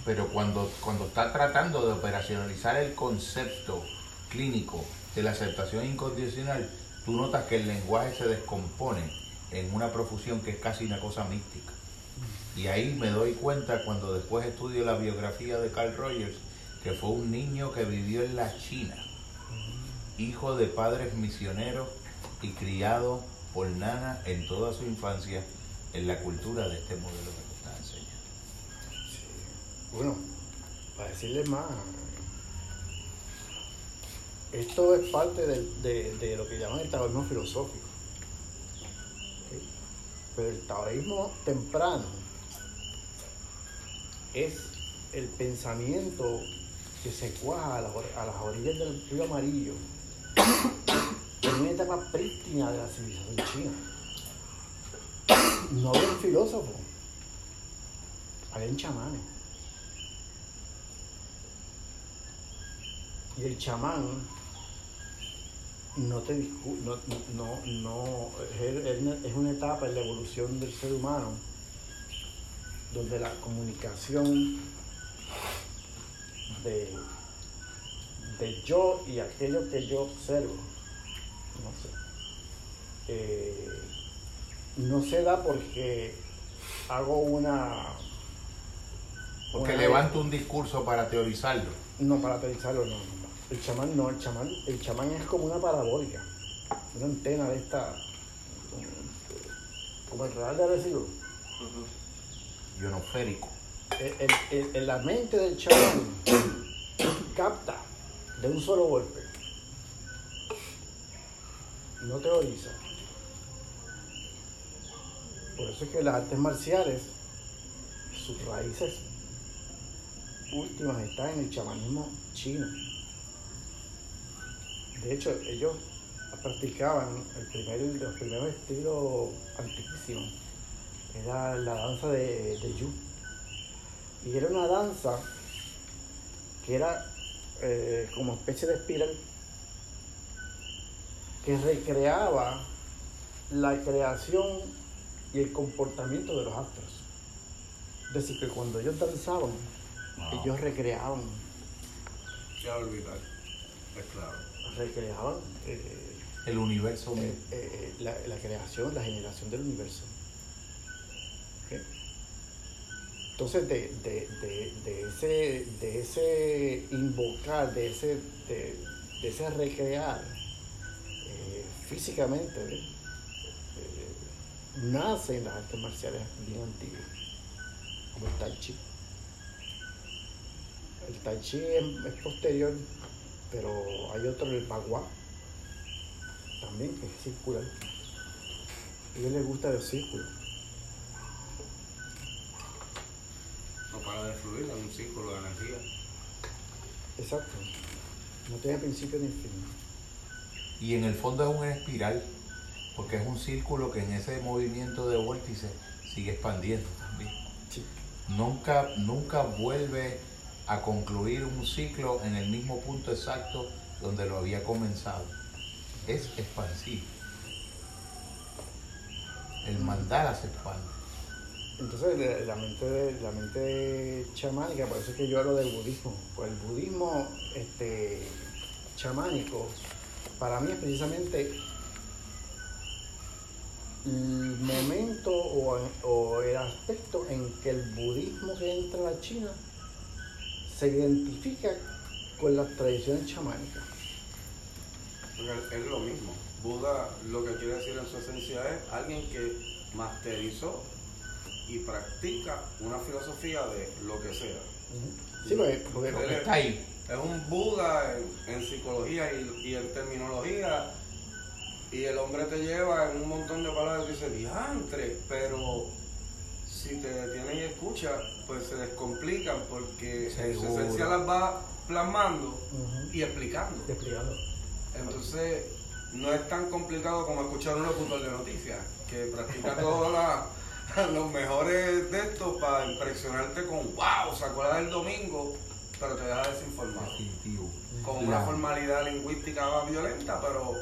pero cuando, cuando está tratando de operacionalizar el concepto clínico de la aceptación incondicional, tú notas que el lenguaje se descompone en una profusión que es casi una cosa mística. Y ahí me doy cuenta cuando después estudio la biografía de Carl Rogers, que fue un niño que vivió en la China, hijo de padres misioneros y criado por nana en toda su infancia en la cultura de este modelo que te está enseñando. Bueno, para decirle más, esto es parte de, lo que llaman el taoísmo filosófico. Pero el taoísmo temprano es el pensamiento que se cuaja a las, orillas del río amarillo en una etapa prístina de la civilización china. No había un filósofo, había chamanes. Y el chamán no te no, no, no es, una etapa en la evolución del ser humano donde la comunicación de, de yo y aquello que yo observo, no sé, eh, no se da porque hago una... Porque levanto un discurso para teorizarlo. No, para teorizarlo no, El chamán no, el chamán, el chamán es como una parabólica, una antena de esta, como el radar de Arecibo. Ionoférico. En la mente del chamán capta de un solo golpe. No teoriza. Por eso es que las artes marciales, sus raíces últimas están en el chamanismo chino. De hecho, ellos practicaban el primer, los primeros estilos. Era la danza de, de Yu. Y era una danza que era eh, como especie de espiral que recreaba la creación y el comportamiento de los astros. Es decir, que cuando ellos danzaban, ellos recreaban. Ya olvidar, es claro. Recreaban eh, el universo. Eh, eh, la, creación, la generación del universo. Entonces, de, ese, de ese invocar, de ese, de, ese recrear físicamente, nace en las artes marciales bien antiguas, como el Tai Chi. El Tai Chi es, posterior, pero hay otro, el Bagua, también, que es circular. A ellos les gusta el círculo. No para de fluir, es un círculo de energía. Exacto. No tiene principio ni fin. Y en el fondo es una espiral porque es un círculo que en ese movimiento de vórtice sigue expandiendo también. Nunca, nunca vuelve a concluir un ciclo en el mismo punto exacto donde lo había comenzado. Es expansivo. El mandala se expande. Entonces la mente, la mente chamánica, por eso es que yo hablo del budismo. Pues el budismo este, chamánico para mí es precisamente el momento o, el aspecto en que el budismo que entra a China se identifica con las tradiciones chamánicas? Es lo mismo. Buda lo que quiere decir en su esencia es alguien que masterizó y practica una filosofía de lo que sea. Sí, porque, porque- Está ahí. Es un Buda en, en psicología y, y en terminología. Y el hombre te lleva en un montón de palabras y dice, diantre, pero si te detiene y escucha, pues se descomplican porque su esencia las va plasmando y explicando. explicando. Entonces, no es tan complicado como escuchar un locutor de noticias que practica todos la- los mejores de estos para impresionarte con wow, se acuerda del domingo, pero te deja desinformado. Definitivo. Con una formalidad lingüística más violenta, pero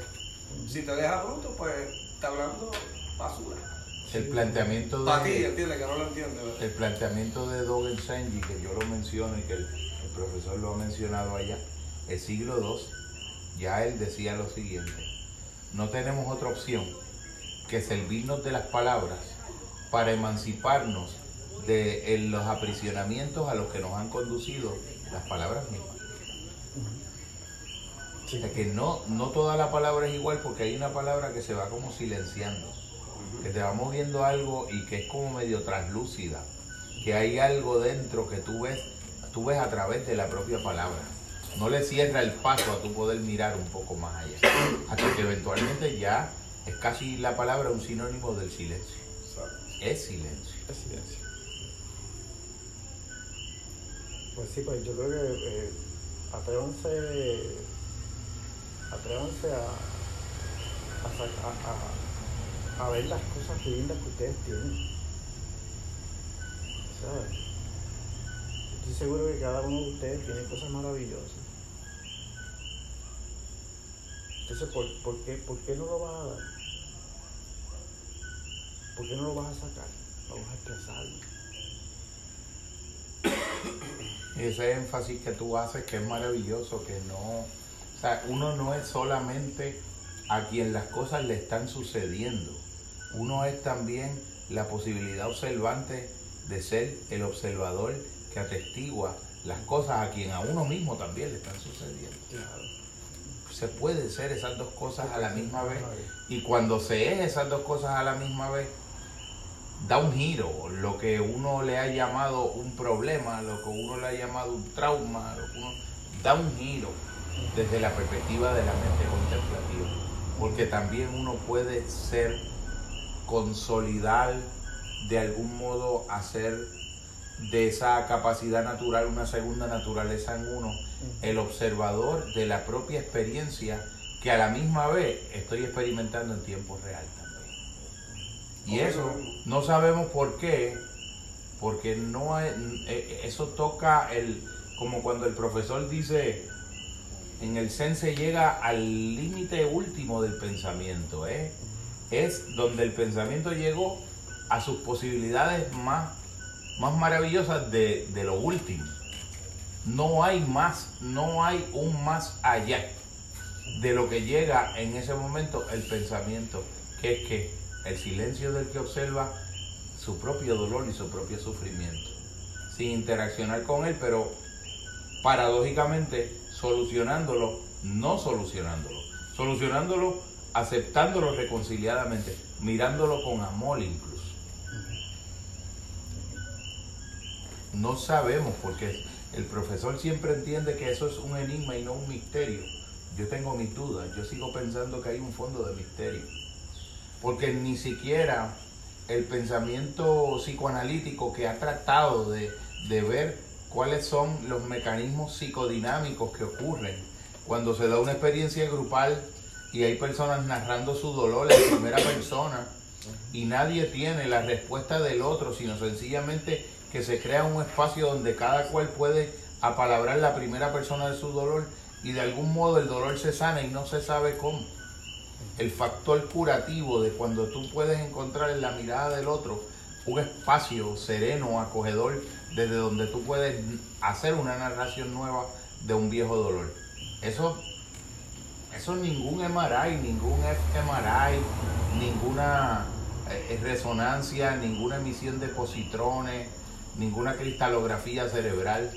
si te deja bruto, pues está hablando basura. El planteamiento de... Para ti, entiende que no lo entiende. ¿verdad? El planteamiento de Dogen Senji, que yo lo menciono y que el, el profesor lo ha mencionado allá, el siglo II, ya él decía lo siguiente, no tenemos otra opción que servirnos de las palabras para emanciparnos de en los aprisionamientos a los que nos han conducido las palabras mismas. Sí. O sea que no, no toda la palabra es igual porque hay una palabra que se va como silenciando que te va moviendo algo y que es como medio translúcida, que hay algo dentro que tú ves, tú ves a través de la propia palabra. No le cierra el paso a tu poder mirar un poco más allá. Hasta que eventualmente ya es casi la palabra un sinónimo del silencio. Es silencio. Es silencio. Pues sí, pues yo creo que eh, atrévanse, atrévanse a, a, a- a- ver las cosas lindas que ustedes tienen. ¿Sabes? Estoy seguro que cada uno de ustedes tiene cosas maravillosas. Entonces, ¿por, por qué, ¿por qué no lo vas a dar? ¿Por qué no lo vas a sacar? Vamos a expresarlo. Ese énfasis que tú haces que es maravilloso, que no, o sea, uno no es solamente a quien las cosas le están sucediendo, uno es también la posibilidad observante de ser el observador que atestigua las cosas a quien a uno mismo también le están sucediendo. Claro. Se puede ser esas dos cosas a la misma vez y cuando se es esas dos cosas a la misma vez, da un giro, lo que uno le ha llamado un problema, lo que uno le ha llamado un trauma, lo que uno, da un giro desde la perspectiva de la mente contemplativa, porque también uno puede ser, consolidar, de algún modo hacer de esa capacidad natural una segunda naturaleza en uno, el observador de la propia experiencia que a la misma vez estoy experimentando en tiempo real. Y eso no sabemos por qué, porque no es- eh, eso toca el como cuando el profesor dice en el Zen se llega al límite último del pensamiento, ¿eh? es donde el pensamiento llegó a sus posibilidades más, más maravillosas de, de lo último. No hay más, no hay un más allá de lo que llega en ese momento el pensamiento, que es que el silencio del que observa su propio dolor y su propio sufrimiento, sin interaccionar con él, pero paradójicamente solucionándolo, no solucionándolo, solucionándolo, aceptándolo reconciliadamente, mirándolo con amor incluso. No sabemos porque el profesor siempre entiende que eso es un enigma y no un misterio. Yo tengo mis dudas, yo sigo pensando que hay un fondo de misterio. Porque ni siquiera el pensamiento psicoanalítico que ha tratado de, de ver cuáles son los mecanismos psicodinámicos que ocurren cuando se da una experiencia grupal y hay personas narrando su dolor en primera persona y nadie tiene la respuesta del otro, sino sencillamente que se crea un espacio donde cada cual puede apalabrar la primera persona de su dolor y de algún modo el dolor se sana y no se sabe cómo. El factor curativo de cuando tú puedes encontrar en la mirada del otro un espacio sereno, acogedor, desde donde tú puedes hacer una narración nueva de un viejo dolor. Eso, eso ningún MRI, ningún fMRI, ninguna eh, resonancia, ninguna emisión de positrones, ninguna cristalografía cerebral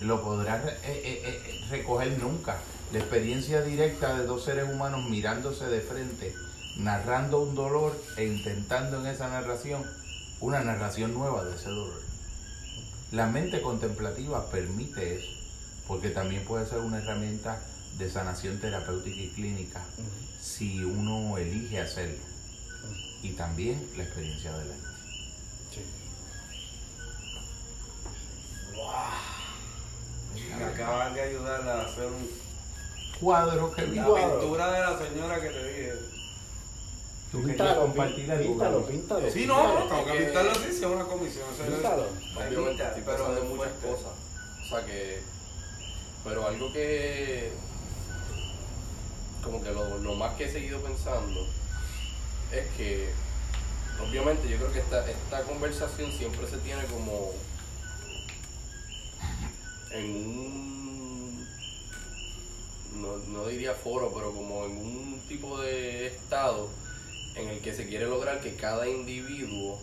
lo podrás eh, eh, recoger nunca. La experiencia directa de dos seres humanos mirándose de frente, narrando un dolor e intentando en esa narración una narración nueva de ese dolor. La mente contemplativa permite eso, porque también puede ser una herramienta de sanación terapéutica y clínica si uno elige hacerlo. Y también la experiencia de la mente. Me acaban de ayudar a hacer un, Cuadro que la pintura de la señora que te dije. Tú Píntalo, compartir algo, píntalo, píntalo. Sí, no, no, tengo que pintarlo así, si es una comisión. es- Píntalo. Obviamente estoy Pero pensando en muchas cosas. O sea que. Pero algo que. Como que lo, lo más que he seguido pensando es que. Obviamente, yo creo que esta, esta conversación siempre se tiene como. En un. No, no diría foro, pero como en un tipo de estado en el que se quiere lograr que cada individuo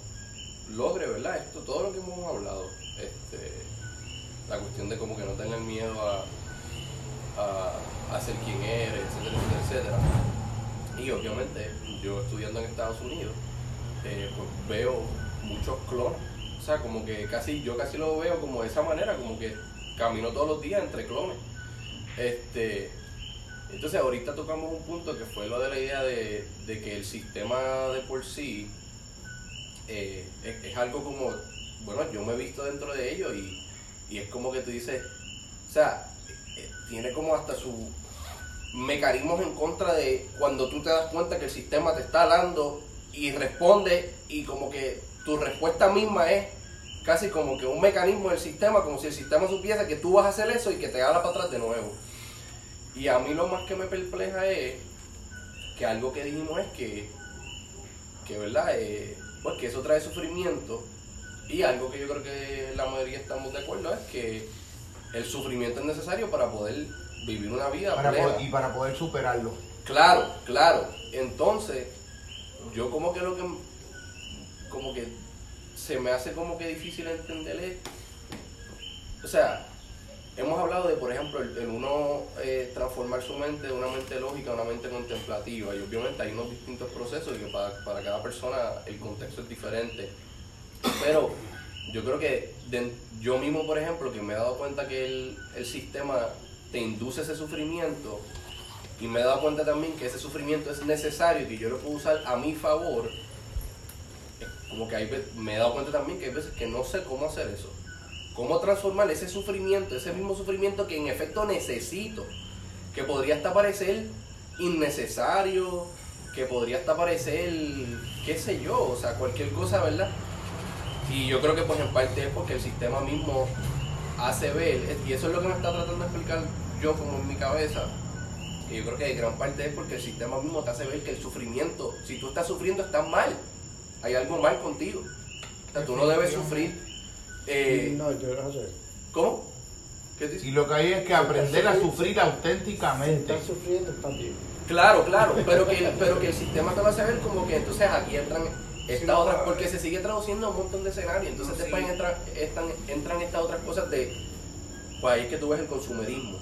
logre, ¿verdad? Esto, todo lo que hemos hablado, este, la cuestión de como que no tengan miedo a, a, ser quien eres, etcétera, etcétera, etcétera. Y obviamente, yo estudiando en Estados Unidos, eh, pues veo muchos clones. O sea, como que casi, yo casi lo veo como de esa manera, como que camino todos los días entre clones. Este, entonces ahorita tocamos un punto que fue lo de la idea de, que el sistema de por sí eh, es, algo como, bueno, yo me he visto dentro de ello y, y es como que tú dices, o sea, eh, tiene como hasta sus mecanismos en contra de cuando tú te das cuenta que el sistema te está hablando y responde y como que tu respuesta misma es casi como que un mecanismo del sistema, como si el sistema supiese que tú vas a hacer eso y que te habla para atrás de nuevo. Y a mí lo más que me perpleja es que algo que dijimos es que, que verdad, Eh, pues que eso trae sufrimiento y algo que yo creo que la mayoría estamos de acuerdo es que el sufrimiento es necesario para poder vivir una vida Para plena. poder- y para poder superarlo. Claro, claro. Entonces, yo como que lo que como que se me hace como que difícil entender es, o sea, hemos hablado de, por ejemplo, el, uno eh, transformar su mente de una mente lógica a una mente contemplativa y obviamente hay unos distintos procesos y que para, cada persona el contexto es diferente. Pero yo creo que yo mismo, por ejemplo, que me he dado cuenta que el, sistema te induce ese sufrimiento y me he dado cuenta también que ese sufrimiento es necesario y que yo lo puedo usar a mi favor, como que me he dado cuenta también que hay veces que no sé cómo hacer eso. Cómo transformar ese sufrimiento, ese mismo sufrimiento que en efecto necesito, que podría hasta parecer innecesario, que podría hasta parecer, qué sé yo, o sea, cualquier cosa, ¿verdad? Y yo creo que pues en parte es porque el sistema mismo hace ver, y eso es lo que me está tratando de explicar yo como en mi cabeza, y yo creo que en gran parte es porque el sistema mismo te hace ver que el sufrimiento, si tú estás sufriendo, estás mal, hay algo mal contigo, o sea, tú no debes sufrir. Eh, No, yo no sé. ¿Cómo? ¿Qué dices? Y lo que hay es que aprender a sufrir auténticamente. estás sufriendo, bien. Claro, claro, pero que, pero que el sistema te va a hacer ver como que entonces aquí entran estas no, otras, porque se sigue traduciendo a un montón de escenarios, entonces No, después sí. entran, están, entran estas otras cosas de, pues ahí es que tú ves el consumerismo.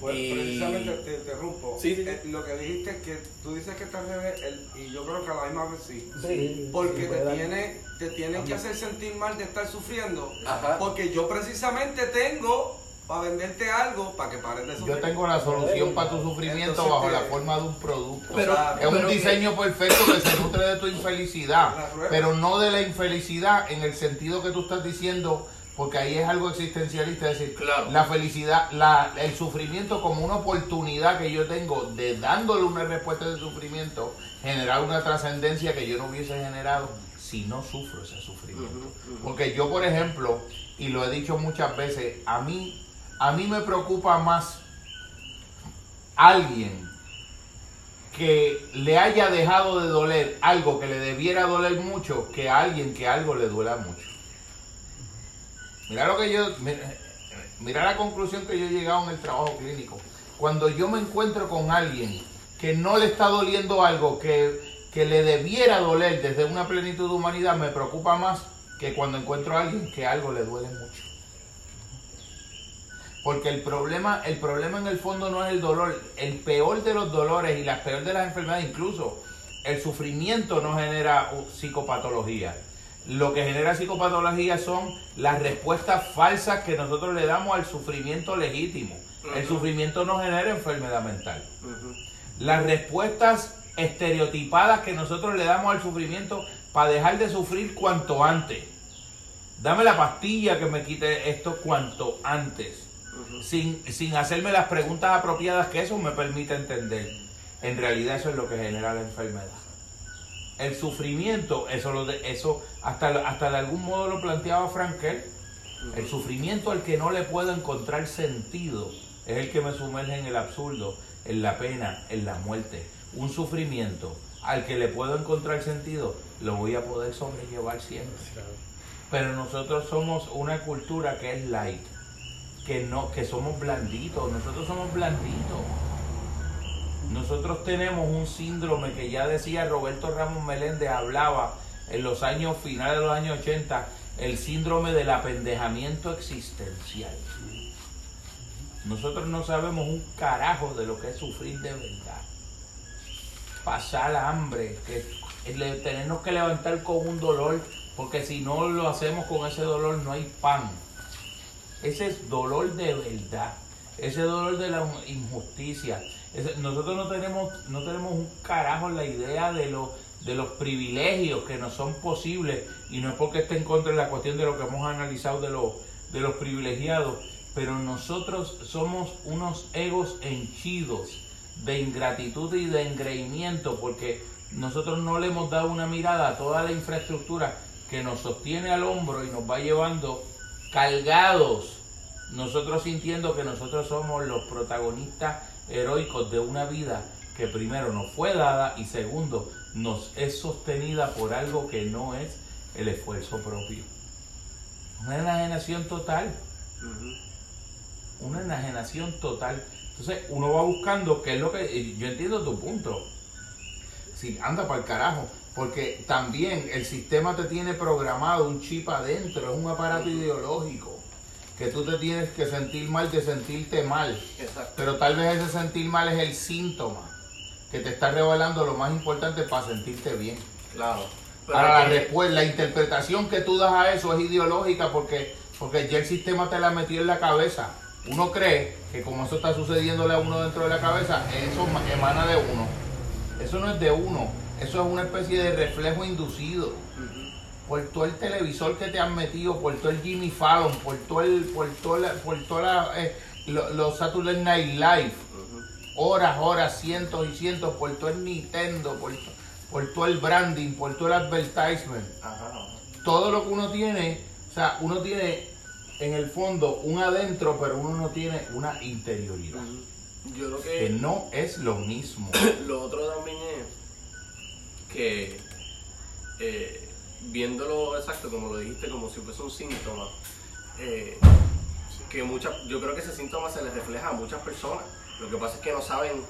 Pues Y- precisamente te interrumpo. Sí, sí, sí. Eh, lo que dijiste es que tú dices que estás revés, el- y yo creo que a la misma vez sí. Sí, Porque sí, te, tiene, te tienen que hacer sentir mal de estar sufriendo. Ajá. Porque yo precisamente tengo para venderte algo para que pares de sufrir. Yo tengo la solución para tu sufrimiento Entonces, bajo la forma de un producto. Pero- es un que- diseño perfecto que se nutre de tu infelicidad, pero no de la infelicidad en el sentido que tú estás diciendo, porque ahí es algo existencialista, es decir, Claro. la felicidad, la, el sufrimiento como una oportunidad que yo tengo de dándole una respuesta de sufrimiento, generar una trascendencia que yo no hubiese generado si no sufro ese sufrimiento. Porque yo, por ejemplo, y lo he dicho muchas veces, a mí, a mí me preocupa más alguien que le haya dejado de doler algo que le debiera doler mucho que a alguien que algo le duela mucho. Mira lo que yo, mira, la conclusión que yo he llegado en el trabajo clínico. Cuando yo me encuentro con alguien que no le está doliendo algo que, que le debiera doler desde una plenitud de humanidad, me preocupa más que cuando encuentro a alguien que algo le duele mucho. Porque el problema, el problema en el fondo no es el dolor. El peor de los dolores y la peor de las enfermedades, incluso el sufrimiento no genera psicopatología. Lo que genera psicopatología son las respuestas falsas que nosotros le damos al sufrimiento legítimo. El sufrimiento no genera enfermedad mental. Las respuestas estereotipadas que nosotros le damos al sufrimiento para dejar de sufrir cuanto antes. Dame la pastilla que me quite esto cuanto antes. sin, sin hacerme las preguntas apropiadas que eso me permite entender. En realidad eso es lo que genera la enfermedad. El sufrimiento, eso, lo de, eso hasta, hasta de algún modo lo planteaba Frankel. El sufrimiento al que no le puedo encontrar sentido es el que me sumerge en el absurdo, en la pena, en la muerte. Un sufrimiento al que le puedo encontrar sentido, lo voy a poder sobrellevar siempre. Pero nosotros somos una cultura que es light, que no, que somos blanditos, nosotros somos blanditos. Nosotros tenemos un síndrome que ya decía Roberto Ramos Meléndez, hablaba en los años finales de los años 80, el síndrome del apendejamiento existencial. Nosotros no sabemos un carajo de lo que es sufrir de verdad. Pasar hambre, que tenernos que levantar con un dolor, porque si no lo hacemos con ese dolor no hay pan. Ese es dolor de verdad, ese dolor de la injusticia. Nosotros no tenemos, no tenemos un carajo la idea de, lo, de los privilegios que nos son posibles, y no es porque esté en contra de la cuestión de lo que hemos analizado de, los de los privilegiados, pero nosotros somos unos egos henchidos de ingratitud y de engreimiento porque nosotros no le hemos dado una mirada a toda la infraestructura que nos sostiene al hombro y nos va llevando cargados, nosotros sintiendo que nosotros somos los protagonistas heroicos de una vida que primero nos fue dada y segundo nos es sostenida por algo que no es el esfuerzo propio. Una enajenación total una enajenación total. Entonces uno va buscando qué es lo que... Yo entiendo tu punto. Sí, anda para el carajo. Porque también el sistema te tiene programado un chip adentro, es un aparato ideológico. Que tú te tienes que sentir mal de sentirte mal. Pero tal vez ese sentir mal es el síntoma que te está revelando lo más importante para sentirte bien. Claro. Ahora la respuesta, la interpretación que tú das a eso es ideológica porque, porque ya el sistema te la metió en la cabeza uno cree que como eso está sucediéndole a uno dentro de la cabeza, eso emana de uno. Eso no es de uno, eso es una especie de reflejo inducido. Por todo el televisor que te han metido, por todo el Jimmy Fallon, por todo el, por toda por toda eh, los Saturday Night Live, horas, horas, cientos y cientos, por todo el Nintendo, por, por todo el branding, por todo el advertisement. Todo lo que uno tiene, o sea, uno tiene en el fondo un adentro, pero uno no tiene una interioridad. Yo creo que, no es lo mismo. Lo otro también es que eh, viéndolo exacto, como lo dijiste, como si fuese un síntoma, eh, que muchas, yo creo que ese síntoma se le refleja a muchas personas. Lo que pasa es que no saben.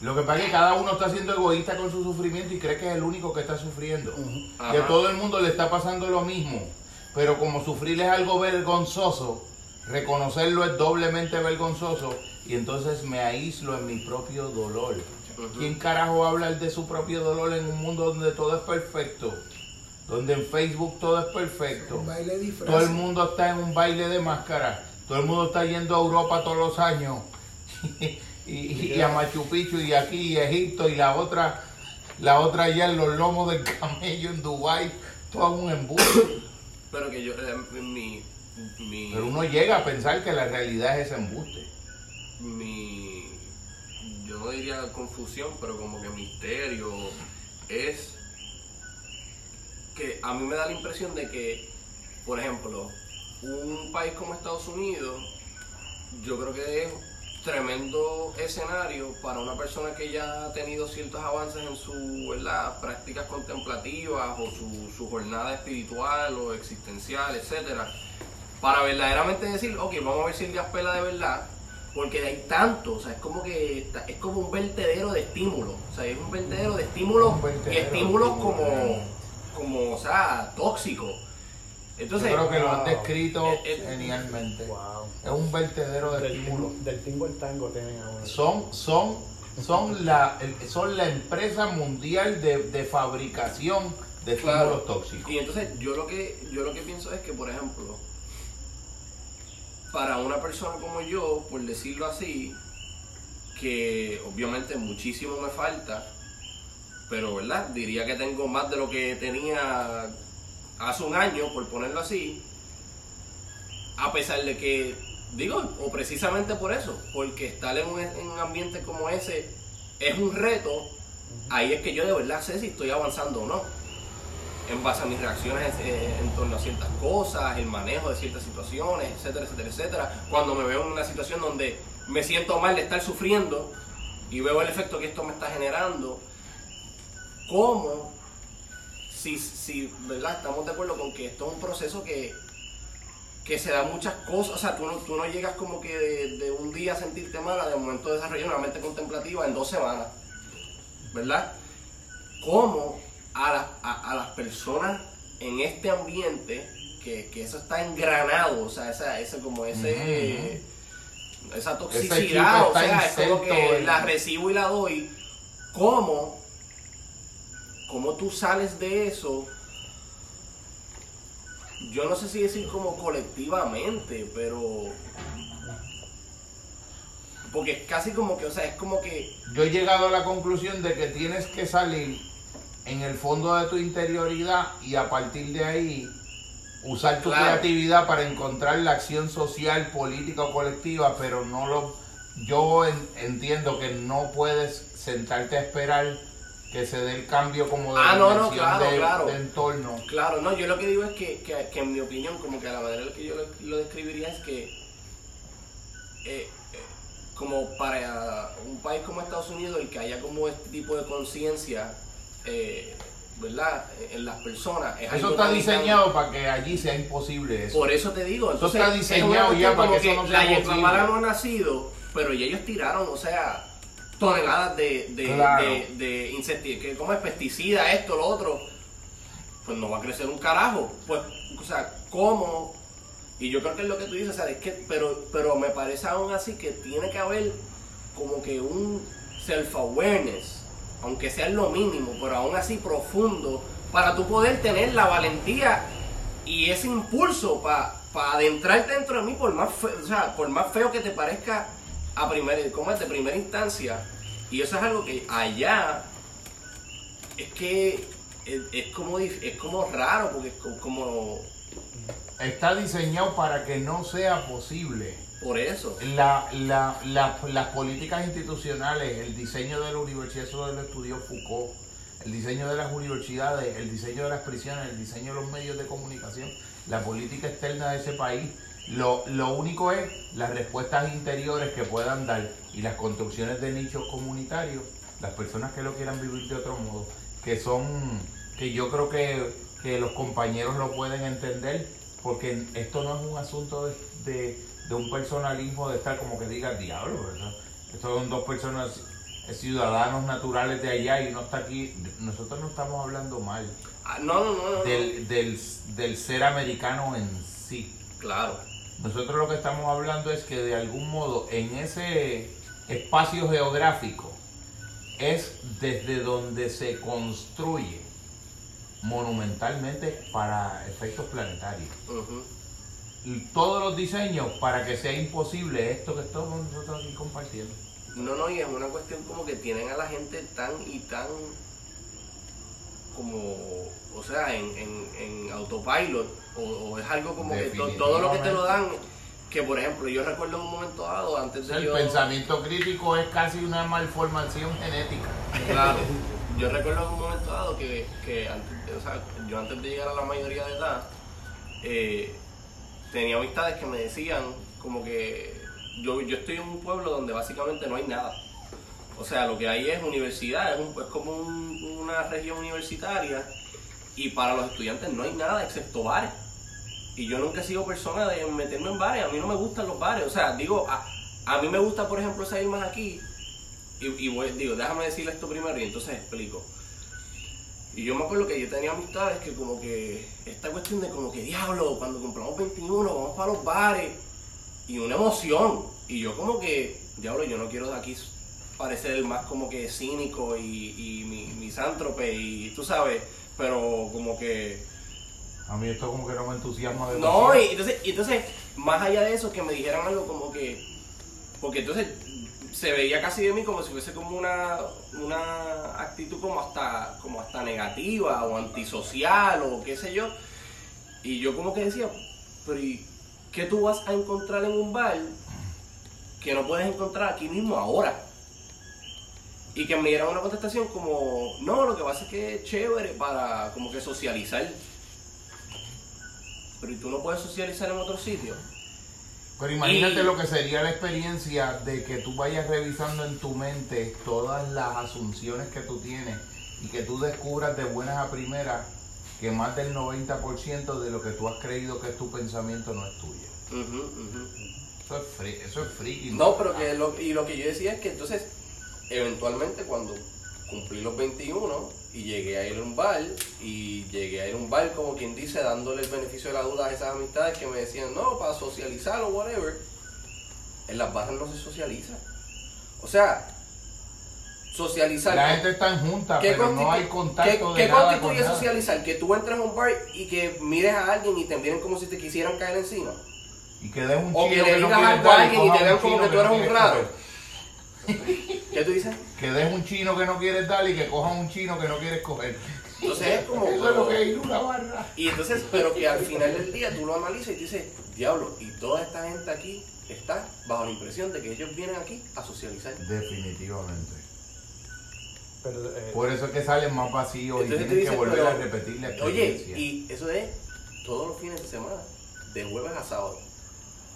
Lo que pasa es que cada uno está siendo egoísta con su sufrimiento y cree que es el único que está sufriendo. Que a todo el mundo le está pasando lo mismo. Pero como sufrir es algo vergonzoso, reconocerlo es doblemente vergonzoso y entonces me aíslo en mi propio dolor. ¿Quién carajo va a hablar de su propio dolor en un mundo donde todo es perfecto? Donde en Facebook todo es perfecto. todo el mundo está en un baile de máscara. Todo el mundo está yendo a Europa todos los años. y, a Machu Picchu y aquí y Egipto y la otra la otra allá en los lomos del camello en Dubai todo un embuste pero que yo, eh, mi, mi, Pero uno llega a pensar que la realidad es ese embuste. Mi, yo no diría confusión, pero como que misterio es que a mí me da la impresión de que, por ejemplo, un país como Estados Unidos, yo creo que es tremendo escenario para una persona que ya ha tenido ciertos avances en sus prácticas contemplativas o su, su, jornada espiritual o existencial, etcétera, para verdaderamente decir, ok, vamos a ver si el día pela de verdad, porque hay tanto, o sea, es como que es como un vertedero de estímulos, o sea, es un vertedero de estímulos y estímulos. como, como, o sea, tóxicos Entonces, Yo creo que lo han descrito Eh, eh, genialmente. Wow. Es un vertedero de Del estímulos. tingo, del tingo al tango tienen ahora. Son, son, son la, el- son la empresa mundial de, de fabricación de Claro. estímulos tóxicos. Y entonces yo lo que yo lo que pienso es que, por ejemplo, para una persona como yo, por decirlo así, que obviamente muchísimo me falta, pero verdad, diría que tengo más de lo que tenía hace un año, por ponerlo así, a pesar de que, digo, o precisamente por eso, porque estar en un, en un ambiente como ese es un reto, ahí es que yo de verdad sé si estoy avanzando o no en base a mis reacciones eh, en torno a ciertas cosas, el manejo de ciertas situaciones, etcétera, etcétera, etcétera. Cuando me veo en una situación donde me siento mal de estar sufriendo y veo el efecto que esto me está generando, ¿cómo? Si, si ¿verdad? Estamos de acuerdo con que esto es un proceso que, que se da muchas cosas, o sea, tú no, tú no llegas como que de, de un día a sentirte mala, de momento desarrollar una mente contemplativa en dos semanas, ¿verdad? ¿Cómo a, la- a- a las personas en este ambiente, que, que eso está engranado, o sea, esa, ese como ese... Esa toxicidad, o sea, es como que la recibo y la doy. ¿Cómo? ¿Cómo tú sales de eso? Yo no sé si decir como colectivamente, pero... Porque es casi como que, o sea, es como que... Yo he llegado a la conclusión de que tienes que salir en el fondo de tu interioridad y a partir de ahí usar tu Claro. creatividad para encontrar la acción social, política o colectiva, pero no lo... Yo en- entiendo que no puedes sentarte a esperar que se dé el cambio como de Ah, no, no, claro, de, claro. de entorno. Claro, no, yo lo que digo es que, que, que en mi opinión, como que a la manera en la que yo lo, lo describiría es que, eh, eh, como para un país como Estados Unidos, el que haya como este tipo de conciencia, eh, ¿verdad?, en las personas. Es Eso está diseñado para que allí sea imposible eso. Por eso te digo, Eso está es diseñado ya para que eso no sea La mala no ha nacido, pero ya ellos tiraron, o sea, toneladas de, de, Claro. de, de insecti- que como es pesticida, esto, lo otro, pues no va a crecer un carajo. Pues, o sea, ¿cómo? Y yo creo que es lo que tú dices, o sea, es que, pero, pero me parece aún así que tiene que haber como que un self-awareness, aunque sea lo mínimo, pero aún así profundo, para tú poder tener la valentía y ese impulso para adentrarte dentro de mí, por más, fe- o sea, por más feo que te parezca a primer, como es de primera instancia. Y eso es algo que allá es que es, es como, es como raro, porque es co- como Está diseñado para que no sea posible. por eso. La, la- la- las políticas institucionales, el diseño de la universidad, eso lo estudió Foucault, el diseño de las universidades, el diseño de las prisiones, el diseño de los medios de comunicación, la política externa de ese país, lo, lo único es las respuestas interiores que puedan dar y las construcciones de nichos comunitarios, las personas que lo quieran vivir de otro modo, que son, que yo creo que, que los compañeros lo pueden entender, porque esto no es un asunto de, de- de un personalismo de estar como que diga diablo, ¿verdad? Estos son dos personas ciudadanos naturales de allá y uno está aquí, nosotros no estamos hablando mal Ah, no, no, no. del, del, del ser americano en sí. Claro. Nosotros lo que estamos hablando es que de algún modo en ese espacio geográfico es desde donde se construye monumentalmente para efectos planetarios. Y todos los diseños para que sea imposible esto que estamos nosotros aquí compartiendo. No, no, y es una cuestión como que tienen a la gente tan y tan como, o sea, en, en, en autopilot, o, o es algo como que to- todo lo que te lo dan, que por ejemplo, yo recuerdo en un momento dado, antes de el yo... pensamiento crítico es casi una malformación genética. Claro, yo recuerdo en un momento dado que, que antes, o sea, yo antes de llegar a la mayoría de edad, eh, tenía amistades que me decían como que yo, yo estoy en un pueblo donde básicamente no hay nada. O sea, lo que hay es universidad, es, un- es como un- una región universitaria y para los estudiantes no hay nada excepto bares. Y yo nunca he sido persona de meterme en bares, a mí no me gustan los bares. O sea, digo, a, a mí me gusta, por ejemplo, salir más aquí y, y voy- digo, déjame decirle esto primero y entonces explico. Y yo me acuerdo que yo tenía amistades que como que esta cuestión de como que diablo, cuando compramos 21 vamos para los bares y una emoción. Y yo como que, diablo, yo no quiero de aquí parecer el más como que cínico y, y mi, misántrope y tú sabes, pero como que... A mí esto como que no me entusiasma de No, y entonces, y entonces, más allá de eso, que me dijeran algo como que... Porque entonces se veía casi de mí como si fuese como una, una actitud como hasta, como hasta negativa o antisocial o qué sé yo. Y yo como que decía, pero ¿y qué tú vas a encontrar en un bar que no puedes encontrar aquí mismo ahora? Y que me dieran una contestación como, no, lo que pasa es que es chévere para como que socializar. Pero ¿y tú no puedes socializar en otro sitio? Pero imagínate lo que sería la experiencia de que tú vayas revisando en tu mente todas las asunciones que tú tienes y que tú descubras de buenas a primeras que más del 90% de lo que tú has creído que es tu pensamiento no es tuyo. Eso es free, eso es. No, pero que lo, y lo que yo decía es que entonces, eventualmente cuando cumplí los 21 y llegué a ir a un bar y llegué a ir a un bar como quien dice dándole el beneficio de la duda a esas amistades que me decían no para socializar o whatever en las barras no se socializa. O sea socializar la gente está en junta pero no hay contacto ¿qué, de ¿qué constituye socializar? que tú entres a un bar y que mires a alguien y te miren como si te quisieran caer encima. Y que des un o que le digas algo a alguien y te vean como que tú eres un raro ¿Qué tú dices? Que des un chino que no quieres dar y que cojan un chino que no quieres coger. Entonces es como. Eso es lo que es una barra. Y entonces, pero que al final del día tú lo analizas y dices, diablo, y toda esta gente aquí está bajo la impresión de que ellos vienen aquí a socializar. Definitivamente. Eh, Por eso es que salen más vacíos y tienen que volver a repetir la experiencia. Oye, y eso es todos los fines de semana, de jueves a sábado.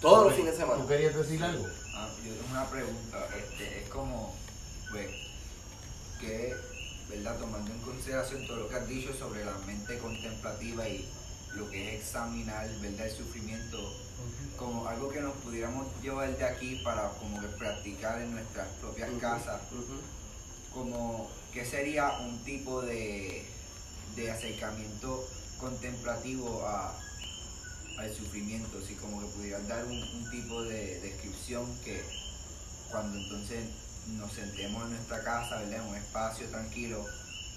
Todos los fines de semana. ¿Tú querías decir algo? Ah, yo tengo una pregunta. Este, es como, pues, que, ¿verdad? Tomando en consideración todo lo que has dicho sobre la mente contemplativa y lo que es examinar, ¿verdad? El sufrimiento, como algo que nos pudiéramos llevar de aquí para como que practicar en nuestras propias casas, como, ¿qué sería un tipo de, de acercamiento contemplativo a al sufrimiento, si como que pudieras dar un, tipo de descripción que cuando entonces nos sentemos en nuestra casa, en un espacio tranquilo,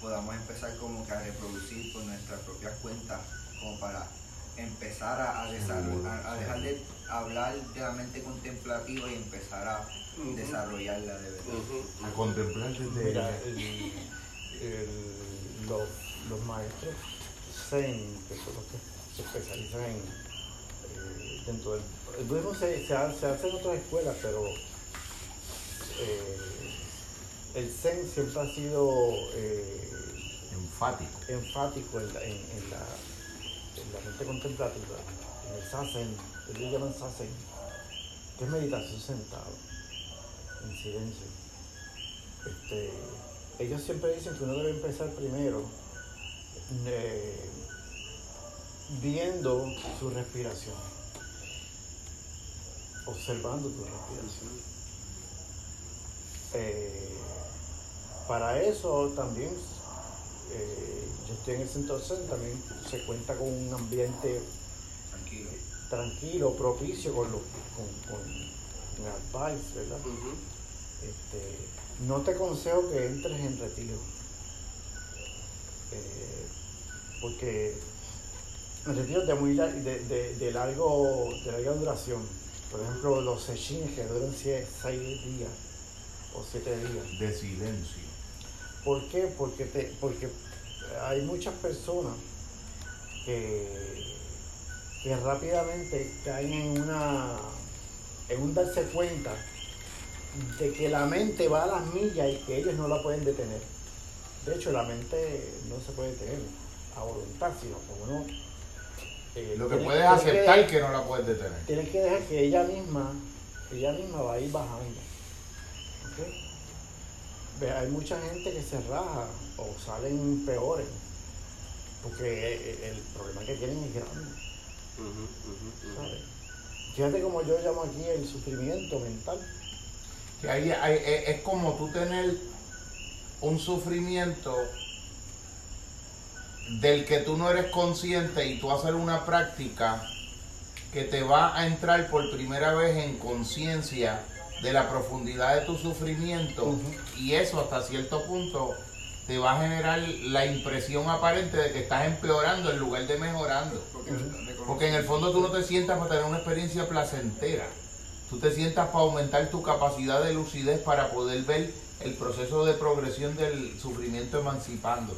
podamos empezar como que a reproducir por nuestras propias cuentas, como para empezar a, a, a, dejar de hablar de la mente contemplativa y empezar a desarrollarla de verdad. A contemplar desde Mira, los, los maestros Zen, que son los que se especializan en dentro del el budismo se, se, hace en otras escuelas, pero eh, el Zen siempre ha sido eh, enfático, enfático en la, en, la, en la mente contemplativa, en el Sazen, ellos llaman Sazen, que es meditación sentado, en silencio. Este, ellos siempre dicen que uno debe empezar primero eh, viendo su respiración observando tu respiración. Eh, para eso también, eh, yo estoy en ese entonces, también se cuenta con un ambiente tranquilo, propicio con, los, con, con, advice, ¿verdad? este, no te aconsejo que entres en retiro, eh, porque el retiro de, muy, de, de, largo, de larga duración. Por ejemplo, los sechines que duran seis días o siete días. De silencio. ¿Por qué? Porque, te, porque hay muchas personas que, que rápidamente caen en una en un darse cuenta de que la mente va a las millas y que ellos no la pueden detener. De hecho, la mente no se puede detener a voluntad, sino como no eh, lo que puedes aceptar que, que, no la puedes detener. Tienes que dejar que ella misma, ella misma va a ir bajando. Hay mucha gente que se raja o salen peores, porque el problema que tienen es grande. Fíjate como yo llamo aquí el sufrimiento mental. Que hay, es como tú tener un sufrimiento del que tú no eres consciente y tú hacer una práctica que te va a entrar por primera vez en conciencia de la profundidad de tu sufrimiento y eso hasta cierto punto te va a generar la impresión aparente de que estás empeorando en lugar de mejorando. Porque en el fondo tú no te sientas para tener una experiencia placentera. Tú te sientas para aumentar tu capacidad de lucidez para poder ver el proceso de progresión del sufrimiento emancipando.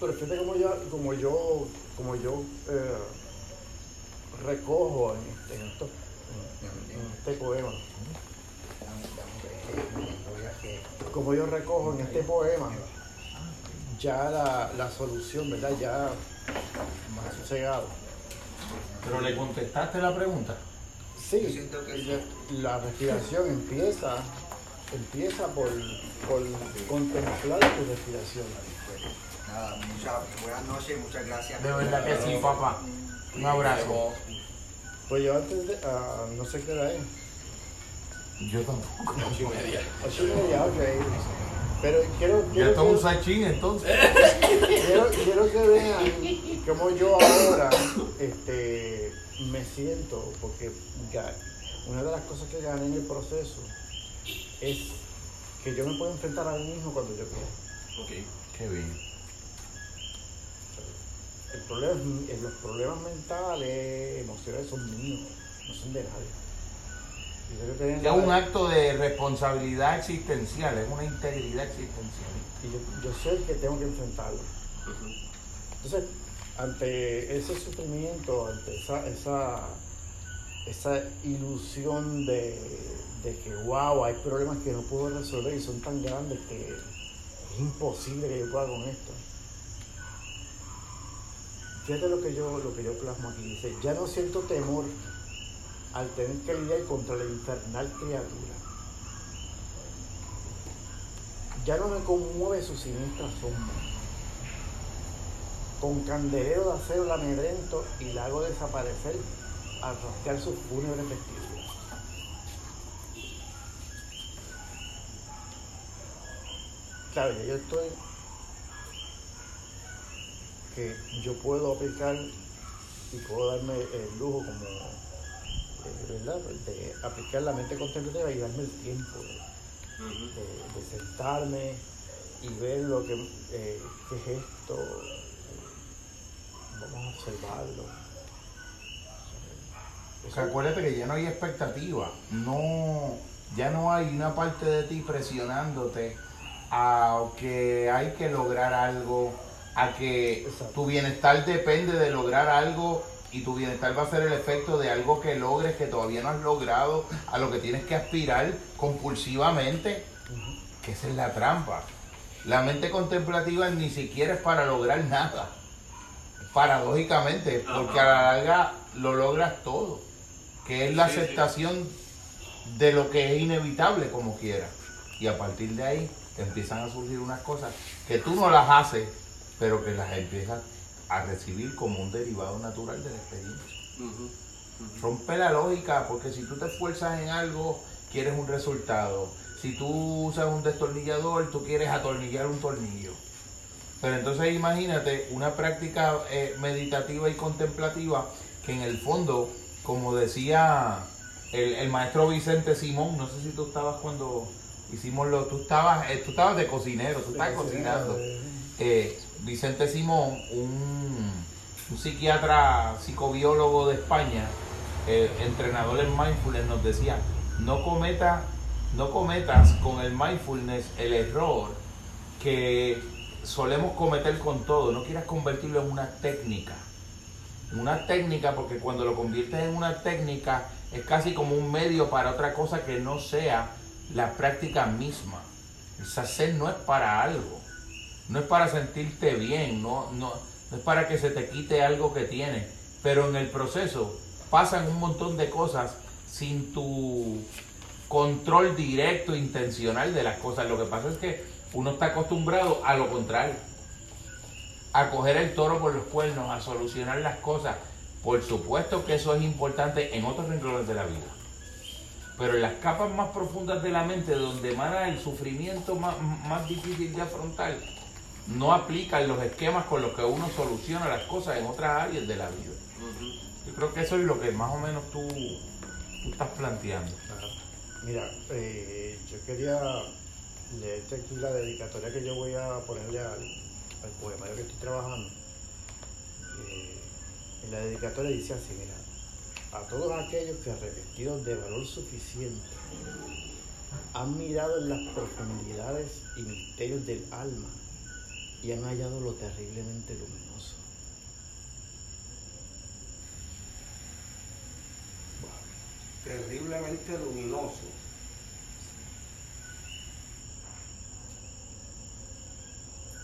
Pero fíjate como yo, como yo, como yo eh, recojo en, este, en este poema. Como yo recojo en este poema ya la, la solución, ¿verdad? Ya más sosegado. ¿Pero le contestaste la pregunta? Sí, la, respiración empieza, empieza por, por contemplar tu respiración. Nada, muchas buenas noches, muchas gracias. De verdad que sí, papá. Un abrazo. Pues yo antes de, uh, no sé qué hora es. Yo tampoco. Ocho y media. Ocho y media, ok. Pero quiero, quiero ya un sachín entonces. Quiero, quiero, que vean cómo yo ahora este, me siento, porque una de las cosas que gané en el proceso es que yo me puedo enfrentar a mí mismo cuando yo quiera. Ok, qué bien. El problema, los problemas mentales, emocionales son míos, no son de nadie. Es un acto de responsabilidad existencial, es una integridad existencial. Y yo, sé que tengo que enfrentarlo. Entonces, ante ese sufrimiento, ante esa, esa, esa ilusión de, de, que, wow, hay problemas que no puedo resolver y son tan grandes que es imposible que yo pueda con esto. Fíjate lo que yo, lo que yo plasmo aquí. Dice, ya no siento temor al tener que lidiar contra la infernal criatura. Ya no me conmueve su siniestra sombra. Con candelero de acero la amedrento y la hago desaparecer al rastrear sus fúnebres vestidos. Claro, ya yo estoy que yo puedo aplicar y puedo darme el lujo como de aplicar la mente contemplativa y darme el tiempo de, sentarme y ver lo que, eh, es esto, vamos a observarlo. acuérdate que ya no hay expectativa, no, ya no hay una parte de ti presionándote a que hay que lograr algo, a que tu bienestar depende de lograr algo y tu bienestar va a ser el efecto de algo que logres que todavía no has logrado, a lo que tienes que aspirar compulsivamente, que esa es la trampa. La mente contemplativa ni siquiera es para lograr nada, paradójicamente, porque a la larga lo logras todo, que es la aceptación de lo que es inevitable como quiera. Y a partir de ahí empiezan a surgir unas cosas que tú no las haces, pero que las empiezas a recibir como un derivado natural de la experiencia. Rompe la lógica, porque si tú te esfuerzas en algo, quieres un resultado. Si tú usas un destornillador, tú quieres atornillar un tornillo. Pero entonces imagínate una práctica eh, meditativa y contemplativa que en el fondo, como decía el, maestro Vicente Simón, no sé si tú estabas cuando hicimos lo, tú estabas, eh, tú estabas de cocinero, tú estabas cocinando. Eh, Vicente Simón, un, psiquiatra psicobiólogo de España, eh, entrenador en mindfulness, nos decía, no, no cometas con el mindfulness el error que solemos cometer con todo, no quieras convertirlo en una técnica. Una técnica, porque cuando lo conviertes en una técnica es casi como un medio para otra cosa que no sea la práctica misma. El sacer no es para algo no es para sentirte bien, no, no, es para que se te quite algo que tienes, pero en el proceso pasan un montón de cosas sin tu control directo, intencional de las cosas. Lo que pasa es que uno está acostumbrado a lo contrario, a coger el toro por los cuernos, a solucionar las cosas. Por supuesto que eso es importante en otros renglones de la vida. Pero en las capas más profundas de la mente, donde emana el sufrimiento más, más difícil de afrontar, no aplican los esquemas con los que uno soluciona las cosas en otras áreas de la vida. Yo creo que eso es lo que más o menos tú, tú estás planteando. Mira, eh, yo quería leerte aquí la dedicatoria que yo voy a ponerle al, al poemario que estoy trabajando. Eh, en la dedicatoria dice así, mira, a todos aquellos que revestidos de valor suficiente han mirado en las profundidades y misterios del alma y han hallado lo terriblemente luminoso. Terriblemente luminoso.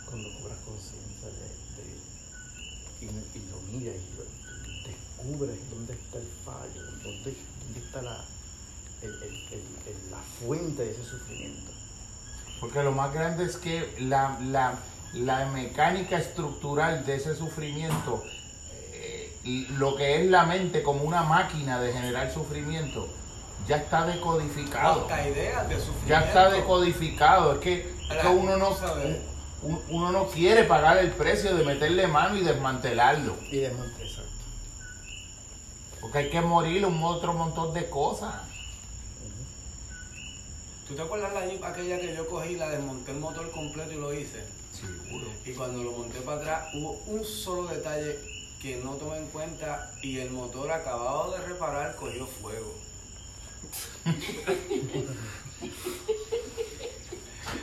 Cuando cobras conciencia de, de- y, y lo miras y lo descubres dónde está el fallo, dónde, dónde está la, el- el- el- el- la fuente de ese sufrimiento. Porque lo más grande es que la, la- la mecánica estructural de ese sufrimiento, eh, y lo que es la mente como una máquina de generar sufrimiento, ya está decodificado. Ideas de sufrimiento. Ya está decodificado. Es que, es que uno, no, un- uno no quiere pagar el precio de meterle mano y desmantelarlo. Y. Porque hay que morir un otro montón de cosas. ¿Tú te acuerdas la Jeep aquella que yo cogí, la desmonté el motor completo y lo hice? Seguro. Y cuando lo monté para atrás, hubo un solo detalle que no tomé en cuenta y el motor acabado de reparar cogió fuego.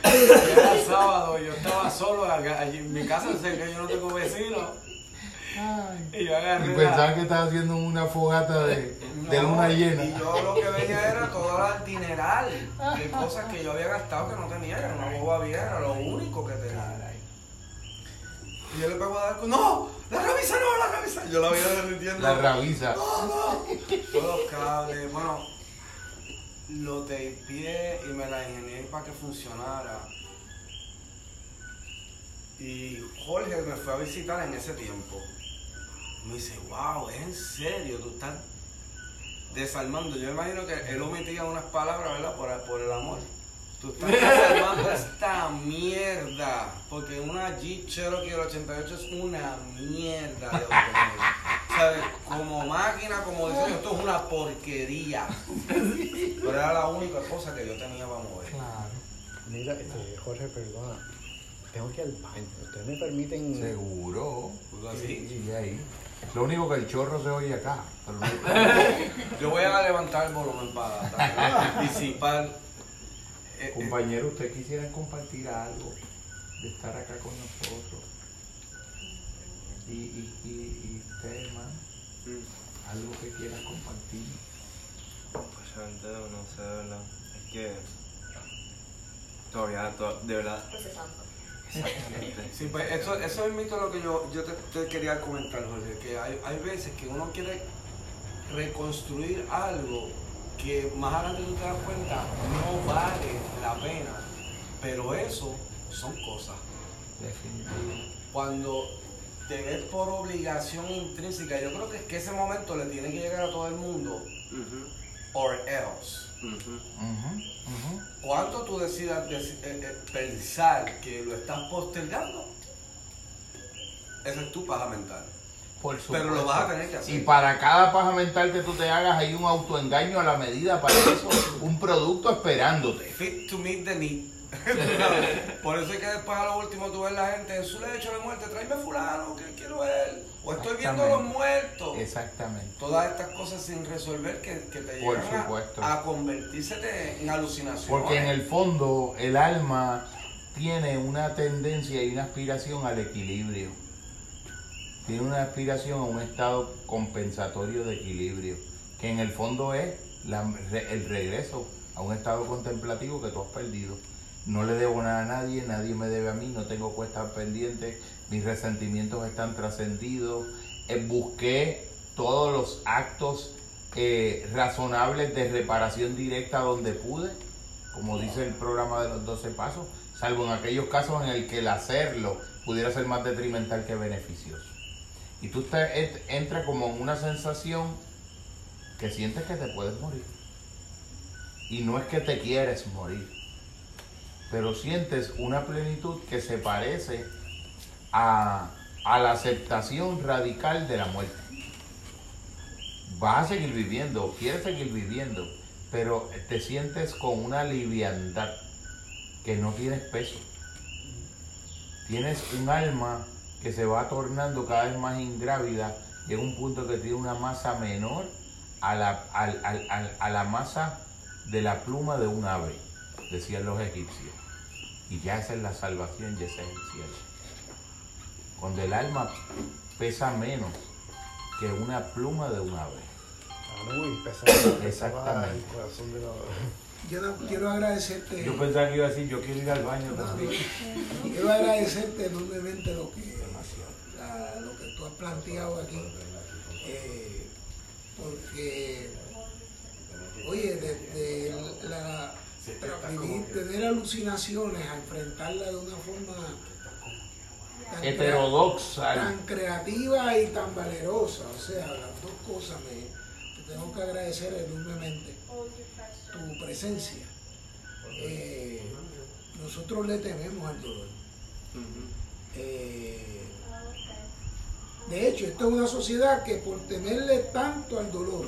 Era sábado, yo estaba solo allí en mi casa, sé que yo no tengo vecinos. Y yo agarré Y la- pensaba que estaba haciendo una fogata de, de No, luna llena. Y yo lo que veía era todo el dineral de cosas que yo había gastado que no tenía, era una boba vieja, era lo único que tenía. Y yo le pego a dar con, ¡No! ¡La revisa no! ¡La revisa! Yo la veía derritiendo. La rabiza. ¡No, no! Todos los cables, bueno, lo tapié y me la ingenié para que funcionara. Y Jorge me fue a visitar en ese tiempo. Me dice, wow, es en serio, tú estás desarmando. Yo me imagino que él omitía unas palabras, ¿verdad? Por, por el amor. Tú estás desarmando esta mierda. Porque una Jeep Cherokee del 88 es una mierda de automóvil. ¿Sabes? Como máquina, como diseño, esto es una porquería. Pero era la única cosa que yo tenía para mover. Mira, este, Jorge, perdona. Tengo que ir al baño. ¿Ustedes me permiten? Seguro. Así. Sí, ahí. Lo único que el chorro se oye acá. pero no- Yo voy a levantar el volumen para para disipar. Eh, eh, Compañero, ¿usted quisiera compartir algo de estar acá con nosotros? Y, y, y, y usted, hermano, algo que quiera compartir. Pues realmente no sé, de verdad. Es que todavía, to- de verdad. Exactamente. Sí, pues eso, eso es mito lo que yo, yo te, te quería comentar, Jorge, que hay, hay veces que uno quiere reconstruir algo que más adelante tú te das cuenta no vale la pena, pero eso son cosas. Definitivo. Cuando te ves por obligación intrínseca, yo creo que es que ese momento le tiene que llegar a todo el mundo, or else. Ujú. ¿Cuánto tú decidas deci- eh, eh, pensar que lo estás postergando? Esa es tu paja mental. Por Pero lo vas a tener que hacer. Y para cada paja mental que tú te hagas hay un autoengaño a la medida para eso, un producto esperándote. Fit to meet the need. Por eso es que después a lo último tú ves la gente en su lecho de muerte, tráeme fulano, que quiero ver. O estoy viendo a los muertos. Exactamente. Todas estas cosas sin resolver que, que te Por llegan a- supuesto. a, convertirse en alucinaciones. Porque en el fondo el alma tiene una tendencia y una aspiración al equilibrio. Tiene una aspiración a un estado compensatorio de equilibrio, que en el fondo es el regreso a un estado contemplativo que tú has perdido. No le debo nada a nadie, nadie me debe a mí, no tengo cuestas pendientes, mis resentimientos están trascendidos. Eh, busqué todos los actos eh, razonables de reparación directa donde pude, como dice el programa de los 12 pasos, salvo en aquellos casos en el que el hacerlo pudiera ser más detrimental que beneficioso. Y tú te, entras como en una sensación que sientes que te puedes morir. Y no es que te quieres morir, pero sientes una plenitud que se parece a la aceptación radical de la muerte. Vas a seguir viviendo, quieres seguir viviendo, pero te sientes con una liviandad que no tienes peso. Tienes un alma que se va tornando cada vez más ingrávida, llega un punto que tiene una masa menor a la, al- al- a la masa de la pluma de un ave, decían los egipcios. Y ya esa es la salvación y ese es el cielo. Cuando el alma pesa menos que una pluma de un ave. Ah, muy pesado. Exactamente. El corazón de la- Yo no- quiero agradecerte. Yo pensaba que iba a decir, yo quiero ir al baño también. Quiero agradecerte enormemente lo que, lo que tú has planteado aquí. eh, porque, oye, desde la, vivir- tener alucinaciones a enfrentarla de una forma tan Heterodoxa. tan creativa y tan valerosa. O sea, las dos cosas me te tengo que agradecer enormemente tu presencia. Eh, nosotros le tememos al dolor. Eh, de hecho, esta es una sociedad que por temerle tanto al dolor,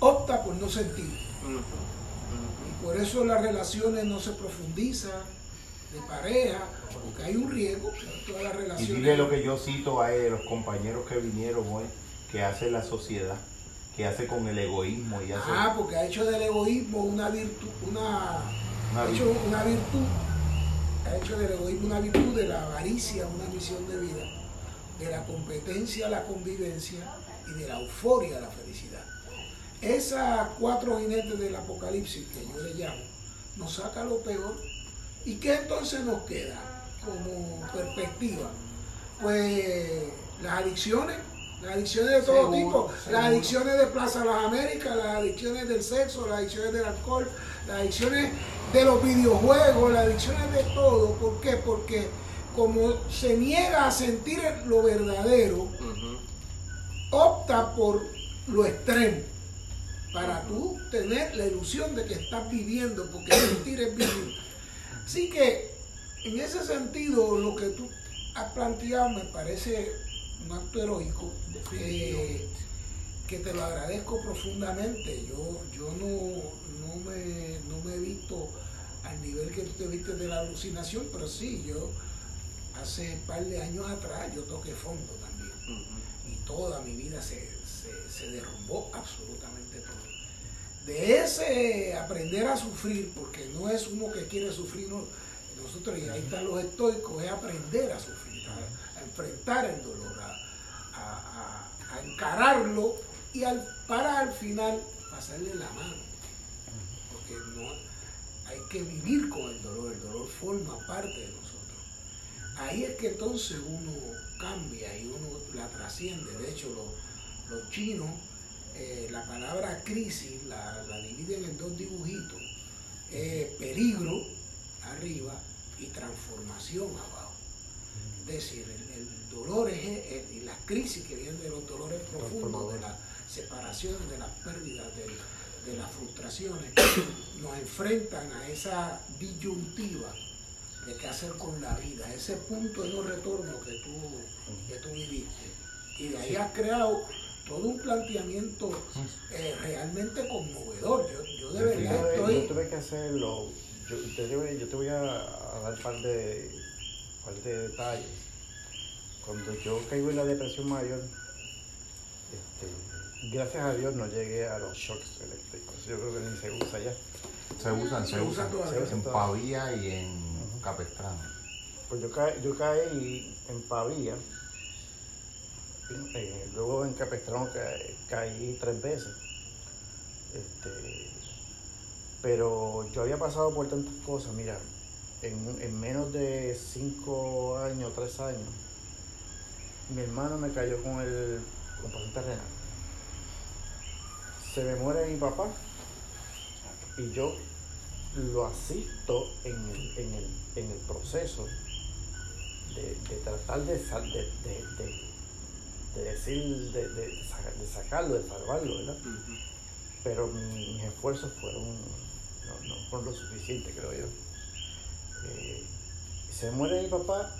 opta por no sentir. Y por eso las relaciones no se profundizan de pareja, porque hay un riesgo, todas las Y relaciones. dile lo que yo cito a los compañeros que vinieron hoy, que hace la sociedad, que hace con el egoísmo y hace... Ah, porque ha hecho del egoísmo una virtud, una, Una ha hecho una virtud, ha hecho del egoísmo una virtud, de la avaricia una misión de vida, de la competencia a la convivencia y de la euforia a la felicidad. Esas cuatro jinetes del apocalipsis que yo le llamo, nos saca lo peor. ¿Y qué entonces nos queda como perspectiva? Pues las adicciones, las adicciones de todo Seguro, tipo, seguro. las adicciones de Plaza Las Américas, las adicciones del sexo, las adicciones del alcohol, las adicciones de los videojuegos, las adicciones de todo. ¿Por qué? Porque como se niega a sentir lo verdadero, opta por lo extremo para tú tener la ilusión de que estás viviendo, porque sentir es vivir. Así que, en ese sentido, lo que tú has planteado me parece un acto heroico, eh, que te lo agradezco profundamente. Yo, yo no, no, me, no me he visto al nivel que tú te viste de la alucinación, pero sí, yo hace un par de años atrás yo toqué fondo también y toda mi vida se, se- se derrumbó absolutamente todo. De ese aprender a sufrir, porque no es uno que quiere sufrir, no, nosotros, y ahí están los estoicos, es aprender a sufrir, a, a enfrentar el dolor, a, a- a- a encararlo y al, para al final pasarle la mano. Porque no hay que vivir con el dolor, el dolor forma parte de nosotros. Ahí es que entonces uno cambia y uno la trasciende. De hecho, los, chinos, eh, la palabra crisis la, dividen en dos dibujitos. Peligro arriba y transformación abajo. Es decir, el, el dolor es, y las crisis que vienen de los dolores profundos, de las separaciones, de las pérdidas, de las frustraciones, nos enfrentan a esa disyuntiva de qué hacer con la vida, ese punto de no retorno que tú, que tú viviste. Y de ahí has creado todo un planteamiento eh, realmente conmovedor. Yo, yo de Yo verdad tuve- estoy... yo tuve que hacerlo. Yo, yo te voy, yo te voy a, a dar un par de, par de detalles. Cuando yo caigo en la depresión mayor, este, gracias a Dios no llegué a los shocks eléctricos. Yo creo que ni se usa ya. Se usan, se Se usa usan. todavía. En Pavía y en Capestrano. Pues yo, ca- yo caí en Pavía, eh, luego en Capestrano ca- caí tres veces. Este, pero yo había pasado por tantas cosas, mira, en, en menos de cinco años, tres años, mi hermano me cayó con el con paciente renal. Se me muere mi papá y yo lo asisto en el, en el, en el proceso de, de tratar de, decir, de, de saca- de sacarlo, de salvarlo, ¿verdad? Pero mi- mis esfuerzos fueron, no, no fueron lo suficiente, creo yo. Eh, se muere mi papá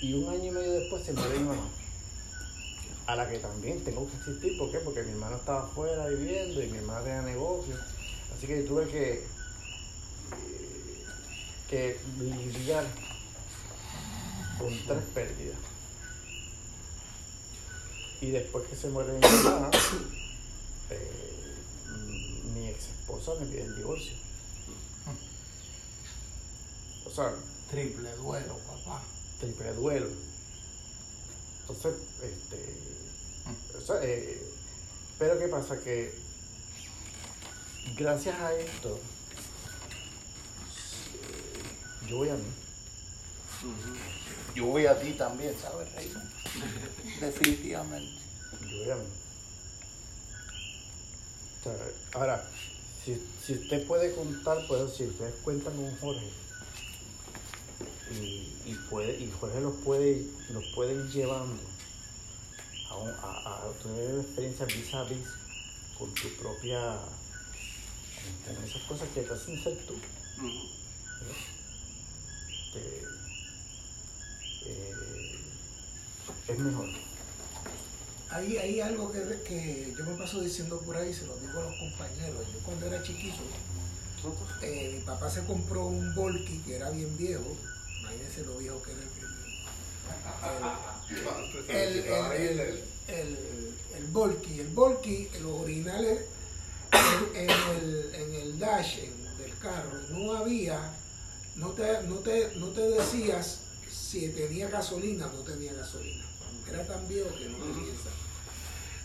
Y un año y medio después se muere mi mamá. A la que también tengo que asistir, ¿por qué? Porque mi hermano estaba afuera viviendo y mi hermana tenía negocio. Así que tuve que, eh, que lidiar con tres pérdidas. Y después que se muere mi mamá, eh, mi ex esposa me pide el divorcio. O sea, Triple duelo, papá. triple duelo. Entonces, este. o sea, eh, pero ¿qué pasa? Que gracias a esto, eh, yo voy a mí. Yo voy a ti también, ¿sabes, Raymond? Definitivamente. Yo voy a mí. O sea, ahora, si, si usted puede contar, pues si ustedes cuentan con Jorge y, y puede, y Jorge los puede, los puede ir llevando a, un- a, a tener una experiencia vis a vis con tu propia, con esas cosas que te hacen ser tú. Este, eh, es mejor. Hay, hay algo que, que yo me paso diciendo por ahí, se lo digo a los compañeros. Yo cuando era chiquito, eh, mi papá se compró un Volky que era bien viejo. Imagínense lo viejo que era el, el, el, el, el, Volky. El Volky, los originales en, el, en el dash del carro no había, no te, no, te, no te decías si tenía gasolina o no tenía gasolina. Era tan viejo que no tenía esa.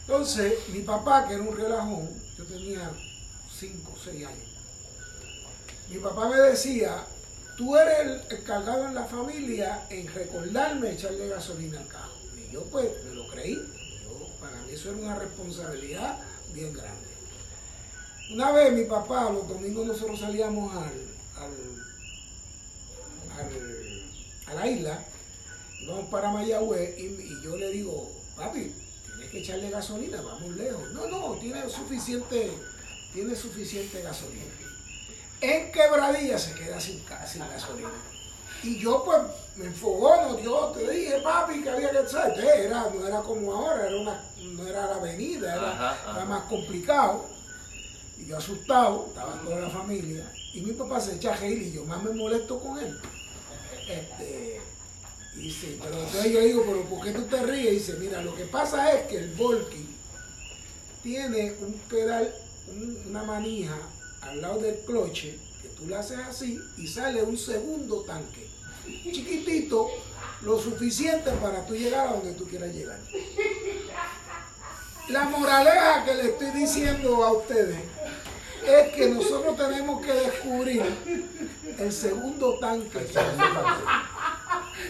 Entonces, mi papá, que era un relajón, yo tenía 5 o 6 años, mi papá me decía, tú eres el encargado en la familia en recordarme echarle gasolina al carro. Y yo pues me lo creí. Yo, para mí eso era una responsabilidad bien grande. Una vez mi papá, los domingos nosotros salíamos al, al, al- a la isla, íbamos para Mayagüez y, y yo le digo, papi, tienes que echarle gasolina, vamos lejos. No, no, tiene suficiente, tiene suficiente gasolina. En quebradilla se queda sin, gasolina. Y yo pues me enfogono, yo te dije, papi, que había que echar. Entonces, Era, no era como ahora, era una, no era la avenida, era, Ajá, ajá. era más complicado. Y yo asustado, estaba toda la familia. Y mi papá se echa a y yo más me molesto con él. Este, y dice, pero entonces yo digo, pero ¿por qué tú te ríes? Y dice, mira, lo que pasa es que el Volky tiene un pedal, un- una manija al lado del cloche, que tú le haces así y sale un segundo tanque, chiquitito, lo suficiente para tú llegar a donde tú quieras llegar. La moraleja que le estoy diciendo a ustedes es que nosotros tenemos que descubrir el segundo tanque.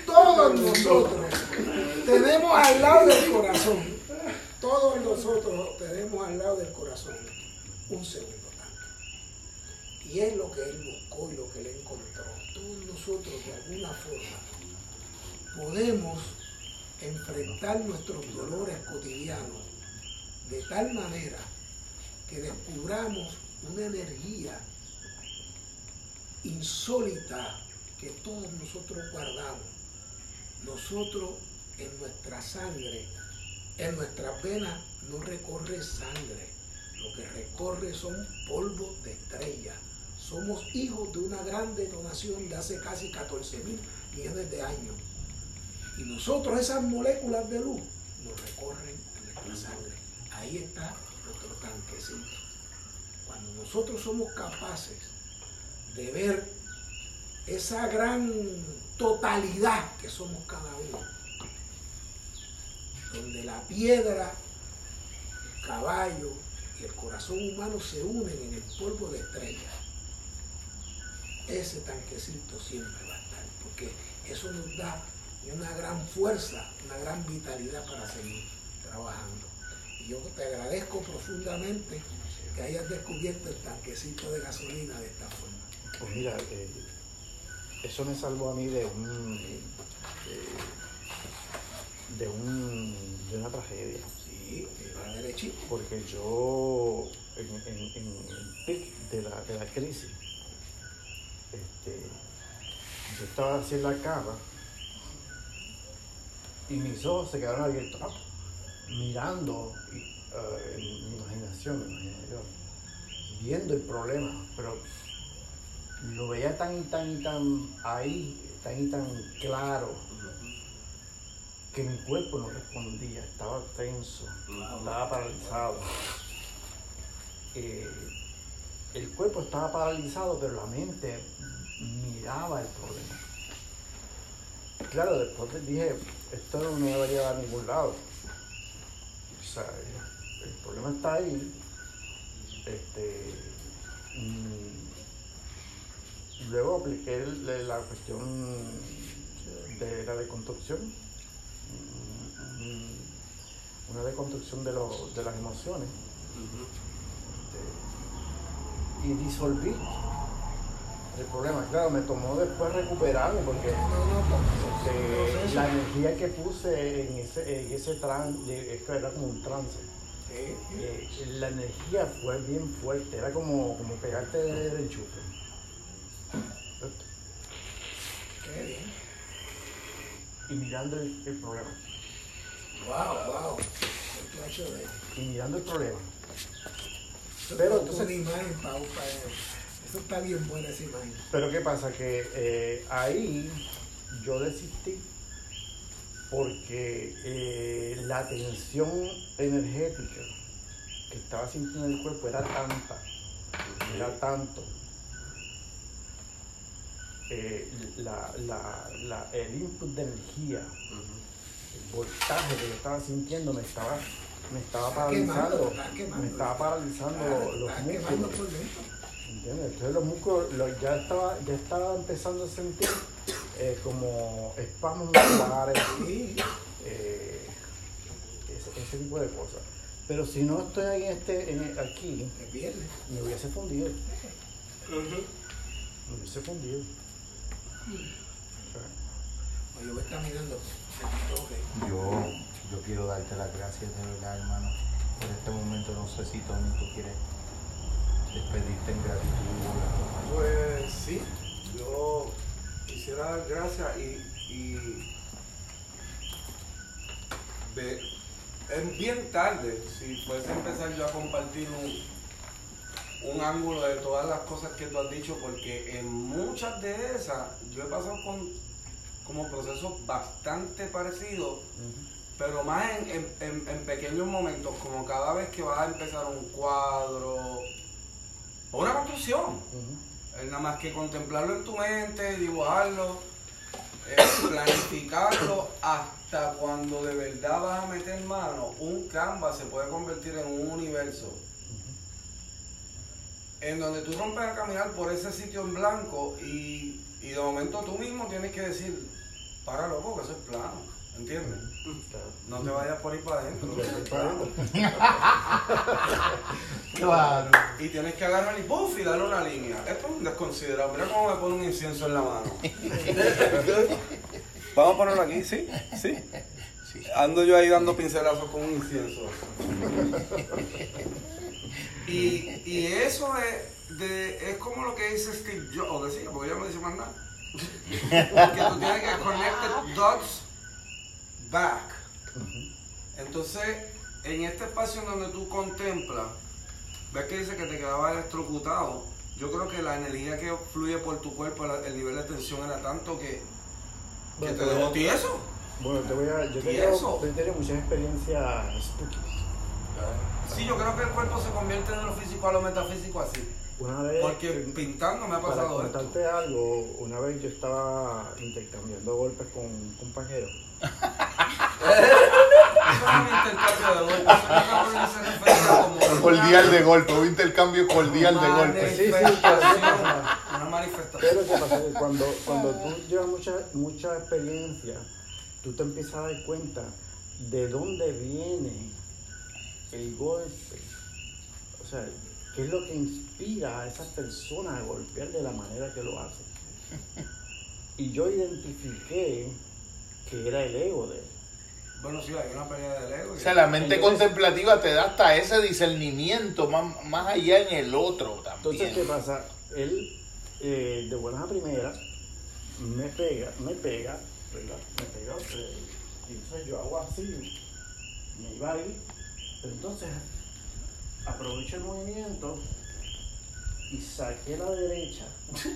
Todos nosotros tenemos al lado del corazón, todos nosotros tenemos al lado del corazón un segundo tanque. Y es lo que él buscó y lo que él encontró. Todos nosotros de alguna forma podemos enfrentar nuestros dolores cotidianos de tal manera que descubramos una energía insólita que todos nosotros guardamos. Nosotros en nuestra sangre, en nuestras venas no recorre sangre, lo que recorre son polvos de estrella. Somos hijos de una gran detonación de hace casi 14 mil millones de años. Y nosotros esas moléculas de luz nos recorren en nuestra sangre. Ahí está nuestro tanquecito. Nosotros somos capaces de ver esa gran totalidad que somos cada uno, donde la piedra, el caballo y el corazón humano se unen en el polvo de estrella, ese tanquecito siempre va a estar, porque eso nos da una gran fuerza, una gran vitalidad para seguir trabajando. Y yo te agradezco profundamente que hayas descubierto el tanquecito de gasolina de esta forma. Pues mira, eh, eso me salvó a mí de un de, de un de una tragedia. Sí, va derechito. Porque yo en, en, en el pic de la, de la crisis, este, yo estaba así en la cama y mis ojos se quedaron abiertos, ah, mirando y, eh, en mi imaginación, me imaginé yo, viendo el problema, pero lo veía tan y tan y tan ahí, tan y tan claro, que mi cuerpo no respondía, estaba tenso, estaba paralizado. Eh, el cuerpo estaba paralizado, pero la mente miraba el problema. Claro, después dije, esto no me va a llevar a ningún lado. O sea, el problema está ahí. Este, luego apliqué la cuestión de la deconstrucción. Una deconstrucción de, de las emociones. Este, y disolví el problema. Claro, me tomó después recuperarme porque este, la energía que puse en ese, en ese trance, era como un trance. Eh, la energía fue bien fuerte, era como, como pegarte del enchufe. Qué bien. Y mirando el, el problema. Wow, wow. Y mirando el problema. Pero entonces una imagen para, para eso está bien buena esa imagen. Pero ¿qué pasa? Que eh, ahí yo desistí porque eh, la tensión energética que estaba sintiendo en el cuerpo era tanta, era tanto. Eh, la, la, la, el input de energía, el voltaje que yo estaba sintiendo me estaba, me estaba paralizando, me estaba paralizando los músculos. Entonces los músculos ya, estaba, ya estaba empezando a sentir eh, como espasmos musculares, eh, ese, ese, tipo de cosas. Pero si no estoy en este, en, aquí, me hubiese fundido. Me hubiese fundido. Yo voy caminando. Yo, yo quiero darte las gracias de verdad, hermano. Por este momento no sé si Tony tú quieres despedirte en gratitud? Pues sí, yo quisiera dar gracias y, y es bien tarde, si fuese empezar yo a compartir un, un ángulo de todas las cosas que tú has dicho, porque en muchas de esas yo he pasado con como procesos bastante parecidos, pero más en, en, en, pequeños momentos, como cada vez que vas a empezar un cuadro o una construcción. Es nada más que contemplarlo en tu mente, dibujarlo, eh, planificarlo hasta cuando de verdad vas a meter mano, un canvas se puede convertir en un universo. En donde tú rompes a caminar por ese sitio en blanco y, y de momento tú mismo tienes que decir, para loco, que eso es plano. ¿Entiendes? No te vayas por ahí para adentro. claro. Y tienes que agarrar y puff y darle una línea. Esto es un desconsiderado. Mira cómo me pone un incienso en la mano. Vamos a ponerlo aquí, ¿sí? ¿Sí? Ando yo ahí dando pincelazos con un incienso. Y, y eso es, de, es como lo que dice Steve Jobs, o decía, porque ya no dice más nada. que tú tienes que conectar dots back. Entonces, en este espacio en donde tú contemplas, ves que dice que te quedaba electrocutado. Yo creo que la energía que fluye por tu cuerpo, el nivel de tensión era tanto que, que te dejó tieso. Bueno, te voy a. Yo tengo, tengo muchas experiencias Sí, yo creo que el cuerpo se convierte en lo físico a lo metafísico así. Una vez, Porque pintando me ha pasado para contarte algo, una vez yo estaba intercambiando golpes con un compañero cordial de golpe, un intercambio cordial de golpe. Sí, sí, una manifestación. Pero ¿qué pasa? cuando, cuando tú llevas mucha, mucha experiencia, tú te empiezas a dar cuenta de dónde viene el golpe. O sea, qué es lo que inspira a esas personas a golpear de la manera que lo hacen. Y yo identifiqué que era el ego de él. Bueno, sí, hay una pelea del ego. O sea, la mente contemplativa te da hasta ese discernimiento más, más allá en el otro también. Entonces, ¿qué pasa? Él, eh, de buenas a primeras, me pega, me pega, ¿verdad? Me pega, eh, Y entonces yo hago así, me iba a ir, pero entonces aprovecho el movimiento y saqué la derecha.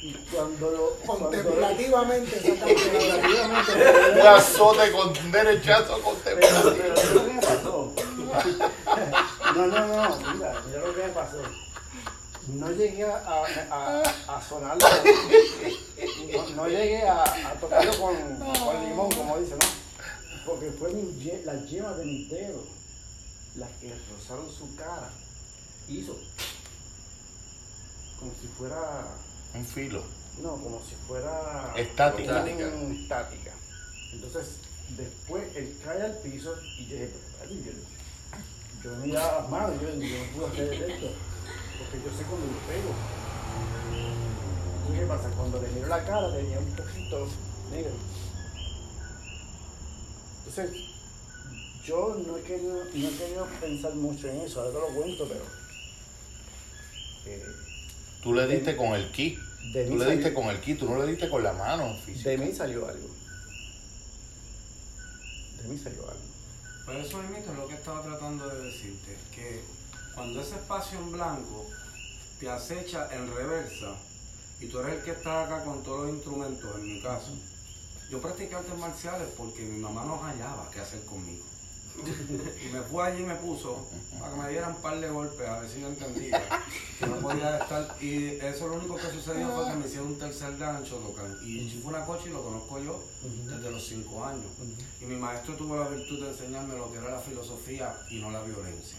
Y cuando lo. Contemplativamente la contemplativamente, Un azote con un derechazo pero, pero contemplativo. me pasó. No, no, no, mira, mira lo que me pasó. No llegué a, a, a, a sonarlo, no, no llegué a, a tocarlo con, con limón, como dice, ¿no? Porque fue mi ye- las yemas de mis dedos las que rozaron su cara. Hizo como si fuera, Un filo. no, como si fuera Estática. estática. Entonces, después él cae al piso y yo dije, yo, yo miraba las manos, yo, yo no pude hacer esto, porque yo sé cuando lo pego. Entonces, ¿qué pasa? Cuando le miro la cara tenía un poquito negro. Entonces, yo no he querido, no he querido pensar mucho en eso, ahora te lo cuento, pero... eh, Tú le diste con el ki. de Tú le diste salió- con el ki, tú no le diste con la mano física. de mí salió algo. De mí salió algo. Pero eso mismo es lo que estaba tratando de decirte, que cuando ese espacio en blanco te acecha en reversa y tú eres el que está acá con todos los instrumentos, en mi caso, yo practiqué artes marciales porque mi mamá no hallaba qué hacer conmigo. Y me fue allí y me puso para que me dieran un par de golpes, a ver si yo entendía que no podía estar. Y eso lo único que sucedió fue que me hicieron un tercer en Shotokan. Y Chifunakoshi lo conozco yo desde los cinco años. Y mi maestro tuvo la virtud de enseñarme lo que era la filosofía y no la violencia.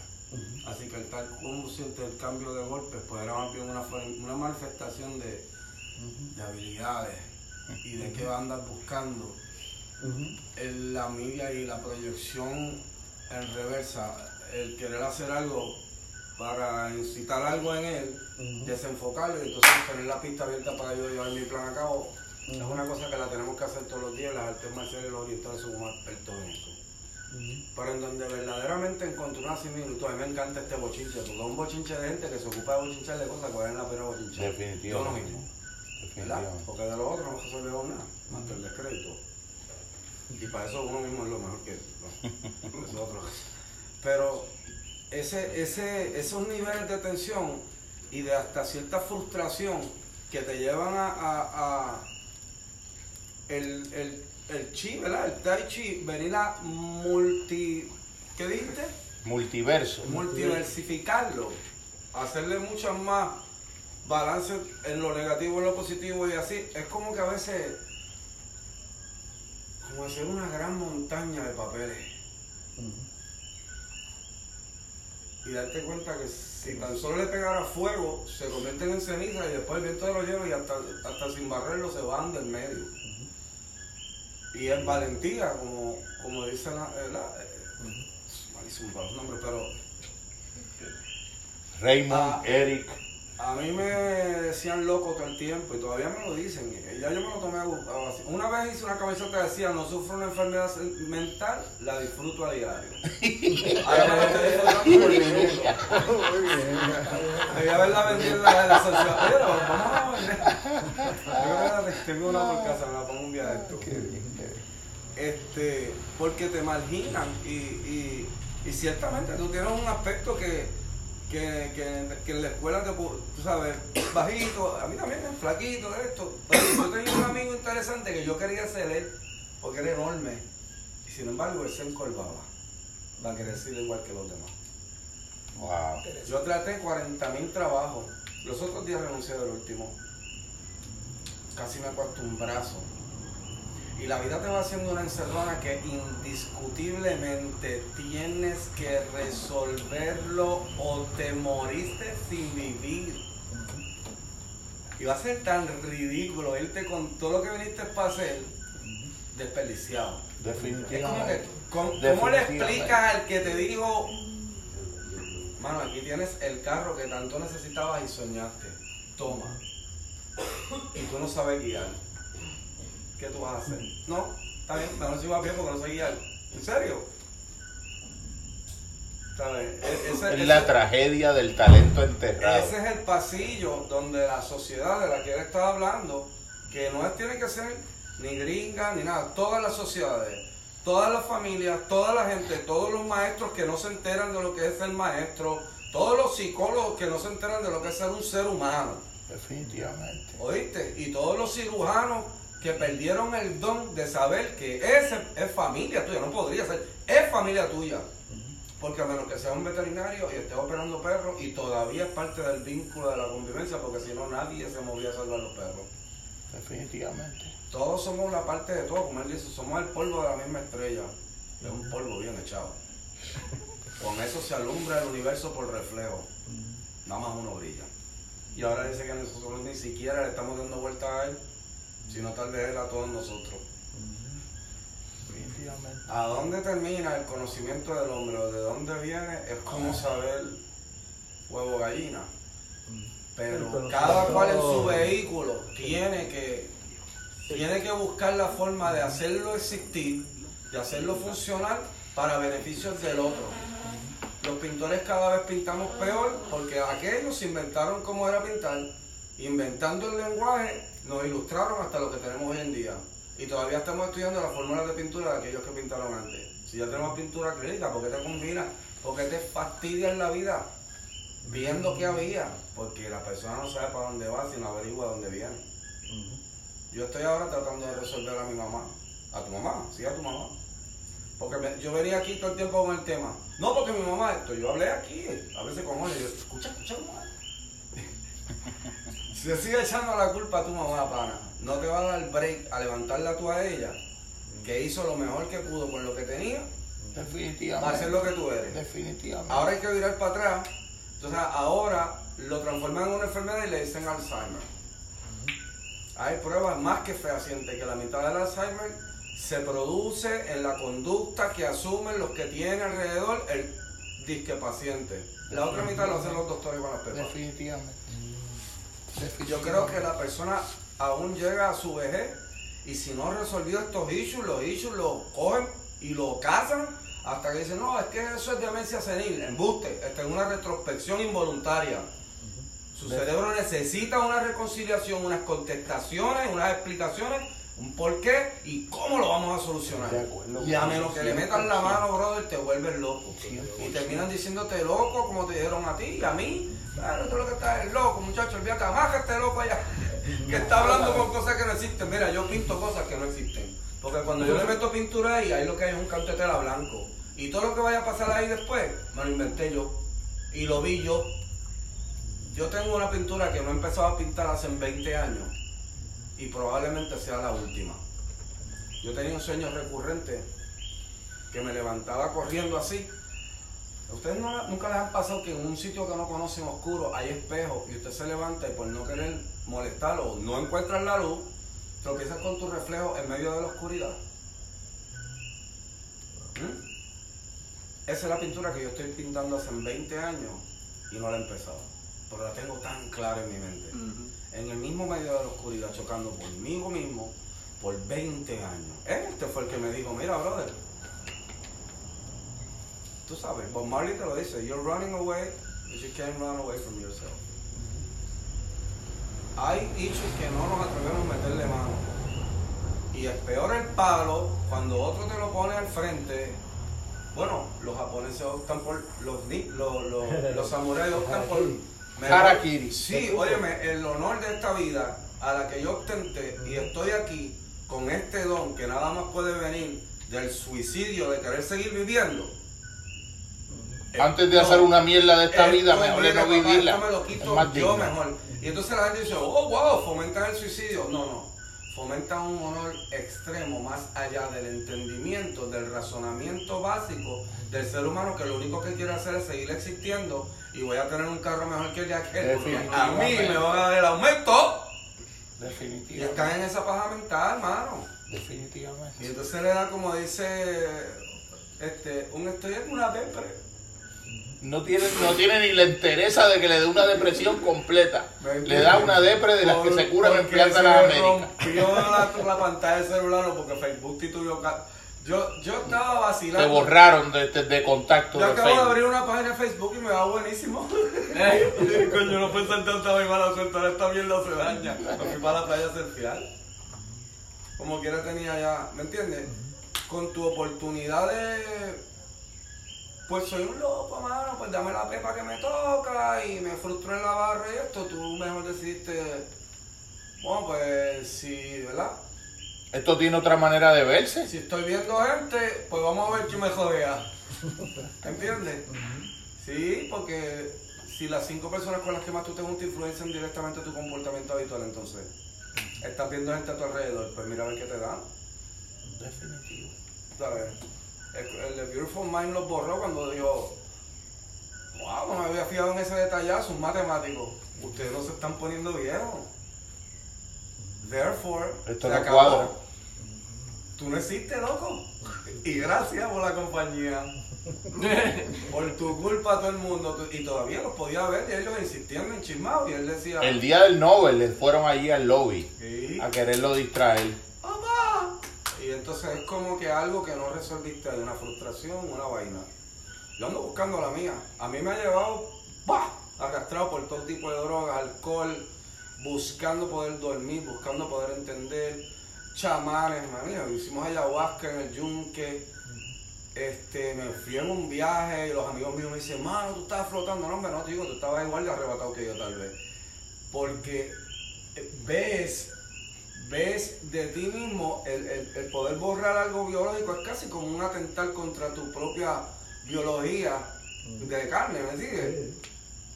Así que el tal consciente del cambio de golpes, pues era más bien una, una manifestación de, de habilidades y de qué andas buscando. El- la media y la proyección en reversa, el querer hacer algo para incitar algo en él, desenfocarlo y entonces tener la pista abierta para yo llevar mi plan a cabo, es una cosa que la tenemos que hacer todos los días, las artes marciales y los orientales somos expertos en eso. Pero en donde verdaderamente encontré una similitud, a mí me encanta este bochinche, porque es un bochinche de gente que se ocupa de bochinchar de cosas que valen la pena bochinchar. Yo lo mismo. Porque de los otros no resolvemos nada, más que el descrédito. Y para eso uno mismo es lo mejor que no, es otra cosa. Pero ese, ese, esos niveles de tensión y de hasta cierta frustración que te llevan a, a- a el, el, el chi, ¿verdad? El tai chi, venir a multi... ¿Qué dijiste? Multiverso. multiversificarlo, hacerle muchas más balance en lo negativo, en lo positivo y así, es como que a veces, como hacer una gran montaña de papeles y darte cuenta que si tan solo le pegara fuego, se convierten en ceniza y después el viento se lo lleva y hasta, hasta sin barrerlo se van del medio. Y es valentía, como, como dice la... la- eh, malísimo para los nombres, pero Raymond, Ah. Eric. A mí me decían loco todo el tiempo y todavía me lo dicen. y Ya yo me lo tomé así. Una vez hice una camiseta que decía, no sufro una enfermedad mental, la disfruto a diario. Ahora me estoy disfrutando. Muy bien. Debía haberla vendido en la, asociación. Pero vamos a vender. Yo tengo una por casa, me la pongo un día de esto. Este, porque te marginan y, y, y ciertamente tú tienes un aspecto que, que, que, que en la escuela pu- tú sabes, bajito, a mí también, flaquito, esto. Pero yo tenía un amigo interesante que yo quería ser él, porque era enorme. Y sin embargo, él se encorvaba. Va a querer ser igual que los demás. Wow. Yo traté 40 mil trabajos. Los otros días renuncié del último. Casi me cuesta un brazo. Y la vida te va haciendo una encerrona que indiscutiblemente tienes que resolverlo o te moriste sin vivir. Y va a ser tan ridículo irte con todo lo que viniste para hacer desperdiciado. Es como que, Definitivamente. ¿cómo, cómo le explicas al que te dijo, mano, aquí tienes el carro que tanto necesitabas y soñaste, toma, y tú no sabes guiar, ¿qué tú vas a hacer? No, está bien, pero no sigo a pie porque no sé guiar. ¿En serio? E- ese- Es ese- la tragedia del talento enterrado. ese es el pasillo donde la sociedad de la que él estaba hablando, que no es, tiene que ser ni gringa, ni nada. Todas las sociedades, todas las familias, toda la gente, todos los maestros que no se enteran de lo que es ser maestro, todos los psicólogos que no se enteran de lo que es ser un ser humano. Definitivamente. ¿Oíste? Y todos los cirujanos que perdieron el don de saber que ese es familia tuya, no podría ser, es familia tuya. Porque a menos que sea un veterinario y esté operando perros y todavía es parte del vínculo de la convivencia, porque si no nadie se movía a salvar los perros. Definitivamente. Todos somos la parte de todo, como él dice, somos el polvo de la misma estrella. Es un polvo bien echado. Con eso se alumbra el universo por reflejo. Nada más uno brilla. Y ahora dice que nosotros ni siquiera le estamos dando vuelta a él, sino tal vez él a todos nosotros. ¿A dónde termina el conocimiento del hombre o de dónde viene? Es como saber huevo gallina. Pero cada cual en su vehículo tiene que, tiene que buscar la forma de hacerlo existir, de hacerlo funcionar para beneficios del otro. Los pintores cada vez pintamos peor porque aquellos inventaron cómo era pintar. Inventando el lenguaje, nos ilustraron hasta lo que tenemos hoy en día. Y todavía estamos estudiando las fórmulas de pintura de aquellos que pintaron antes. Si ya tenemos pintura clínica, ¿por qué te combina? ¿Por qué te fastidias la vida? Viendo que había. Porque la persona no sabe para dónde va, sino averigua de dónde viene. Yo estoy ahora tratando de resolver a mi mamá. A tu mamá, sí, a tu mamá. Porque me- yo venía aquí todo el tiempo con el tema. No, porque mi mamá esto. Yo hablé aquí, a veces con Jorge. Yo, escucha, escucha, mamá. Se sigue echando la culpa a tu mamá, pana. No te va a dar break a levantarla tú a ella, que hizo lo mejor que pudo con lo que tenía, Definitivamente. para ser lo que tú eres. Definitivamente. Ahora hay que virar para atrás. Entonces ahora lo transforman en una enfermedad y le dicen Alzheimer. Hay pruebas más que fehacientes que la mitad del Alzheimer se produce en la conducta que asumen los que tienen alrededor el disque paciente. La otra mitad lo hacen los doctores con las pepas. Definitivamente. Yo creo que la persona aún llega a su vejez y si no ha resolvido estos issues, los issues lo cogen y lo cazan hasta que dicen, no, es que eso es demencia senil, embuste, esta es una retrospección involuntaria. Su cerebro necesita una reconciliación, unas contestaciones, unas explicaciones, un por qué y cómo lo vamos a solucionar. Y a menos que le metan la mano, brother, te vuelves loco. Y terminan diciéndote loco, como te dijeron a ti y a mí. Claro, tú lo que estás es loco, muchacho, olvídate, amaja este loco allá. Que está hablando con cosas que no existen. Mira, yo pinto cosas que no existen. Porque cuando yo le meto pintura ahí, ahí lo que hay es un canto de tela blanco. Y todo lo que vaya a pasar ahí después, me lo inventé yo. Y lo vi yo. Yo tengo una pintura que no he empezado a pintar hace 20 años. Y probablemente sea la última. Yo tenía un sueño recurrente que me levantaba corriendo así. Ustedes no- nunca les han pasado que en un sitio que no conocen oscuro hay espejos y usted se levanta y por no querer molestarlo o no encuentras la luz, tropiezas con tu reflejo en medio de la oscuridad. ¿Mm? Esa es la pintura que yo estoy pintando hace 20 años y no la he empezado. Pero la tengo tan clara en mi mente. En el mismo medio de la oscuridad, chocando conmigo mismo por 20 años. Este fue el que me dijo, mira, brother, tú sabes, Bob Marley te lo dice, you're running away, but you can't run away from yourself. Hay issues que no nos atrevemos a meterle mano. Y es peor el palo cuando otro te lo pone al frente. Bueno, los japoneses optan por, los, los, los, los samuráis optan por... Harakiri. Sí, óyeme, el honor de esta vida a la que yo ostenté y estoy aquí con este don que nada más puede venir del suicidio de querer seguir viviendo. Antes de hacer una mierda de esta vida, mejor no vivirla. me lo quito más yo digno. mejor. Y entonces la gente dice, oh, wow, fomentan el suicidio. No, no. Fomentan un honor extremo más allá del entendimiento, del razonamiento básico del ser humano que lo único que quiere hacer es seguir existiendo y voy a tener un carro mejor que el de aquel. A mí me van a dar el aumento y Definitivamente. están en esa paja mental, hermano. Y Definitivamente. entonces le da como dice, este, un estoy en una depre. No tiene, no tiene ni la entereza de que le dé una depresión completa. ¿Me Le da una depre de las que se curan en Plaza de las Américas. rompió la, la pantalla del celular porque Facebook titubeó. ca- Yo, yo estaba Te vacilando. borraron de, de, de contacto Yo de acabo de Facebook. abrir una página de Facebook y me va buenísimo. Coño, no pensar tanta mi mala suerte, ahora esta mierda se daña. Me fui para la playa surfear. como quiera tenía ya, ¿me entiendes? Con tu oportunidad de, pues soy un loco, mano, pues dame la pepa que me toca y me frustro en la barra y esto, tú mejor decidiste, bueno, pues sí, ¿verdad? Esto tiene otra manera de verse. Si estoy viendo gente, pues vamos a ver quién me jodea. ¿Entiendes? Sí, porque si las cinco personas con las que más tú te juntas influencian directamente tu comportamiento habitual, entonces estás viendo gente a tu alrededor, pues mira a ver qué te dan. Definitivo. ¿Sabes? El, el de Beautiful Mind lo borró cuando dijo, wow, no me había fijado en ese detallazo, un matemático. Ustedes no se están poniendo viejos. Therefore, Esto se no acabó. cuadra. Tú no existes, loco. Y gracias por la compañía. por tu culpa todo el mundo. Y todavía los podía ver y ellos insistían en chismado. Y él decía, El día del Nobel les fueron allí al lobby "Sí, a quererlo distraer. Papá". Y entonces es como que algo que no resolviste de una frustración, una vaina. Yo ando buscando la mía. A mí me ha llevado, ¡bah! arrastrado por todo tipo de drogas, alcohol, buscando poder dormir, buscando poder entender. Chamanes, manía. Hicimos ayahuasca en el yunque. Este, me fui en un viaje y los amigos míos me dicen, mano, tú estabas flotando. No, hombre, no, te digo, tú estabas igual de arrebatado que yo tal vez. Porque eh, ves, ves de ti mismo el, el- el poder borrar algo biológico es casi como un atentar contra tu propia biología de carne, ¿me sigues?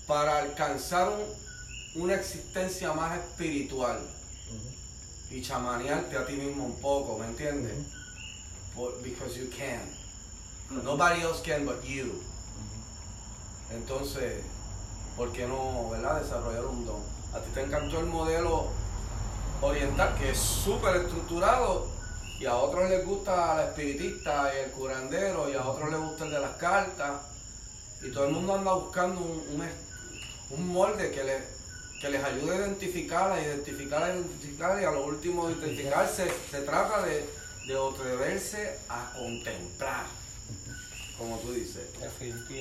Para alcanzar un- una existencia más espiritual y chamanearte a ti mismo un poco, ¿me entiendes? Because you can. Nobody else can but you. Entonces, ¿por qué no, verdad, desarrollar un don? A ti te encantó el modelo oriental, que es súper estructurado, y a otros les gusta la espiritista y el curandero, y a otros les gusta el de las cartas, y todo el mundo anda buscando un, un molde que les, que les ayude a identificar, a identificar, a identificar, y a lo último de identificarse, se trata de, de atreverse a contemplar, como tú dices.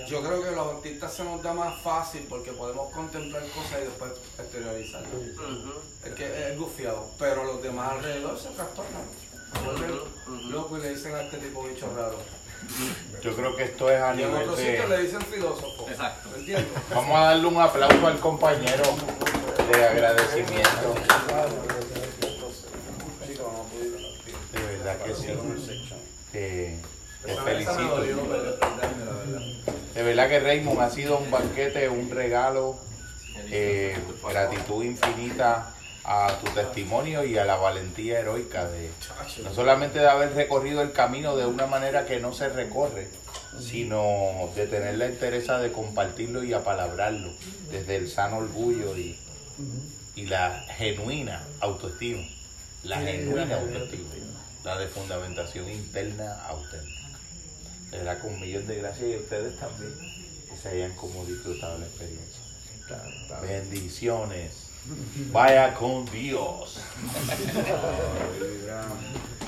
Yo creo que los artistas se nos da más fácil porque podemos contemplar cosas y después exteriorizarlas. Es que es gufiado, pero los demás alrededor se trastornan. Se vuelven locos y le dicen a este tipo bicho raro. Yo creo que esto es a Y en nivel sitios le de... dicen filósofo. Exacto. ¿Me entiendes? Vamos a darle un aplauso al compañero de agradecimiento. De verdad que sí. Te, te felicito. De verdad que Raymond ha sido un banquete, un regalo, eh, gratitud infinita a tu testimonio y a la valentía heroica de no solamente de haber recorrido el camino de una manera que no se recorre, sino de tener la interesa de compartirlo y apalabrarlo desde el sano orgullo y, y la genuina autoestima, la genuina autoestima, la de fundamentación interna auténtica. Verdad, con un millón de gracias y ustedes también que se hayan como disfrutado la experiencia. Bendiciones. Vaya con Dios.